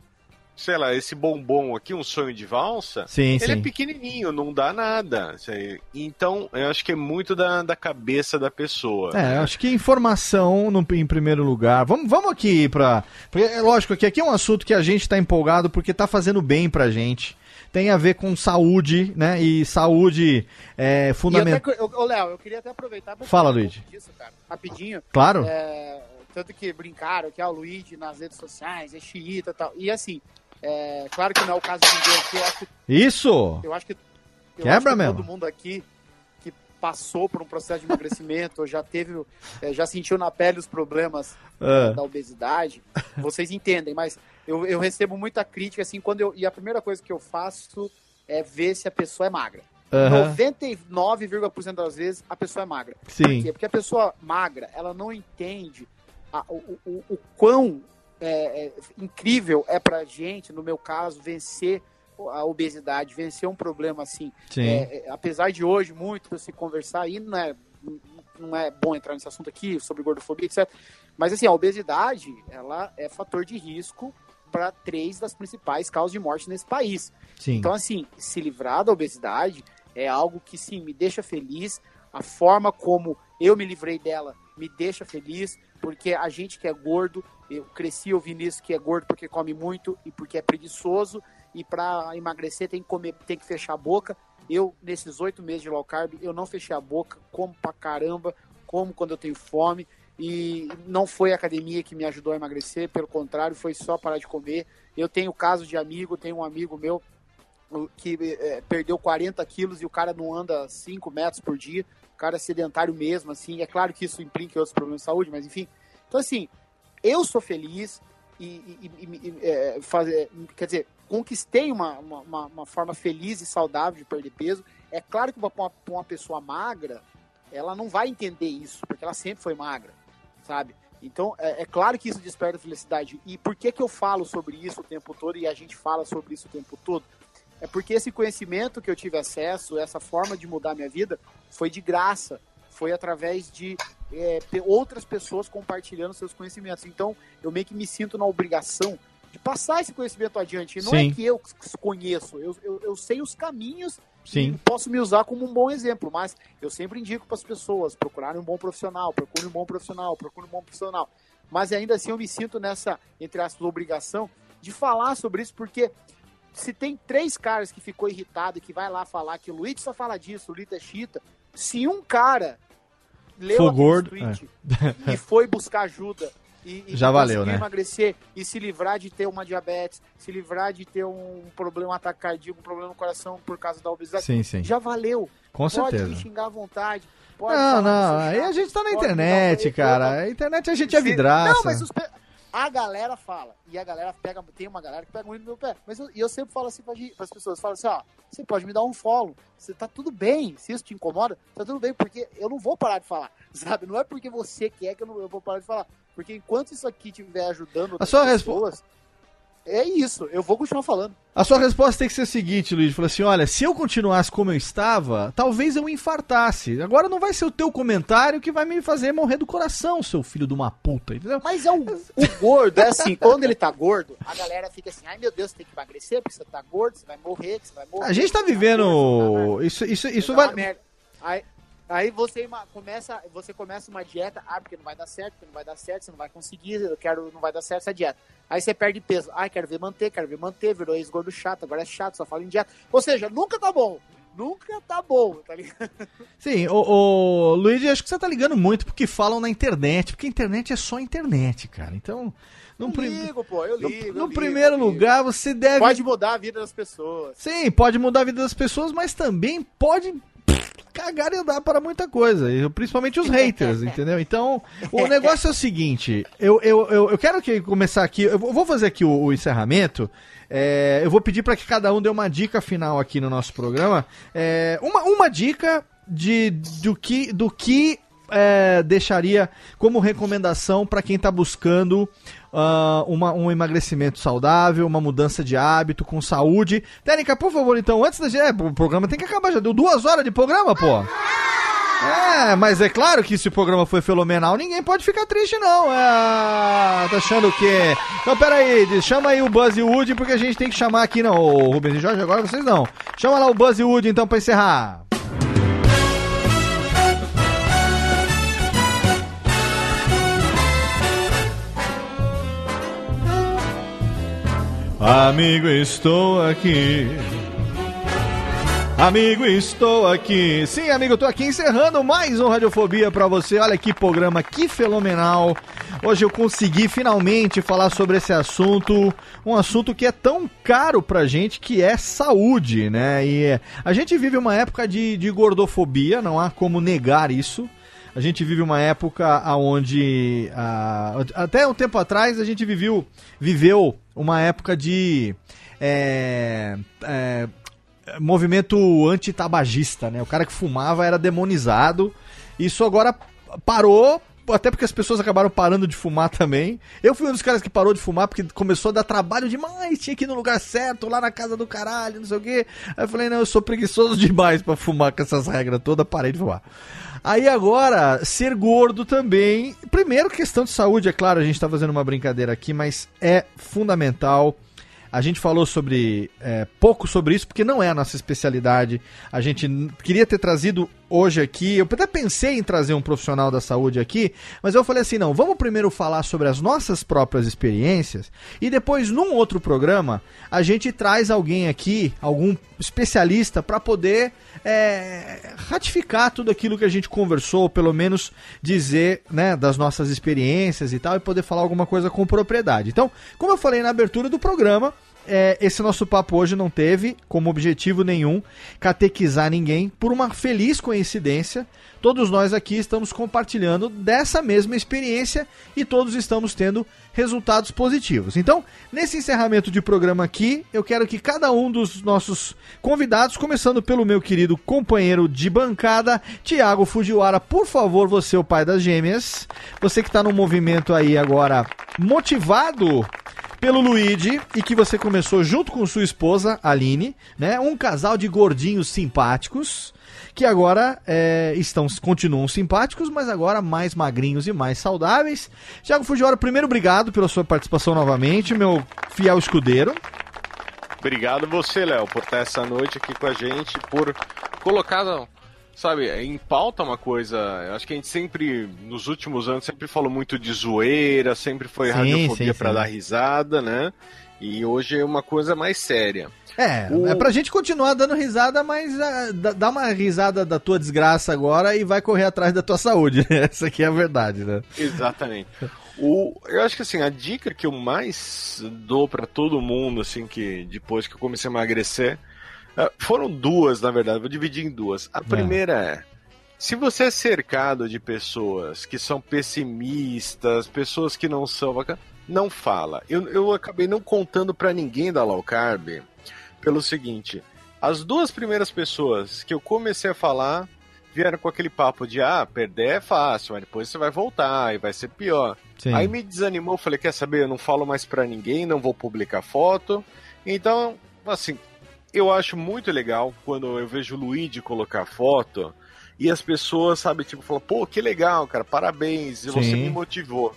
sei lá, esse bombom aqui, um sonho de valsa, Sim, ele sim. é pequenininho, não dá nada. Então, eu acho que é muito da, da cabeça da pessoa. É, eu acho que informação no, em primeiro lugar. Vamos, vamos aqui pra. Porque é lógico que aqui é um assunto que a gente tá empolgado porque tá fazendo bem pra gente. Tem a ver com saúde, né? E saúde é E fundamental. Léo, eu queria até aproveitar pra Fala, falar um disso, cara, rapidinho. Claro. É, tanto que brincaram que é o Luigi nas redes sociais, é xiita e tal. E assim, é, claro que não é o caso de ninguém aqui, eu acho que Isso! Eu acho que, eu Quebra acho que mesmo. todo mundo aqui que passou por um processo de emagrecimento, já teve, eh, já sentiu na pele os problemas Ah. eh, da obesidade, vocês entendem, mas eu, eu recebo muita crítica, assim, quando eu. E a primeira coisa que eu faço é ver se a pessoa é magra. Aham. 99,% das vezes a pessoa é magra. Sim. Por quê? Porque a pessoa magra, ela não entende a- o, o- o quão é, é, incrível é pra gente, no meu caso, vencer a obesidade, vencer um problema assim. Sim. É, é, apesar de hoje muito se conversar, e não é, não é bom entrar nesse assunto aqui sobre gordofobia, etc. Mas assim, a obesidade, ela é fator de risco para três das principais causas de morte nesse país. Sim. Então, assim, se livrar da obesidade é algo que, sim, me deixa feliz. A forma como eu me livrei dela me deixa feliz, porque a gente que é gordo, eu cresci ouvindo isso, que é gordo porque come muito e porque é preguiçoso, e para emagrecer tem que comer, tem que fechar a boca. Eu, nesses oito meses de low carb, eu não fechei a boca, como pra caramba, como quando eu tenho fome, e não foi a academia que me ajudou a emagrecer, pelo contrário, foi só parar de comer. Eu tenho caso de amigo, tenho um amigo meu que é, perdeu 40 quilos e o cara não anda 5 metros por dia, o cara é sedentário mesmo, assim, é claro que isso implica outros problemas de saúde, mas enfim. Então, assim, eu sou feliz e, e- e- é, fazer, quer dizer, conquistei uma, uma, uma- forma feliz e saudável de perder peso. É claro que para uma, uma pessoa magra, ela não vai entender isso, porque ela sempre foi magra, sabe? Então, é, é claro que isso desperta felicidade. E por que, que eu falo sobre isso o tempo todo e a gente fala sobre isso o tempo todo? É porque esse conhecimento que eu tive acesso, essa forma de mudar minha vida, foi de graça. Foi através de é, pe- outras pessoas compartilhando seus conhecimentos. Então, eu meio que me sinto na obrigação de passar esse conhecimento adiante. E não Sim. é que eu conheço, eu, eu, eu sei os caminhos Sim. posso me usar como um bom exemplo, mas eu sempre indico para as pessoas procurarem um bom profissional, procurem um bom profissional, procurem um bom profissional. Mas ainda assim eu me sinto nessa, entre aspas, obrigação de falar sobre isso, porque se tem três caras que ficou irritado e que vai lá falar que o Luiz só fala disso, o Luiz é chita, se um cara leu For gordo, tweet é. e foi buscar ajuda e, e Já valeu, né? emagrecer e se livrar de ter uma diabetes, se livrar de ter um problema, um ataque cardíaco, um problema no coração por causa da obesidade, Sim, sim. já valeu. Com pode certeza. me xingar à vontade. Pode Não, não, aí a gente tá na pode um internet, cara. A internet a gente é vidraça. Não, mas os a galera fala. E a galera pega. Tem uma galera que pega muito no meu pé. Mas eu, e eu sempre falo assim para as pessoas: falo assim, ó, você pode me dar um follow. Você tá tudo bem. Se isso te incomoda, tá tudo bem, porque eu não vou parar de falar. Sabe? Não é porque você quer que eu não eu vou parar de falar. Porque enquanto isso aqui estiver ajudando respo- pessoas, é isso. Eu vou continuar falando. A sua resposta tem que ser a seguinte, Luiz. Falou assim: olha, se eu continuasse como eu estava, talvez eu infartasse. Agora não vai ser o teu comentário que vai me fazer morrer do coração, seu filho de uma puta, entendeu? Mas é o, o gordo, é assim, quando ele tá gordo, a galera fica assim, ai meu Deus, você tem que emagrecer, porque você tá gordo, você vai morrer, você vai morrer. A gente tá vivendo. Isso, isso, isso Vai dar vai. uma merda. Aí, aí você começa, você começa uma dieta, ah, porque não vai dar certo, porque não vai dar certo, você não vai conseguir, eu quero, não vai dar certo essa dieta. Aí você perde peso. Ai, quero ver manter, quero ver manter, virou ex-gordo chato, agora é chato, só fala em dieta. Ou seja, nunca tá bom. Nunca tá bom, tá ligado? Sim, o, o Luiz, acho que você tá ligando muito porque falam na internet, porque a internet é só internet, cara. Então, no, Eu prim- ligo, pô, eu no- ligo. no eu ligo, primeiro lugar você deve. Pode mudar a vida das pessoas. Sim, pode mudar a vida das pessoas, mas também pode pff, cagar e andar para muita coisa, e principalmente os haters, entendeu? Então, o negócio é o seguinte, eu, eu, eu, eu quero que começar aqui, eu vou vou fazer aqui o, o encerramento, é, eu vou pedir para que cada um dê uma dica final aqui no nosso programa, é, uma, uma dica de, do que, do que é, deixaria como recomendação para quem está buscando ah, uma- um emagrecimento saudável, uma mudança de hábito com saúde. Técnica, por favor, então, antes da gente. É, o programa tem que acabar, já deu duas horas de programa, pô. É, mas é claro que se o programa foi fenomenal, ninguém pode ficar triste, não. É, tá achando o quê? Então, peraí, chama aí o Buzz e o Woody, porque a gente tem que chamar aqui, não. O Rubens e Jorge, agora vocês não. Chama lá o Buzz e o Woody, então, pra encerrar. Amigo, estou aqui. Amigo, estou aqui. Sim, amigo, tô aqui encerrando mais um Radiofobia pra você. Olha que programa, que fenomenal. Hoje eu consegui finalmente falar sobre esse assunto, um assunto que é tão caro pra gente, que é saúde, né? E a gente vive uma época de, de gordofobia, não há como negar isso. A gente vive uma época onde até um tempo atrás a gente viveu, viveu uma época de é, é, movimento antitabagista, né? O cara que fumava era demonizado. Isso agora parou, até porque as pessoas acabaram parando de fumar também. Eu fui um dos caras que parou de fumar porque começou a dar trabalho demais, tinha que ir no lugar certo, lá na casa do caralho, não sei o quê. Aí eu falei, não, eu sou preguiçoso demais pra fumar com essas regras todas, parei de fumar. Aí agora, ser gordo também. Primeiro, questão de saúde, é claro, a gente tá fazendo uma brincadeira aqui, mas é fundamental. A gente falou sobre é, pouco sobre isso, porque não é a nossa especialidade. A gente queria ter trazido hoje aqui. Eu até pensei em trazer um profissional da saúde aqui, mas eu falei assim: não, vamos primeiro falar sobre as nossas próprias experiências e depois, num outro programa, a gente traz alguém aqui, algum especialista, para poder é, ratificar tudo aquilo que a gente conversou, pelo menos dizer né, das nossas experiências e tal, e poder falar alguma coisa com propriedade. Então, como eu falei na abertura do programa, é, esse nosso papo hoje não teve como objetivo nenhum catequizar ninguém, por uma feliz coincidência. Todos nós aqui estamos compartilhando dessa mesma experiência e todos estamos tendo resultados positivos. Então, nesse encerramento de programa aqui, eu quero que cada um dos nossos convidados, começando pelo meu querido companheiro de bancada, Tiago Fujiwara, por favor, você, o pai das gêmeas, você que está no movimento aí agora motivado pelo Luigi e que você começou junto com sua esposa, Aline, né? Um casal de gordinhos simpáticos que agora é, estão continuam simpáticos, mas agora mais magrinhos e mais saudáveis. Thiago Fujiwara, primeiro obrigado pela sua participação novamente, meu fiel escudeiro. Obrigado você, Léo, por estar essa noite aqui com a gente, por colocar, sabe, em pauta uma coisa. Eu acho que a gente sempre, nos últimos anos, sempre falou muito de zoeira, sempre foi Sim, radiofobia sim. dar risada, né? E hoje é uma coisa mais séria. É, O- é pra gente continuar dando risada, mas ah, dá- uma risada da tua desgraça agora e vai correr atrás da tua saúde. Essa aqui é a verdade, né? Exatamente. O, eu acho que assim, a dica que eu mais dou pra todo mundo, assim, que depois que eu comecei a emagrecer, foram duas, na verdade, vou dividir em duas. A primeira é. Se você é cercado de pessoas que são pessimistas, pessoas que não são não fala. Eu, eu acabei não contando pra ninguém da low carb pelo seguinte: as duas primeiras pessoas que eu comecei a falar vieram com aquele papo de ah, perder é fácil, mas depois você vai voltar e vai ser pior. Sim. Aí me desanimou, falei, quer saber, eu não falo mais pra ninguém, não vou publicar foto. Então, assim, eu acho muito legal quando eu vejo o Luigi colocar foto e as pessoas, sabe, tipo, falam, pô, que legal, cara, parabéns, e você me motivou.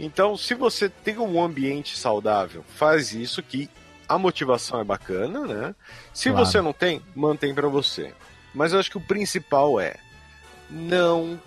Então, se você tem um ambiente saudável, faz isso que a motivação é bacana, né? Se Claro. você não tem, mantém pra você. Mas eu acho que o principal é não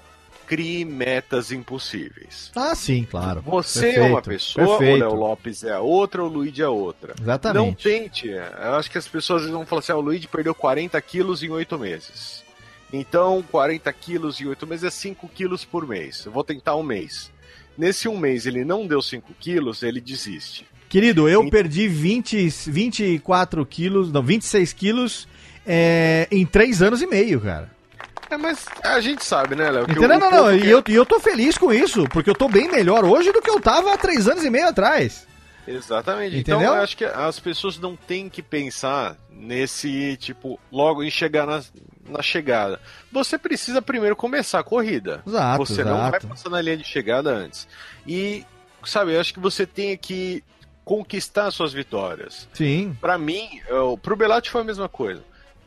crie metas impossíveis. Ah, sim, claro. Você é Perfeito, uma pessoa, perfeito. o Léo Lopes é a outra, o Luigi é a outra. Exatamente. Não tente. Eu acho que as pessoas vão falar assim: ah, o Luigi perdeu 40 quilos em 8 meses. Então, 40 quilos em 8 meses é 5 quilos por mês. Eu vou tentar um mês. Nesse um mês ele não deu 5 quilos, ele desiste. Querido, eu perdi 20, 24 quilos, não, 26 quilos é, em 3 anos e meio, cara. É, mas a gente sabe, né, Léo? Entendeu? Não, não, e eu, e eu tô feliz com isso, porque eu tô bem melhor hoje do que eu tava há 3 anos e meio atrás. Exatamente. Entendeu? Então, eu acho que as pessoas não têm que pensar nesse, tipo, logo em chegar na, na chegada. Você precisa primeiro começar a corrida. Exato, Você não vai exato. passar na linha de chegada antes. E, sabe, eu acho que você tem que conquistar suas vitórias. Sim. Pra mim, eu, pro Belatti foi a mesma coisa.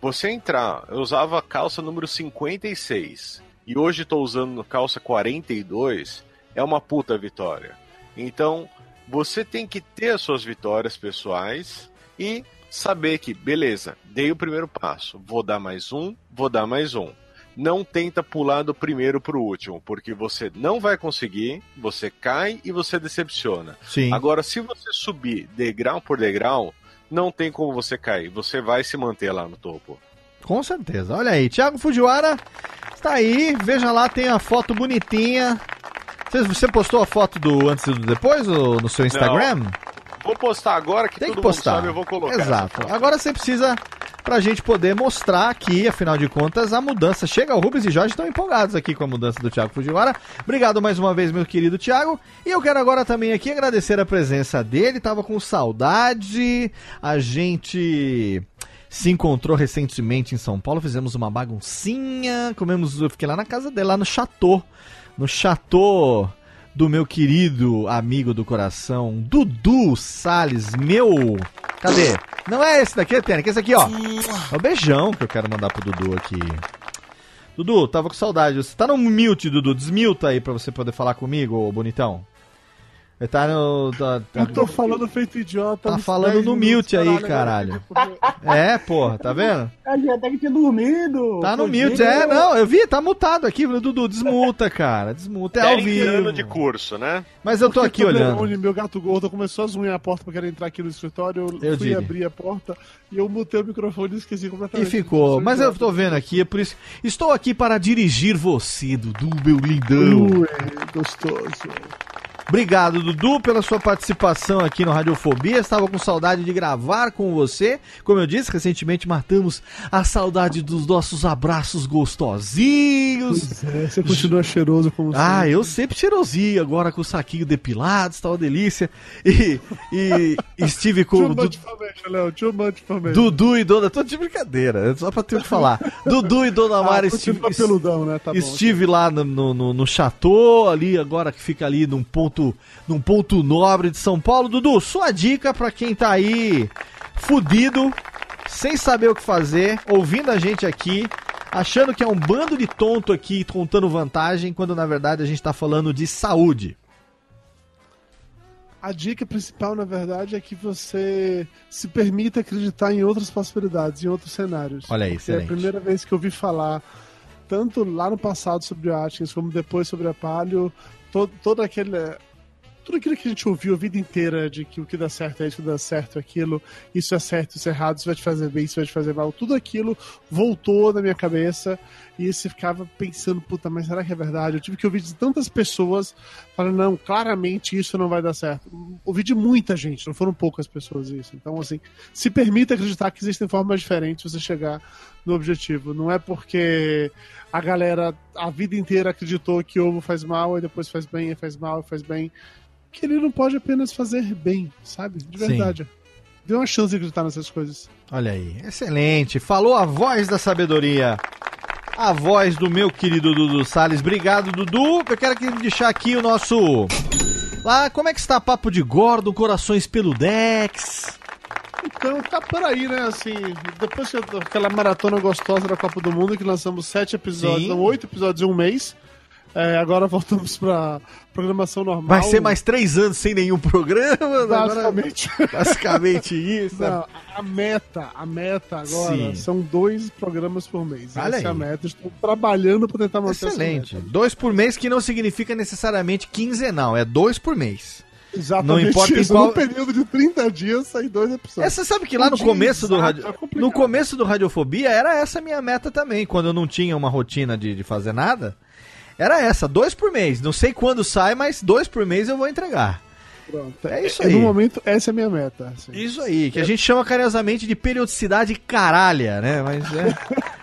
Você entrar, eu usava calça número 56 e hoje tô usando calça 42, é uma puta vitória. Então, você tem que ter as suas vitórias pessoais e saber que, beleza, dei o primeiro passo, vou dar mais um, vou dar mais um. Não tenta pular do primeiro pro último, porque você não vai conseguir, você cai e você decepciona. Sim. Agora, se você subir degrau por degrau, não tem como você cair, você vai se manter lá no topo. Com certeza. Olha aí, Thiago Fujiwara está aí. Veja lá, tem a foto bonitinha. Você, postou a foto do antes e do depois no seu Instagram? Vou postar agora que Tem todo que postar. sabe, eu vou colocar. Exato. Agora você precisa, pra gente poder mostrar aqui, afinal de contas, a mudança. Chega, o Rubens e Jorge estão empolgados aqui com a mudança do Thiago Fujiwara. Obrigado mais uma vez, meu querido Thiago. E eu quero agora também aqui agradecer a presença dele. Tava com saudade. A gente se encontrou recentemente em São Paulo, fizemos uma baguncinha, comemos, eu fiquei lá na casa dele, lá no Chateau, no Chateau do meu querido amigo do coração, Dudu Salles, meu... Cadê? Não é esse daqui, Tênis, que é esse aqui, ó. É o beijão que eu quero mandar pro Dudu aqui. Dudu, tava com saudade. Você tá no mute, Dudu. Desmuta aí pra você poder falar comigo, ô bonitão. Ele tá no. Tá, tá- Eu tô falando feito idiota. Tá falando 10 no mute aí, caralho. É, porra, tá vendo? A gente até que tinha dormido. Tá no mute, é, não, eu vi, tá mutado aqui, Dudu, desmuta, cara, desmuta, é ao 10 anos de vivo. curso, né? Mas eu tô Porque aqui olhando. Meu gato gordo começou a zunhar a porta pra querer entrar aqui no escritório. Eu, Eu fui digo. abrir a porta e eu mutei o microfone e esqueci E completamente. ficou, Sou mas eu tô vendo aqui, é por isso. Estou aqui para dirigir você, Dudu, meu lindão. Ui, gostoso. Obrigado, Dudu, pela sua participação aqui no Radiofobia. Estava com saudade de gravar com você. Como eu disse, recentemente matamos a saudade dos nossos abraços gostosinhos. É, você continua cheiroso como Ah, sempre. eu sempre cheirosinho, agora com o saquinho depilado, está uma delícia. E, e estive com Too o much information, Léo. Too much information. Dudu e Dona. Tô de brincadeira, é só pra ter o que falar. Dudu e Dona Mara ah, estive, peludão, né? Tá bom. estive lá no, no, no, no Chateau, ali agora que fica ali num ponto, num ponto nobre de São Paulo. Dudu, sua dica pra quem tá aí fudido, sem saber o que fazer, ouvindo a gente aqui, achando que é um bando de tonto aqui contando vantagem, quando na verdade a gente tá falando de saúde. A dica principal, na verdade, é que você se permita acreditar em outras possibilidades, em outros cenários. Olha aí, Porque é a excelente. primeira vez que eu ouvi falar, tanto lá no passado sobre o Atkins, como depois sobre a Palio, todo, todo aquele. Tudo aquilo que a gente ouviu a vida inteira de que o que dá certo é isso, o que dá certo é aquilo, isso é certo, isso é errado, isso vai te fazer bem, isso vai te fazer mal, tudo aquilo voltou na minha cabeça e você ficava pensando, puta, mas será que é verdade? Eu tive que ouvir de tantas pessoas falando, não, claramente isso não vai dar certo. Ouvi de muita gente, não foram poucas pessoas isso. Então, assim, se permita acreditar que existem formas diferentes de você chegar no objetivo. Não é porque a galera a vida inteira acreditou que ovo faz mal, e depois faz bem, e faz mal, e faz bem, que ele não pode apenas fazer bem, sabe? De Sim. verdade. Dê uma chance de acreditar nessas coisas. Olha aí, excelente. Falou a voz da sabedoria. A voz do meu querido Dudu Salles. Obrigado, Dudu. Eu quero deixar aqui o nosso. Lá, como é que está Papo de Gordo, Corações Peludex? Então tá por aí, né? Assim, depois que eu- aquela maratona gostosa da Copa do Mundo, que lançamos sete episódios, não, oito episódios em um mês. é, agora voltamos pra programação normal. Vai ser mais três anos sem nenhum programa? agora- Basicamente. basicamente isso. Não, a meta, a meta agora Sim. são dois programas por mês. Olha Essa é a meta. Estou trabalhando para tentar manter Excelente. Dois por mês, que não significa necessariamente quinzenal, é dois por mês. Exatamente Não importa em isso. qual- Num período de 30 dias, sai dois episódios. Essa sabe que lá no começo do radio... é no começo do radiofobia era essa a minha meta também, quando eu não tinha uma rotina de, de fazer nada. Era essa, dois por mês. Não sei quando sai, mas dois por mês eu vou entregar. Pronto. É isso É, aí. No momento, essa é a minha meta. assim. Isso aí, que a gente chama carinhosamente de periodicidade caralha, né? Mas é.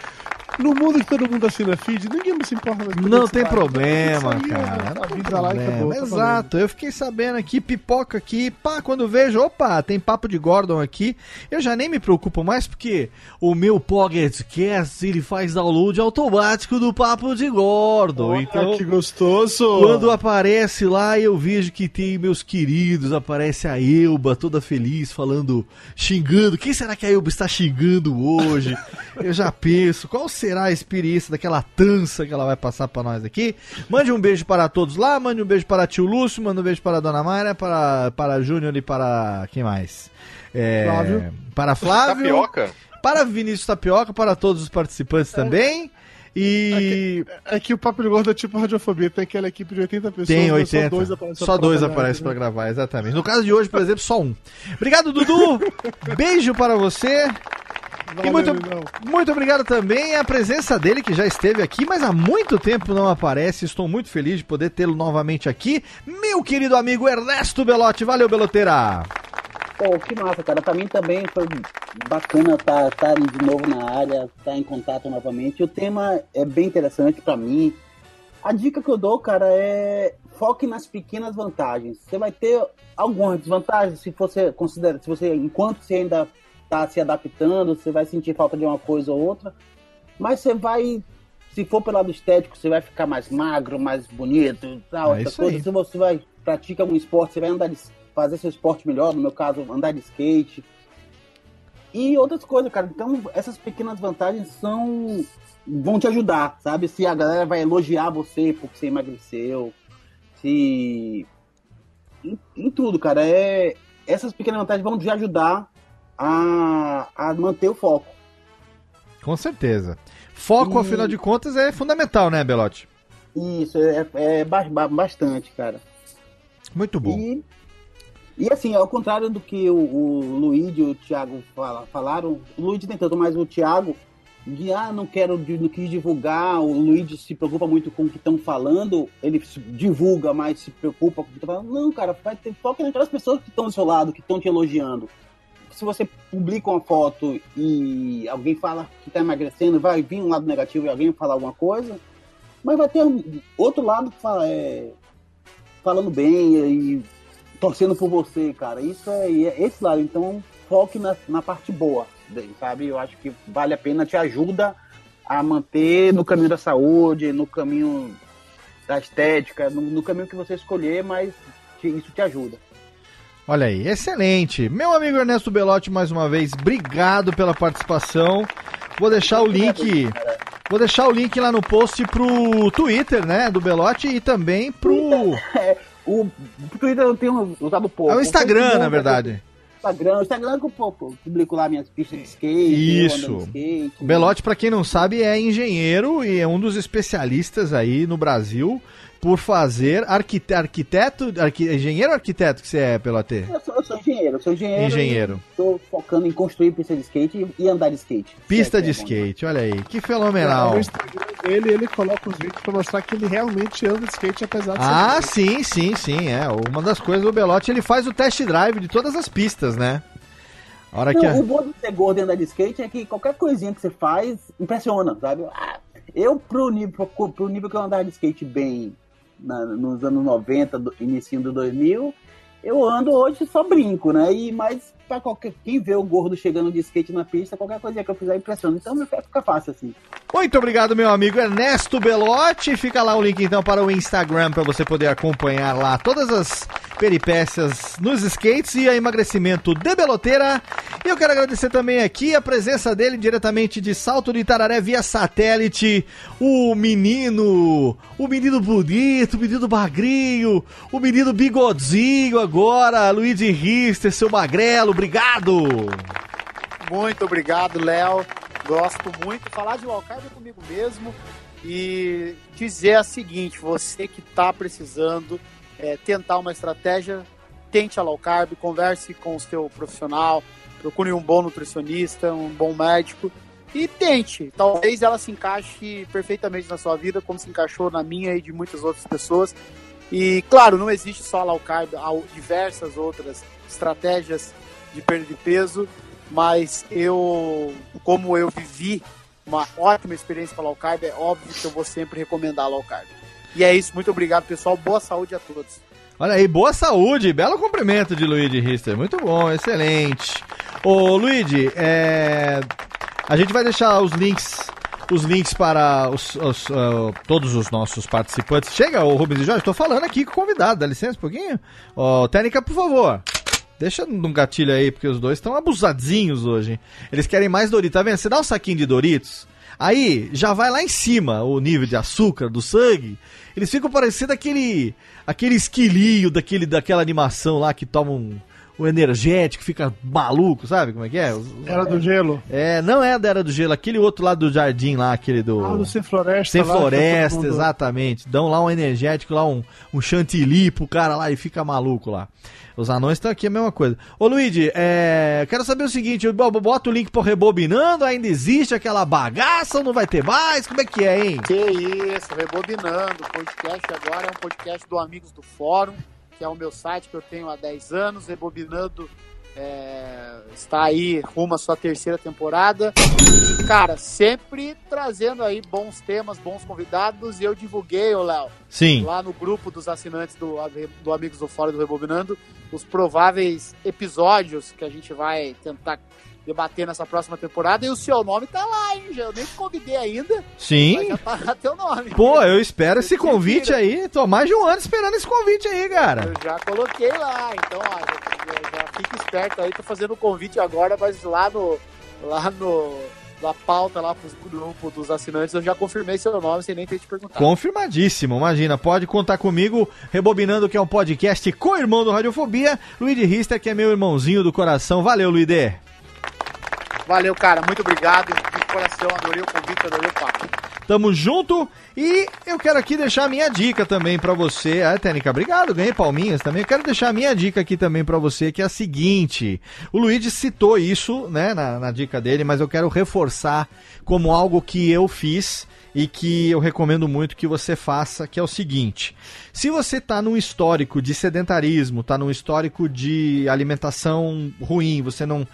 No mundo que todo mundo assina feed, ninguém se importa Não tem problema, cara. né? Não tem Avisa lá problema. acabou, tá Exato. Eu fiquei sabendo aqui, pipoca aqui, pá, quando vejo, opa, tem papo de Gordon aqui. Eu já nem me preocupo mais porque o meu Pocket Cast, ele faz download automático do papo de Gordon. Olha então, que gostoso! quando aparece lá, eu vejo que tem meus queridos, aparece a Elba toda feliz, falando, xingando. Quem será que a Elba está xingando hoje? eu já penso, qual será a experiência daquela tança que ela vai passar pra nós aqui? Mande um beijo para todos lá, mande um beijo para tio Lúcio, mande um beijo para a Dona Mayra, para, para Júnior e para quem mais? É, Flávio. Para Flávio. Tapioca? Para Vinícius Tapioca, para todos os participantes também. E É que o Papo de Gordo é tipo radiofobia, tem aquela equipe de 80 pessoas, tem mas 80. só dois aparecem Só pra dois trabalhar, aparecem pra entendeu? gravar, exatamente. No caso de hoje, por exemplo, só um. Obrigado, Dudu. Beijo para você. E Valeu, muito, Lindão. muito obrigado também a presença dele, que já esteve aqui, mas há muito tempo não aparece. Estou muito feliz de poder tê-lo novamente aqui. Meu querido amigo Ernesto Belotti. Valeu, Beloteira. Pô, que massa, cara. Pra mim também foi bacana estar tá, de novo na área, estar em contato novamente. O tema é bem interessante pra mim. A dica que eu dou, cara, é foque nas pequenas vantagens. Você vai ter algumas desvantagens se você considera, se você, enquanto você ainda estar se adaptando, você vai sentir falta de uma coisa ou outra, mas você vai, se for pelo lado estético, você vai ficar mais magro, mais bonito, tal, É coisa. aí. Se você vai pratica algum esporte, você vai andar de, fazer seu esporte melhor, no meu caso, andar de skate. E outras coisas, cara. Então, essas pequenas vantagens são vão te ajudar, sabe? Se a galera vai elogiar você porque você emagreceu, se em, em tudo, cara, é essas pequenas vantagens vão te ajudar a, a manter o foco. Com certeza. Foco, E- afinal de contas, é fundamental, né, Belote? Isso, é, é ba- ba- bastante, cara. Muito bom. E, e assim, ao contrário do que o, o Luigi e o Thiago fala- falaram, o Luigi tem tanto, mas o Thiago, de ah, não quero, não quis divulgar, o Luigi se preocupa muito com o que estão falando, ele divulga, mas se preocupa com o que estão falando. Não, cara, vai ter foco naquelas pessoas que estão do seu lado, que estão te elogiando. Se você publica uma foto e alguém fala que está emagrecendo, vai vir um lado negativo e alguém falar alguma coisa, mas vai ter um outro lado fala, é, falando bem e torcendo por você, cara. Isso é, e é esse lado. Então, foque na, na parte boa sabe? Eu acho que vale a pena, te ajuda a manter no caminho da saúde, no caminho da estética, no, no caminho que você escolher, mas te- isso te ajuda. Olha aí, excelente. Meu amigo Ernesto Belotti, mais uma vez, obrigado pela participação. Vou deixar o link. Vou deixar o link lá no post pro Twitter, né, do Belotti e também pro. O, Twitter eu tenho usado pouco. É o Instagram, na verdade. Instagram, o Instagram que eu publico lá minhas pistas de skate. Isso. de skate. Belotti, pra quem não sabe, é engenheiro e é um dos especialistas aí no Brasil por fazer arquite arquiteto, arqui- engenheiro ou arquiteto que você é, Pelote? Eu sou, eu sou engenheiro, eu sou engenheiro. Engenheiro. Estou focando em construir pista de skate e, e andar de skate. Pista de é bom, skate, olha aí, que fenomenal. No Instagram dele, ele coloca os vídeos pra mostrar que ele realmente anda de skate, apesar de Ah, sim, sim, sim, é. Uma das coisas do Belotti, ele faz o test drive de todas as pistas, né? A hora que Não, a... O bom de ser gordo e andar de skate é que qualquer coisinha que você faz impressiona, sabe? Ah, Eu, pro nível, pro, pro nível que eu andava de skate bem na- nos anos 90, do, início do 2000, eu ando hoje só brinco, né? E, mas pra qualquer, quem vê o gordo chegando de skate na pista, qualquer coisinha que eu fizer impressiona. Então fica fácil assim. Muito obrigado, meu amigo Ernesto Belotti. Fica lá o link então para o Instagram para você poder acompanhar lá todas as peripécias nos skates e a emagrecimento de Beloteira. E eu quero agradecer também aqui a presença dele diretamente de Salto de Itararé via satélite, o menino, o menino bonito, o menino magrinho, o menino bigodinho agora, Luigi Rister, seu magrelo, obrigado. Muito obrigado, Léo. Gosto muito. Falar de wildcard é comigo mesmo. E dizer a seguinte: você que está precisando é, tentar uma estratégia, tente a low carb, converse com o seu profissional, procure um bom nutricionista, um bom médico e tente. Talvez ela se encaixe perfeitamente na sua vida, como se encaixou na minha e de muitas outras pessoas. E claro, não existe só low carb, há diversas outras estratégias de perda de peso, mas eu, como eu vivi uma ótima experiência com a low carb, é óbvio que eu vou sempre recomendar a low carb. E é isso, muito obrigado, pessoal. Boa saúde a todos. Olha aí, boa saúde, belo cumprimento de Luigi Rister, muito bom, excelente. Ô Luigi, é... a gente vai deixar os links, os links para os, os, ah, todos os nossos participantes. Chega, o Rubens e Jorge, tô falando aqui com o convidado, dá licença um pouquinho. Ó, técnica, por favor. Deixa num gatilho aí, porque os dois estão abusadinhos hoje. Eles querem mais Doritos, tá vendo? Você dá um saquinho de Doritos, aí já vai lá em cima o nível de açúcar do sangue. Eles ficam parecendo aquele aquele esquilinho daquele, daquela animação lá que toma um, um energético, fica maluco, sabe como é que é? Era do gelo. É, não é da Era do Gelo, aquele outro lá do jardim lá, aquele do... Ah, do Sem Floresta. Sem lá, floresta, exatamente. Dão lá um energético, lá um, um chantilly pro cara lá e fica maluco lá. Os anões estão aqui a mesma coisa. Ô Luigi, é, quero saber o seguinte, bota o link pro Rebobinando, ainda existe aquela bagaça ou não vai ter mais? Como é que é, hein? Que isso, Rebobinando. O podcast agora é um podcast do Amigos do Fórum, que é o meu site que eu tenho há 10 anos. Rebobinando é, está aí rumo à sua terceira temporada. E, cara, sempre trazendo aí bons temas, bons convidados. E eu divulguei, ô Léo, Sim. lá no grupo dos assinantes do, do Amigos do Fórum do Rebobinando, os prováveis episódios que a gente vai tentar debater nessa próxima temporada. E o seu nome tá lá, hein? Já- Eu nem te convidei ainda. Sim. já tá lá teu nome. Pô, eu espero esse Se convite vira. aí. Tô mais de um ano esperando esse convite aí, cara. Eu já coloquei lá, então ó, já, já- fica esperto aí, tô fazendo o convite agora, mas lá no. Lá no. Na pauta lá pros grupos dos assinantes, eu já confirmei seu nome sem nem ter te perguntado. Confirmadíssimo, imagina. Pode contar comigo, rebobinando que é um podcast com o irmão do Radiofobia, Luiz Rister, que é meu irmãozinho do coração. Valeu, Luide. Valeu, cara, muito obrigado. De coração, adorei o convite, adorei o papo. Tamo junto e eu quero aqui deixar a minha dica também pra você. Ah, Técnica, obrigado, ganhei palminhas também. Eu quero deixar a minha dica aqui também pra você, que é a seguinte. O Luigi citou isso, né, na, na dica dele, mas eu quero reforçar como algo que eu fiz e que eu recomendo muito que você faça, que é o seguinte. Se você tá num histórico de sedentarismo, tá num histórico de alimentação ruim, você não,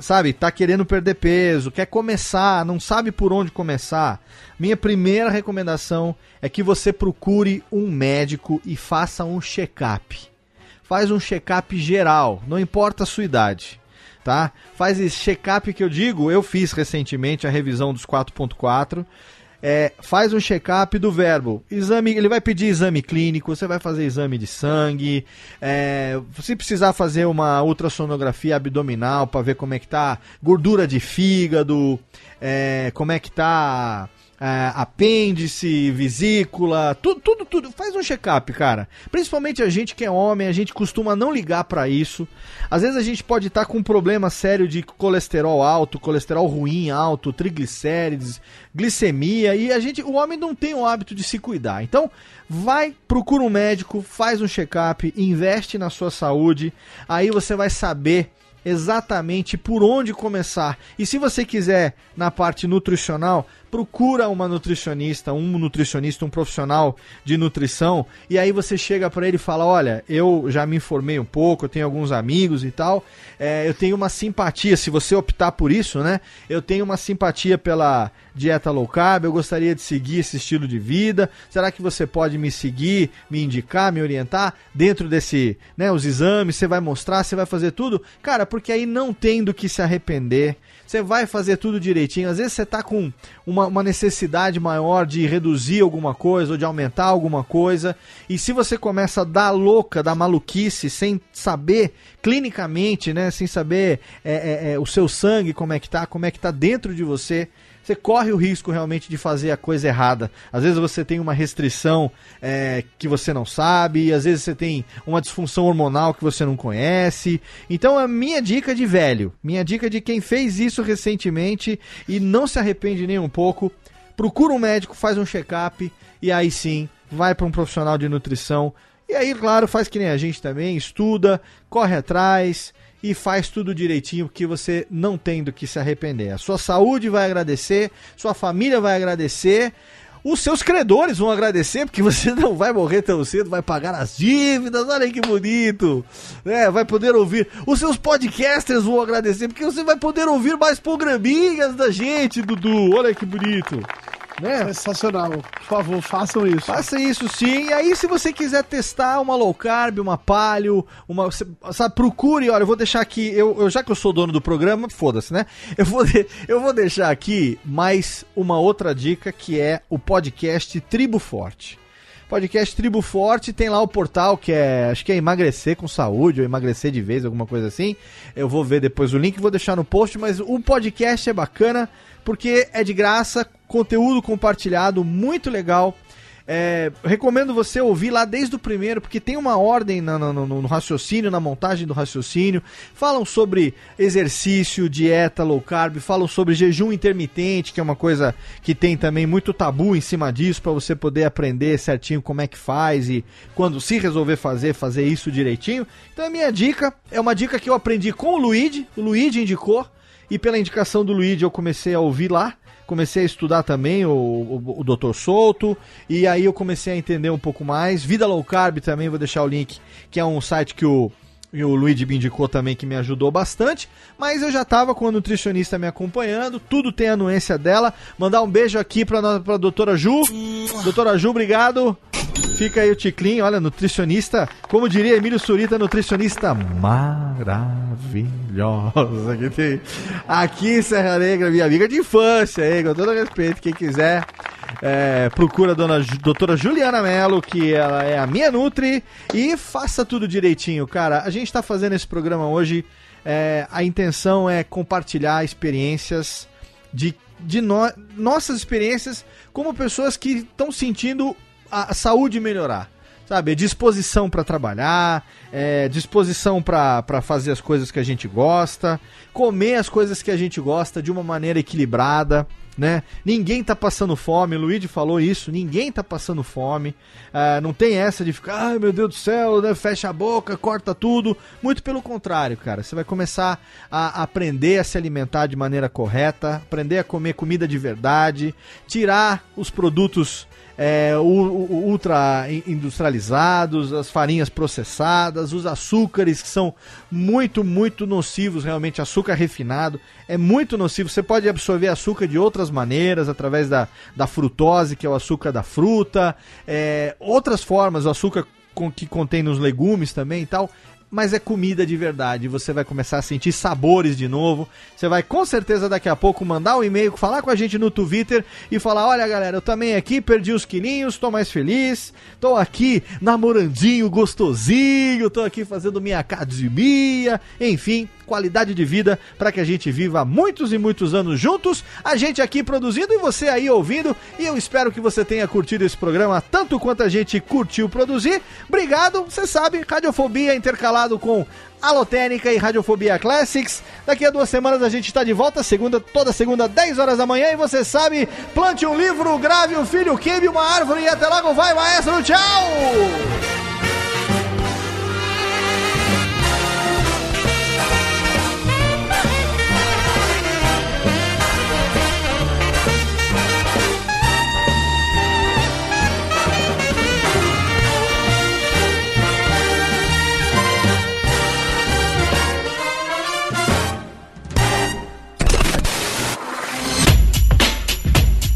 sabe, tá querendo perder peso, quer começar, não sabe por onde começar, minha primeira recomendação é que você procure um médico e faça um check-up. Faz um check-up geral, não importa a sua idade. Tá? Faz esse check-up que eu digo, eu fiz recentemente a revisão dos 4.4. É, faz um check-up do verbo. Exame, ele vai pedir exame clínico, você vai fazer exame de sangue. é, se precisar fazer uma ultrassonografia abdominal para ver como é que tá gordura de fígado, é, como é que tá é, apêndice, vesícula, tudo, tudo, tudo. Faz um check-up, cara. Principalmente a gente que é homem, a gente costuma não ligar pra isso. Às vezes a gente pode estar com um problema sério de colesterol alto, colesterol ruim alto, triglicérides, glicemia e a gente, o homem não tem o hábito de se cuidar. Então, vai, procura um médico, faz um check-up, investe na sua saúde, aí você vai saber exatamente por onde começar. E se você quiser na parte nutricional, procura uma nutricionista, um nutricionista, um profissional de nutrição, e aí você chega para ele e fala: Olha, eu já me informei um pouco, eu tenho alguns amigos e tal, é, eu tenho uma simpatia, se você optar por isso, né? Eu tenho uma simpatia pela dieta low carb, eu gostaria de seguir esse estilo de vida. Será que você pode me seguir, me indicar, me orientar dentro desse, né, os exames, você vai mostrar, você vai fazer tudo? Cara, porque aí não tem do que se arrepender. Você vai fazer tudo direitinho. Às vezes você tá com uma, uma necessidade maior de reduzir alguma coisa ou de aumentar alguma coisa. E se você começa a dar louca, dar maluquice, sem saber clinicamente, né? Sem saber é, é, é, o seu sangue, como é que tá, como é que tá dentro de você, você corre o risco realmente de fazer a coisa errada. Às vezes você tem uma restrição é, que você não sabe, às vezes você tem uma disfunção hormonal que você não conhece. Então a minha dica de velho, minha dica de quem fez isso recentemente e não se arrepende nem um pouco, procura um médico, faz um check-up e aí sim vai para um profissional de nutrição. E aí, claro, faz que nem a gente também, estuda, corre atrás e faz tudo direitinho, porque você não tem do que se arrepender. A sua saúde vai agradecer, sua família vai agradecer, os seus credores vão agradecer, porque você não vai morrer tão cedo, vai pagar as dívidas, olha que bonito. É, vai poder ouvir. Os seus podcasters vão agradecer, porque você vai poder ouvir mais programinhas da gente, Dudu. Olha que bonito. Né? Sensacional. Por favor, façam isso. Faça isso sim. E aí, se você quiser testar uma low carb, uma palio, uma. Sabe, procure, olha, eu vou deixar aqui. Eu, eu- já que eu sou dono do programa, foda-se, né? Eu vou, de- eu vou deixar aqui mais uma outra dica que é o podcast Tribo Forte. Podcast Tribo Forte tem lá o portal que é, acho que é emagrecer com saúde ou emagrecer de vez, alguma coisa assim. Eu vou ver depois o link, vou deixar no post, mas o podcast é bacana porque é de graça, conteúdo compartilhado, muito legal. É, recomendo você ouvir lá desde o primeiro, porque tem uma ordem na- no, no raciocínio, na montagem do raciocínio. Falam sobre exercício, dieta low carb, falam sobre jejum intermitente, que é uma coisa que tem também muito tabu em cima disso, para você poder aprender certinho como é que faz e quando se resolver fazer, fazer isso direitinho. Então a minha dica é uma dica que eu aprendi com o Luigi, o Luigi indicou, e pela indicação do Luigi eu comecei a ouvir lá comecei a estudar também o, o, o Dr. Souto, e aí eu comecei a entender um pouco mais. Vida Low Carb também, vou deixar o link, que é um site que o, e o Luigi me indicou também que me ajudou bastante, mas eu já tava com a nutricionista me acompanhando, tudo tem a anuência dela. Mandar um beijo aqui no- pra doutora Ju. Doutora Ju, obrigado. Fica aí o Ticlin, olha, nutricionista, como diria Emílio Surita, nutricionista maravilhosa que tem aqui em Serra Negra, minha amiga de infância, aí, com todo respeito, quem quiser, é, procura a dona doutora Juliana Mello, que ela é a minha Nutri, e faça tudo direitinho, cara. A gente tá fazendo esse programa hoje, é, a intenção é compartilhar experiências de, de no- nossas experiências como pessoas que estão sentindo a, a saúde melhorar. Sabe, disposição para trabalhar, é, disposição para fazer as coisas que a gente gosta, comer as coisas que a gente gosta de uma maneira equilibrada, né? Ninguém tá passando fome, o Luigi falou isso, ninguém tá passando fome. Ah, não tem essa de ficar, ai meu Deus do céu, né? fecha a boca, corta tudo. Muito pelo contrário, cara. Você vai começar a aprender a se alimentar de maneira correta, aprender a comer comida de verdade, tirar os produtos é, u- ultra in- industrializados, as farinhas processadas, os açúcares que são muito, muito nocivos, realmente, açúcar refinado é muito nocivo. Você pode absorver açúcar de outras maneiras, através da, da frutose, que é o açúcar da fruta, é, outras formas, o açúcar que contém nos legumes também e tal. Mas é comida de verdade. Você vai começar a sentir sabores de novo. Você vai com certeza daqui a pouco mandar um e-mail, falar com a gente no Twitter e falar: olha galera, eu também aqui perdi os quilinhos, tô mais feliz, tô aqui namorandinho gostosinho, tô aqui fazendo minha academia, enfim, qualidade de vida para que a gente viva muitos e muitos anos juntos. A gente aqui produzindo e você aí ouvindo. E eu espero que você tenha curtido esse programa tanto quanto a gente curtiu produzir. Obrigado, você sabe, Radiofobia intercalado com Alotênica e Radiofobia Classics. Daqui a duas semanas a gente está de volta, segunda, toda segunda, 10 horas da manhã. E você sabe, plante um livro, grave um filho, queime uma árvore e até logo vai, maestro. Tchau!